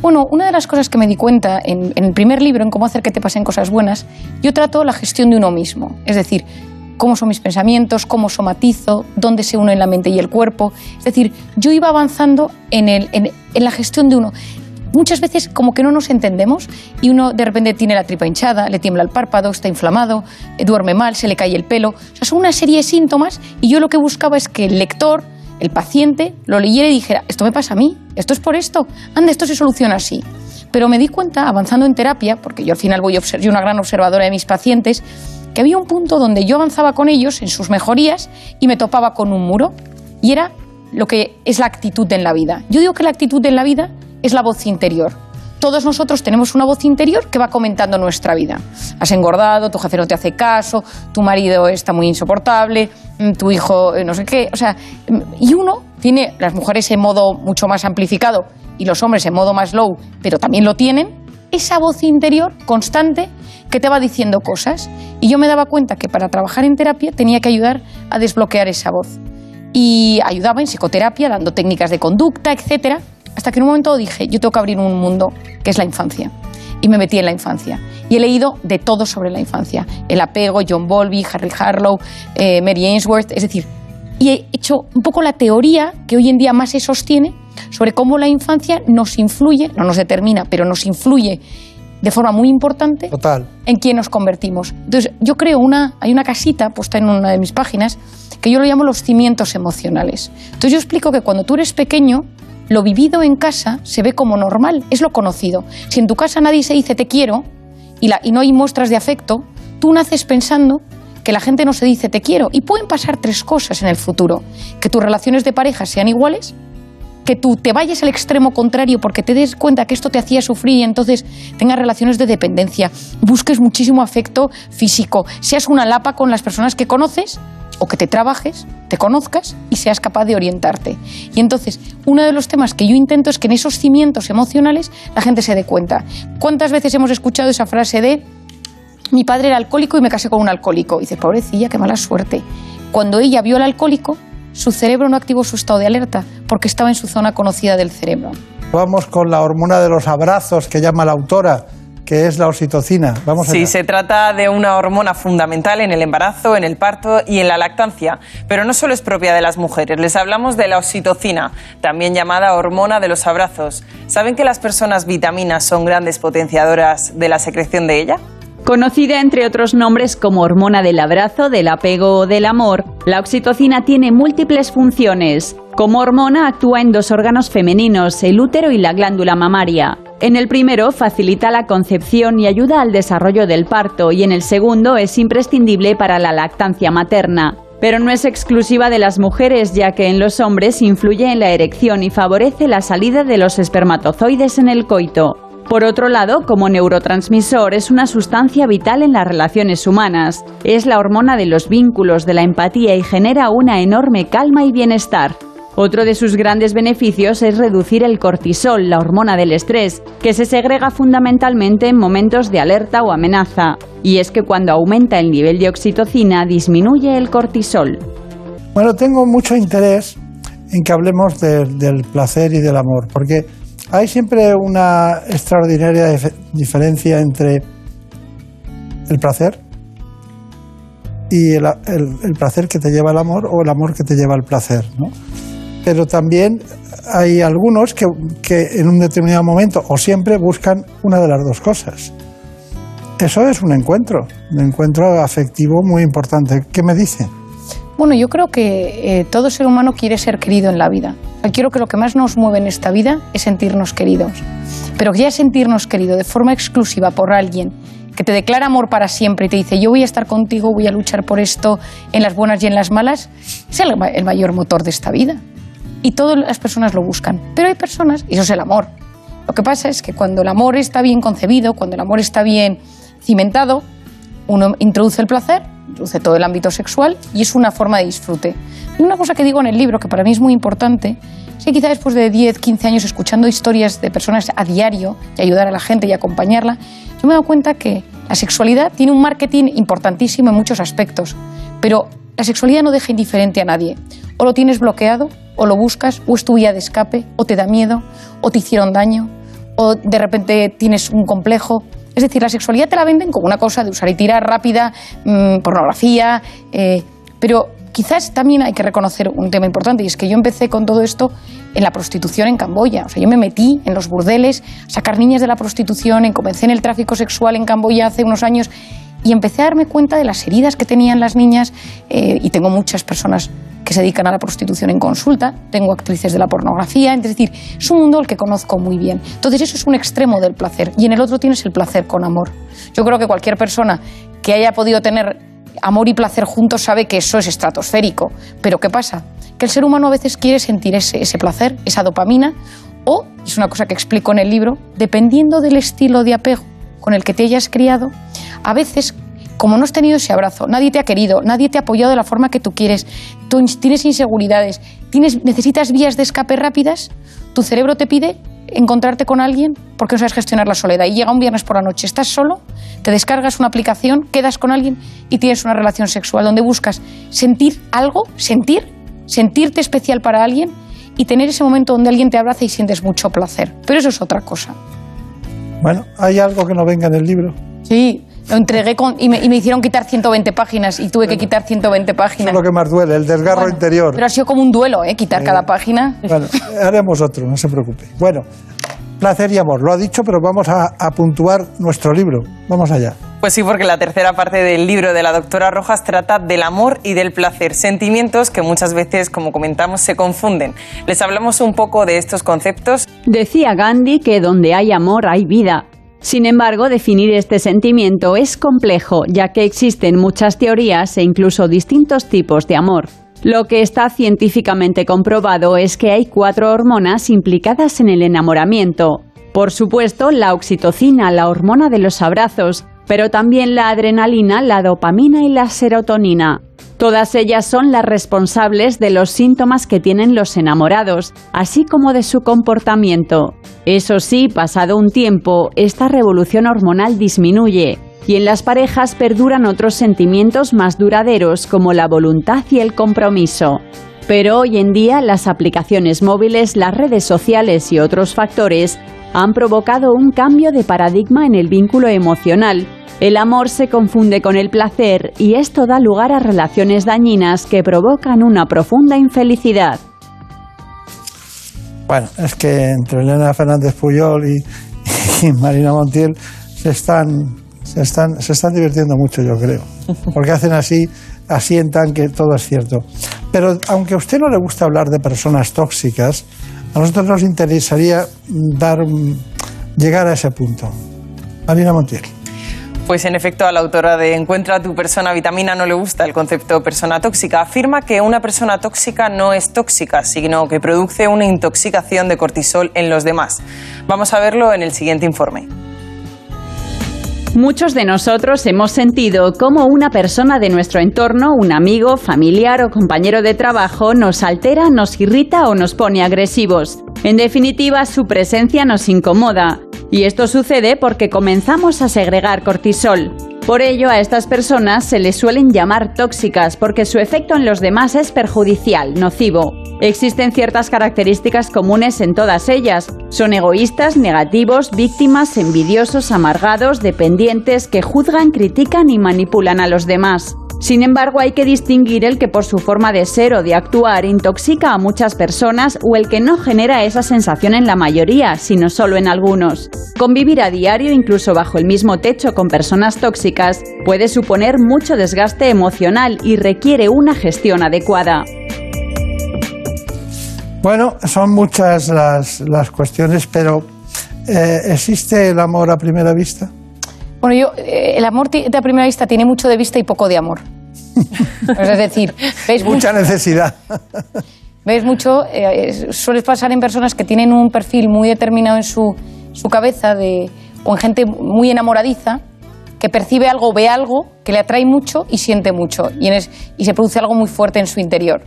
Bueno, una de las cosas que me di cuenta en, en el primer libro, en cómo hacer que te pasen cosas buenas, yo trato la gestión de uno mismo. Es decir, cómo son mis pensamientos, cómo somatizo, dónde se uno en la mente y el cuerpo. Es decir, yo iba avanzando en, el, en, en la gestión de uno. Muchas veces como que no nos entendemos y uno de repente tiene la tripa hinchada, le tiembla el párpado, está inflamado, eh, duerme mal, se le cae el pelo. O sea, son una serie de síntomas y yo lo que buscaba es que el lector, el paciente, lo leyera y dijera, esto me pasa a mí, esto es por esto, anda, esto se soluciona así. Pero me di cuenta, avanzando en terapia, porque yo al final voy a ser una gran observadora de mis pacientes, que había un punto donde yo avanzaba con ellos en sus mejorías y me topaba con un muro. Y era lo que es la actitud en la vida. Yo digo que la actitud en la vida es la voz interior. Todos nosotros tenemos una voz interior que va comentando nuestra vida. Has engordado, tu jefe no te hace caso, tu marido está muy insoportable, mm, tu hijo eh, no sé qué. O sea, mm, y uno tiene las mujeres en modo mucho más amplificado y los hombres en modo más low, pero también lo tienen. Esa voz interior constante que te va diciendo cosas. Y yo me daba cuenta que para trabajar en terapia tenía que ayudar a desbloquear esa voz. Y ayudaba en psicoterapia, dando técnicas de conducta, etcétera, hasta que en un momento dije, yo tengo que abrir un mundo que es la infancia. Y me metí en la infancia. Y he leído de todo sobre la infancia. El apego, John Bowlby, Harry Harlow, eh, Mary Ainsworth, es decir, y he hecho un poco la teoría que hoy en día más se sostiene sobre cómo la infancia nos influye, no nos determina, pero nos influye de forma muy importante Total. en quién nos convertimos. Entonces, yo creo una, hay una casita puesta en una de mis páginas que yo lo llamo los cimientos emocionales. Entonces, yo explico que cuando tú eres pequeño, lo vivido en casa se ve como normal, es lo conocido. Si en tu casa nadie se dice te quiero y, no hay muestras de afecto, tú naces pensando que la gente no se dice te quiero. Y pueden pasar tres cosas en el futuro. Que tus relaciones de pareja sean iguales, que tú te vayas al extremo contrario porque te des cuenta que esto te hacía sufrir y entonces tengas relaciones de dependencia, busques muchísimo afecto físico, seas una lapa con las personas que conoces o que te trabajes, te conozcas y seas capaz de orientarte. Y entonces, uno de los temas que yo intento es que en esos cimientos emocionales la gente se dé cuenta. ¿Cuántas veces hemos escuchado esa frase de mi padre era alcohólico y me casé con un alcohólico? Y dice, pobrecilla, qué mala suerte. Cuando ella vio al alcohólico, su cerebro no activó su estado de alerta porque estaba en su zona conocida del cerebro. Vamos con la hormona de los abrazos que llama la autora, que es la oxitocina. Vamos Sí, allá. se trata de una hormona fundamental en el embarazo, en el parto y en la lactancia, pero no solo es propia de las mujeres. Les hablamos de la oxitocina, también llamada hormona de los abrazos. ¿Saben que las personas vitaminas son grandes potenciadoras de la secreción de ella? Conocida entre otros nombres como hormona del abrazo, del apego o del amor, la oxitocina tiene múltiples funciones. Como hormona actúa en dos órganos femeninos, el útero y la glándula mamaria. En el primero facilita la concepción y ayuda al desarrollo del parto y en el segundo es imprescindible para la lactancia materna. Pero no es exclusiva de las mujeres, ya que en los hombres influye en la erección y favorece la salida de los espermatozoides en el coito. Por otro lado, como neurotransmisor, es una sustancia vital en las relaciones humanas. Es la hormona de los vínculos, de la empatía y genera una enorme calma y bienestar. Otro de sus grandes beneficios es reducir el cortisol, la hormona del estrés, que se segrega fundamentalmente en momentos de alerta o amenaza. Y es que cuando aumenta el nivel de oxitocina disminuye el cortisol. Bueno, tengo mucho interés en que hablemos de- del placer y del amor, porque hay siempre una extraordinaria dif- diferencia entre el placer y el, el- el placer que te lleva al amor o el amor que te lleva al placer, ¿no? Pero también hay algunos que, que en un determinado momento o siempre buscan una de las dos cosas. Eso es un encuentro, un encuentro afectivo muy importante. ¿Qué me dice? Bueno, yo creo que eh, todo ser humano quiere ser querido en la vida. Creo que lo que más nos mueve en esta vida es sentirnos queridos. Pero ya sentirnos querido de forma exclusiva por alguien que te declara amor para siempre y te dice yo voy a estar contigo, voy a luchar por esto en las buenas y en las malas, es el, el mayor motor de esta vida. Y todas las personas lo buscan. Pero hay personas, y eso es el amor. Lo que pasa es que cuando el amor está bien concebido, cuando el amor está bien cimentado, uno introduce el placer, introduce todo el ámbito sexual y es una forma de disfrute. Una cosa que digo en el libro, que para mí es muy importante, es que quizá después de 10, 15 años escuchando historias de personas a diario y ayudar a la gente y acompañarla, yo me he dado cuenta que la sexualidad tiene un marketing importantísimo en muchos aspectos, pero la sexualidad no deja indiferente a nadie. O lo tienes bloqueado, o lo buscas, o es tu vía de escape, o te da miedo, o te hicieron daño, o de repente tienes un complejo. Es decir, la sexualidad te la venden como una cosa de usar y tirar rápida, mm, pornografía, eh, pero quizás también hay que reconocer un tema importante y es que yo empecé con todo esto en la prostitución en Camboya. O sea, yo me metí en los burdeles, a sacar niñas de la prostitución, en- comencé en el tráfico sexual en Camboya hace unos años y empecé a darme cuenta de las heridas que tenían las niñas eh, y tengo muchas personas que se dedican a la prostitución en consulta, tengo actrices de la pornografía, es decir, es un mundo al que conozco muy bien. Entonces eso es un extremo del placer y en el otro tienes el placer con amor. Yo creo que cualquier persona que haya podido tener amor y placer juntos sabe que eso es estratosférico. Pero ¿qué pasa? Que el ser humano a veces quiere sentir ese, ese placer, esa dopamina, o, es una cosa que explico en el libro, dependiendo del estilo de apego con el que te hayas criado, a veces, como no has tenido ese abrazo, nadie te ha querido, nadie te ha apoyado de la forma que tú quieres, tú tienes inseguridades, tienes, necesitas vías de escape rápidas, tu cerebro te pide encontrarte con alguien porque no sabes gestionar la soledad. Y llega un viernes por la noche, estás solo, te descargas una aplicación, quedas con alguien y tienes una relación sexual donde buscas sentir algo, sentir, sentirte especial para alguien y tener ese momento donde alguien te abraza y sientes mucho placer. Pero eso es otra cosa. Bueno, ¿hay algo que no venga en el libro? Sí, lo entregué con, y, me, y me hicieron quitar 120 páginas y tuve que quitar 120 páginas. Es lo que más duele, el desgarro Bueno, interior. Pero ha sido como un duelo, ¿eh? Quitar cada página. Bueno, haremos otro, no se preocupe. Bueno, placer y amor, lo ha dicho, pero vamos a, a puntuar nuestro libro. Vamos allá. Pues sí, porque la tercera parte del libro de la doctora Rojas trata del amor y del placer, sentimientos que muchas veces, como comentamos, se confunden. Les hablamos un poco de estos conceptos. Decía Gandhi que donde hay amor hay vida. Sin embargo, definir este sentimiento es complejo, ya que existen muchas teorías e incluso distintos tipos de amor. Lo que está científicamente comprobado es que hay cuatro hormonas implicadas en el enamoramiento. Por supuesto, la oxitocina, la hormona de los abrazos, pero también la adrenalina, la dopamina y la serotonina. Todas ellas son las responsables de los síntomas que tienen los enamorados, así como de su comportamiento. Eso sí, pasado un tiempo, esta revolución hormonal disminuye y en las parejas perduran otros sentimientos más duraderos como la voluntad y el compromiso. Pero hoy en día las aplicaciones móviles, las redes sociales y otros factores han provocado un cambio de paradigma en el vínculo emocional. El amor se confunde con el placer y esto da lugar a relaciones dañinas que provocan una profunda infelicidad. Bueno, es que entre Elena Fernández Puyol y, y Marina Montiel se están, se, están, se están divirtiendo mucho, yo creo. Porque hacen así, asientan que todo es cierto. Pero aunque a usted no le gusta hablar de personas tóxicas, a nosotros nos interesaría dar, llegar a ese punto. Marina Montiel. Pues en efecto, a la autora de Encuentra a tu persona vitamina no le gusta el concepto persona tóxica. Afirma que una persona tóxica no es tóxica, sino que produce una intoxicación de cortisol en los demás. Vamos a verlo en el siguiente informe. Muchos de nosotros hemos sentido cómo una persona de nuestro entorno, un amigo, familiar o compañero de trabajo, nos altera, nos irrita o nos pone agresivos. En definitiva, su presencia nos incomoda. Y esto sucede porque comenzamos a segregar cortisol. Por ello, a estas personas se les suelen llamar tóxicas porque su efecto en los demás es perjudicial, nocivo. Existen ciertas características comunes en todas ellas. Son egoístas, negativos, víctimas, envidiosos, amargados, dependientes, que juzgan, critican y manipulan a los demás. Sin embargo, hay que distinguir el que por su forma de ser o de actuar intoxica a muchas personas o el que no genera esa sensación en la mayoría, sino solo en algunos. Convivir a diario, incluso bajo el mismo techo con personas tóxicas, puede suponer mucho desgaste emocional y requiere una gestión adecuada. Bueno, son muchas las, las cuestiones, pero eh, ¿existe el amor a primera vista? Bueno, yo, eh, el amor de a primera vista tiene mucho de vista y poco de amor. Pues es decir, Mucha necesidad. ves mucho eh, suele pasar en personas que tienen un perfil muy determinado en su, su cabeza de, o en gente muy enamoradiza que percibe algo, ve algo, que le atrae mucho y siente mucho y, en es- y se produce algo muy fuerte en su interior.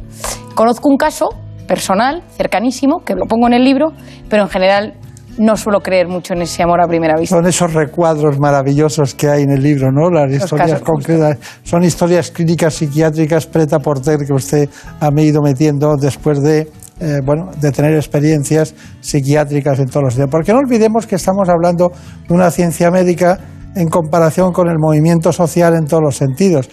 Conozco un caso personal, cercanísimo, que lo pongo en el libro, pero en general no suelo creer mucho en ese amor a primera vista. Son esos recuadros maravillosos que hay en el libro, ¿no? Las historias concretas. Son historias clínicas psiquiátricas preta porter que usted ha ido metiendo después de, eh, bueno, de tener experiencias psiquiátricas en todos los días. Porque no olvidemos que estamos hablando de una ciencia médica en comparación con el movimiento social en todos los sentidos.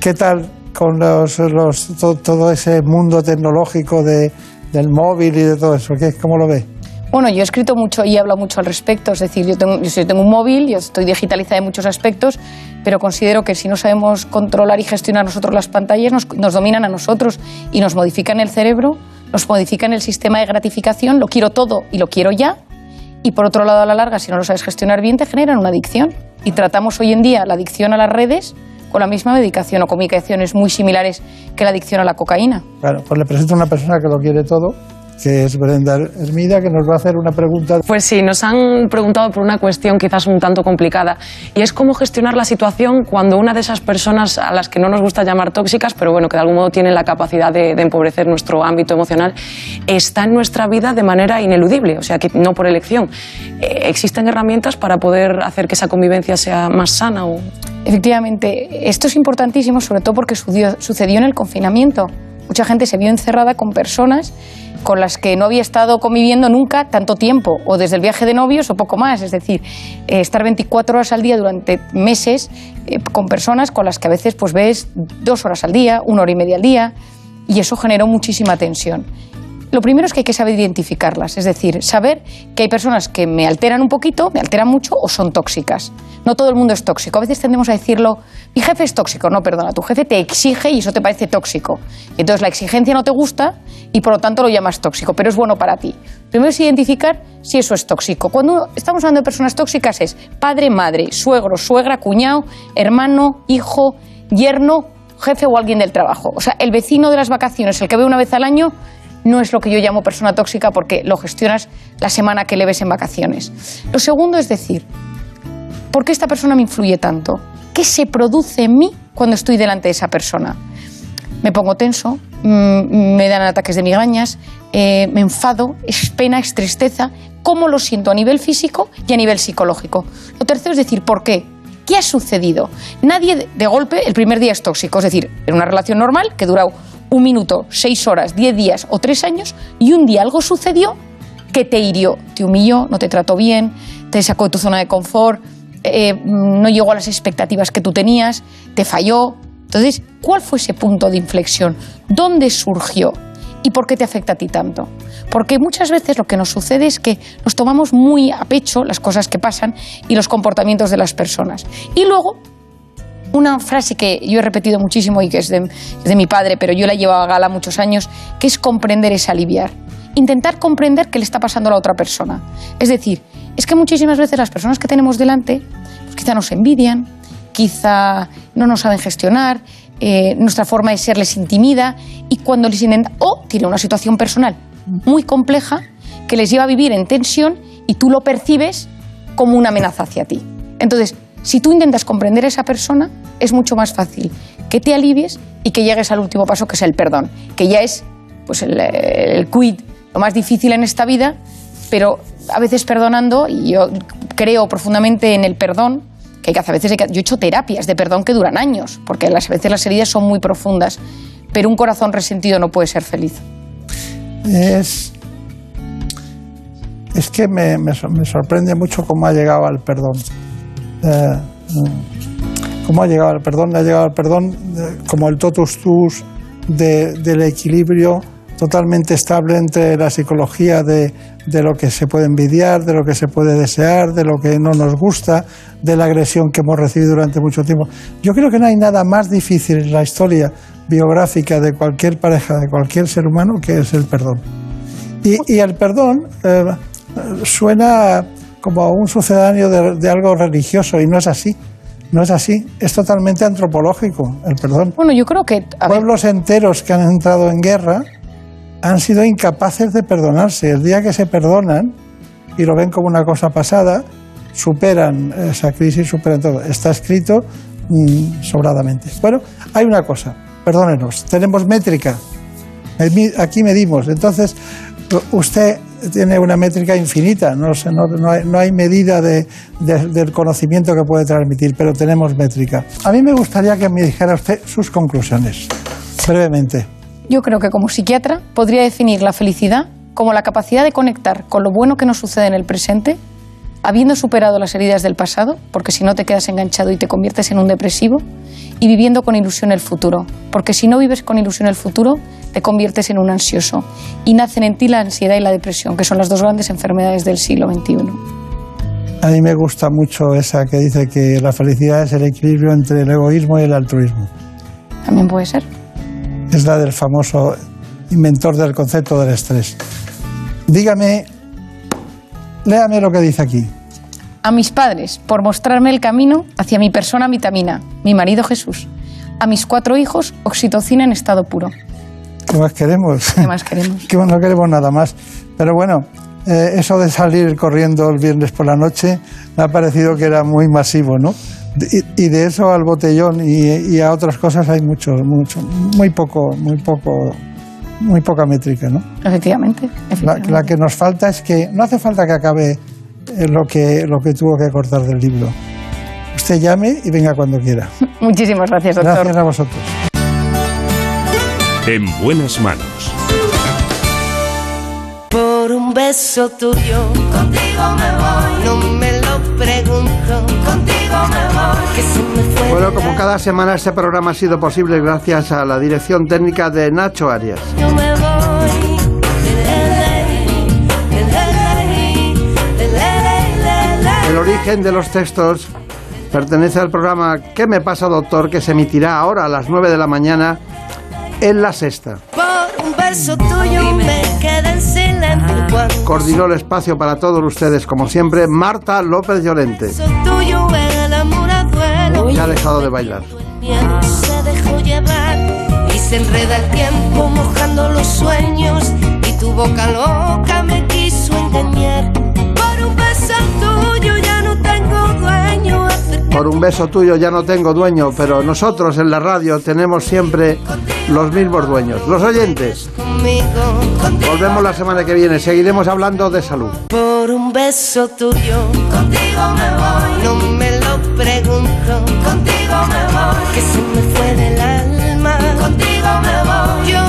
¿Qué tal con los, los- to- todo ese mundo tecnológico de, del móvil y de todo eso? ¿Qué, ¿Cómo lo ve? Bueno, yo he escrito mucho y he hablado mucho al respecto. Es decir, yo tengo, yo tengo un móvil, yo estoy digitalizada en muchos aspectos, pero considero que si no sabemos controlar y gestionar nosotros las pantallas, nos, nos dominan a nosotros y nos modifican el cerebro, nos modifican el sistema de gratificación, lo quiero todo y lo quiero ya. Y por otro lado, a la larga, si no lo sabes gestionar bien, te generan una adicción. Y tratamos hoy en día la adicción a las redes con la misma medicación o con medicaciones muy similares que la adicción a la cocaína. Claro, pues le presento a una persona que lo quiere todo, que es Brenda Hermida, que nos va a hacer una pregunta. Pues sí, nos han preguntado por una cuestión quizás un tanto complicada y es cómo gestionar la situación cuando una de esas personas a las que no nos gusta llamar tóxicas, pero bueno, que de algún modo tienen la capacidad de, de empobrecer nuestro ámbito emocional, está en nuestra vida de manera ineludible, o sea, que no por elección. Eh, ¿Existen herramientas para poder hacer que esa convivencia sea más sana? O... Efectivamente, esto es importantísimo, sobre todo porque sucedió, sucedió en el confinamiento. Mucha gente se vio encerrada con personas con las que no había estado conviviendo nunca tanto tiempo, o desde el viaje de novios o poco más. Es decir, eh, estar 24 horas al día durante meses eh, con personas con las que a veces pues, ves dos horas al día, una hora y media al día, y eso generó muchísima tensión. Lo primero es que hay que saber identificarlas, es decir, saber que hay personas que me alteran un poquito, me alteran mucho o son tóxicas. No todo el mundo es tóxico. A veces tendemos a decirlo, mi jefe es tóxico. No, perdona, tu jefe te exige y eso te parece tóxico. Entonces la exigencia no te gusta y por lo tanto lo llamas tóxico, pero es bueno para ti. Primero es identificar si eso es tóxico. Cuando estamos hablando de personas tóxicas es padre, madre, suegro, suegra, cuñado, hermano, hijo, yerno, jefe o alguien del trabajo. O sea, el vecino de las vacaciones, el que ve una vez al año, no es lo que yo llamo persona tóxica porque lo gestionas la semana que le ves en vacaciones. Lo segundo es decir, ¿por qué esta persona me influye tanto? ¿Qué se produce en mí cuando estoy delante de esa persona? Me pongo tenso, mm, me dan ataques de migrañas, eh, me enfado, es pena, es tristeza. ¿Cómo lo siento a nivel físico y a nivel psicológico? Lo tercero es decir, ¿por qué? ¿Qué ha sucedido? Nadie de- de golpe el primer día es tóxico, es decir, en una relación normal que dura un minuto, seis horas, diez días o tres años y un día algo sucedió que te hirió, te humilló, no te trató bien, te sacó de tu zona de confort, eh, no llegó a las expectativas que tú tenías, te falló. Entonces, ¿cuál fue ese punto de inflexión? ¿Dónde surgió? ¿Y por qué te afecta a ti tanto? Porque muchas veces lo que nos sucede es que nos tomamos muy a pecho las cosas que pasan y los comportamientos de las personas. Y luego una frase que yo he repetido muchísimo y que es de, mi padre, pero yo la he llevado a gala muchos años, que es comprender es aliviar. Intentar comprender qué le está pasando a la otra persona. Es decir, es que muchísimas veces las personas que tenemos delante, pues quizá nos envidian, quizá no nos saben gestionar, eh, nuestra forma de ser les intimida y cuando les intenta, o tiene una situación personal muy compleja que les lleva a vivir en tensión y tú lo percibes como una amenaza hacia ti. Entonces, Si tú intentas comprender a esa persona, es mucho más fácil que te alivies y que llegues al último paso, que es el perdón, que ya es pues el, quid, lo más difícil en esta vida, pero a veces perdonando, y yo creo profundamente en el perdón, que hay que hacer, a veces yo he hecho terapias de perdón que duran años, porque las, a veces las heridas son muy profundas, pero un corazón resentido no puede ser feliz. Es, es que me, me sorprende mucho cómo ha llegado al perdón. Cómo ha llegado al perdón. Ha llegado al perdón como el totus tus de- del equilibrio totalmente estable entre la psicología de, lo que se puede envidiar, de lo que se puede desear, de lo que no nos gusta, de la agresión que hemos recibido durante mucho tiempo. Yo creo que no hay nada más difícil en la historia biográfica de cualquier pareja, de cualquier ser humano, que es el perdón. Y, y el perdón eh, suena como un sucedáneo de, de algo religioso y no es así. No es así. Es totalmente antropológico el perdón. Bueno, yo creo que pueblos enteros que han entrado en guerra han sido incapaces de perdonarse. El día que se perdonan y lo ven como una cosa pasada, superan esa crisis, superan todo. Está escrito mm, sobradamente. Bueno, hay una cosa, perdónenos, tenemos métrica. Aquí medimos. Entonces, usted tiene una métrica infinita, no, sé, no, no hay, no hay medida de- de- del conocimiento que puede transmitir, pero tenemos métrica. A mí me gustaría que me dijera usted sus conclusiones, brevemente. Yo creo que como psiquiatra podría definir la felicidad como la capacidad de conectar con lo bueno que nos sucede en el presente, habiendo superado las heridas del pasado, porque si no te quedas enganchado y te conviertes en un depresivo, y viviendo con ilusión el futuro, porque si no vives con ilusión el futuro, te conviertes en un ansioso, y nacen en ti la ansiedad y la depresión, que son las dos grandes enfermedades del siglo XXI. A mí me gusta mucho esa que dice que la felicidad es el equilibrio entre el egoísmo y el altruismo. También puede ser. Es la del famoso inventor del concepto del estrés. Dígame, léame lo que dice aquí. A mis padres, por mostrarme el camino hacia mi persona vitamina, mi marido Jesús. A mis cuatro hijos, oxitocina en estado puro. ¿Qué más queremos? ¿Qué más queremos? que no queremos nada más. Pero bueno, eh, eso de salir corriendo el viernes por la noche me ha parecido que era muy masivo, ¿no? Y, y de eso al botellón y, y a otras cosas hay mucho, mucho, muy poco, muy poco, muy poca métrica, ¿no? Efectivamente. La, la que nos falta es que no hace falta que acabe eh, lo que, lo que tuvo que cortar del libro. Usted llame y venga cuando quiera. Muchísimas gracias, doctor. Gracias a vosotros. En buenas manos. Por un beso tuyo, contigo me voy. No Bueno, como cada semana este programa ha sido posible gracias a la dirección técnica de Nacho Arias. El origen de los textos pertenece al programa ¿Qué me pasa, doctor? que se emitirá ahora a las 9 de la mañana en la sexta. Por un tuyo me quedé en silencio cuando Coordinó el espacio para todos ustedes, como siempre, Marta López Llorente. Ha dejado de bailar. miedo se dejó llevar y se enreda el tiempo mojando los sueños y tu boca loca me quiso engañar. Por un beso tuyo ya no tengo dueño. Por un beso tuyo ya no tengo dueño, pero nosotros en la radio tenemos siempre los mismos dueños, los oyentes. Volvemos la semana que viene, seguiremos hablando de salud. Por un beso tuyo, contigo me voy. No me contigo me voy. Que se me fue del alma, contigo me voy. Yo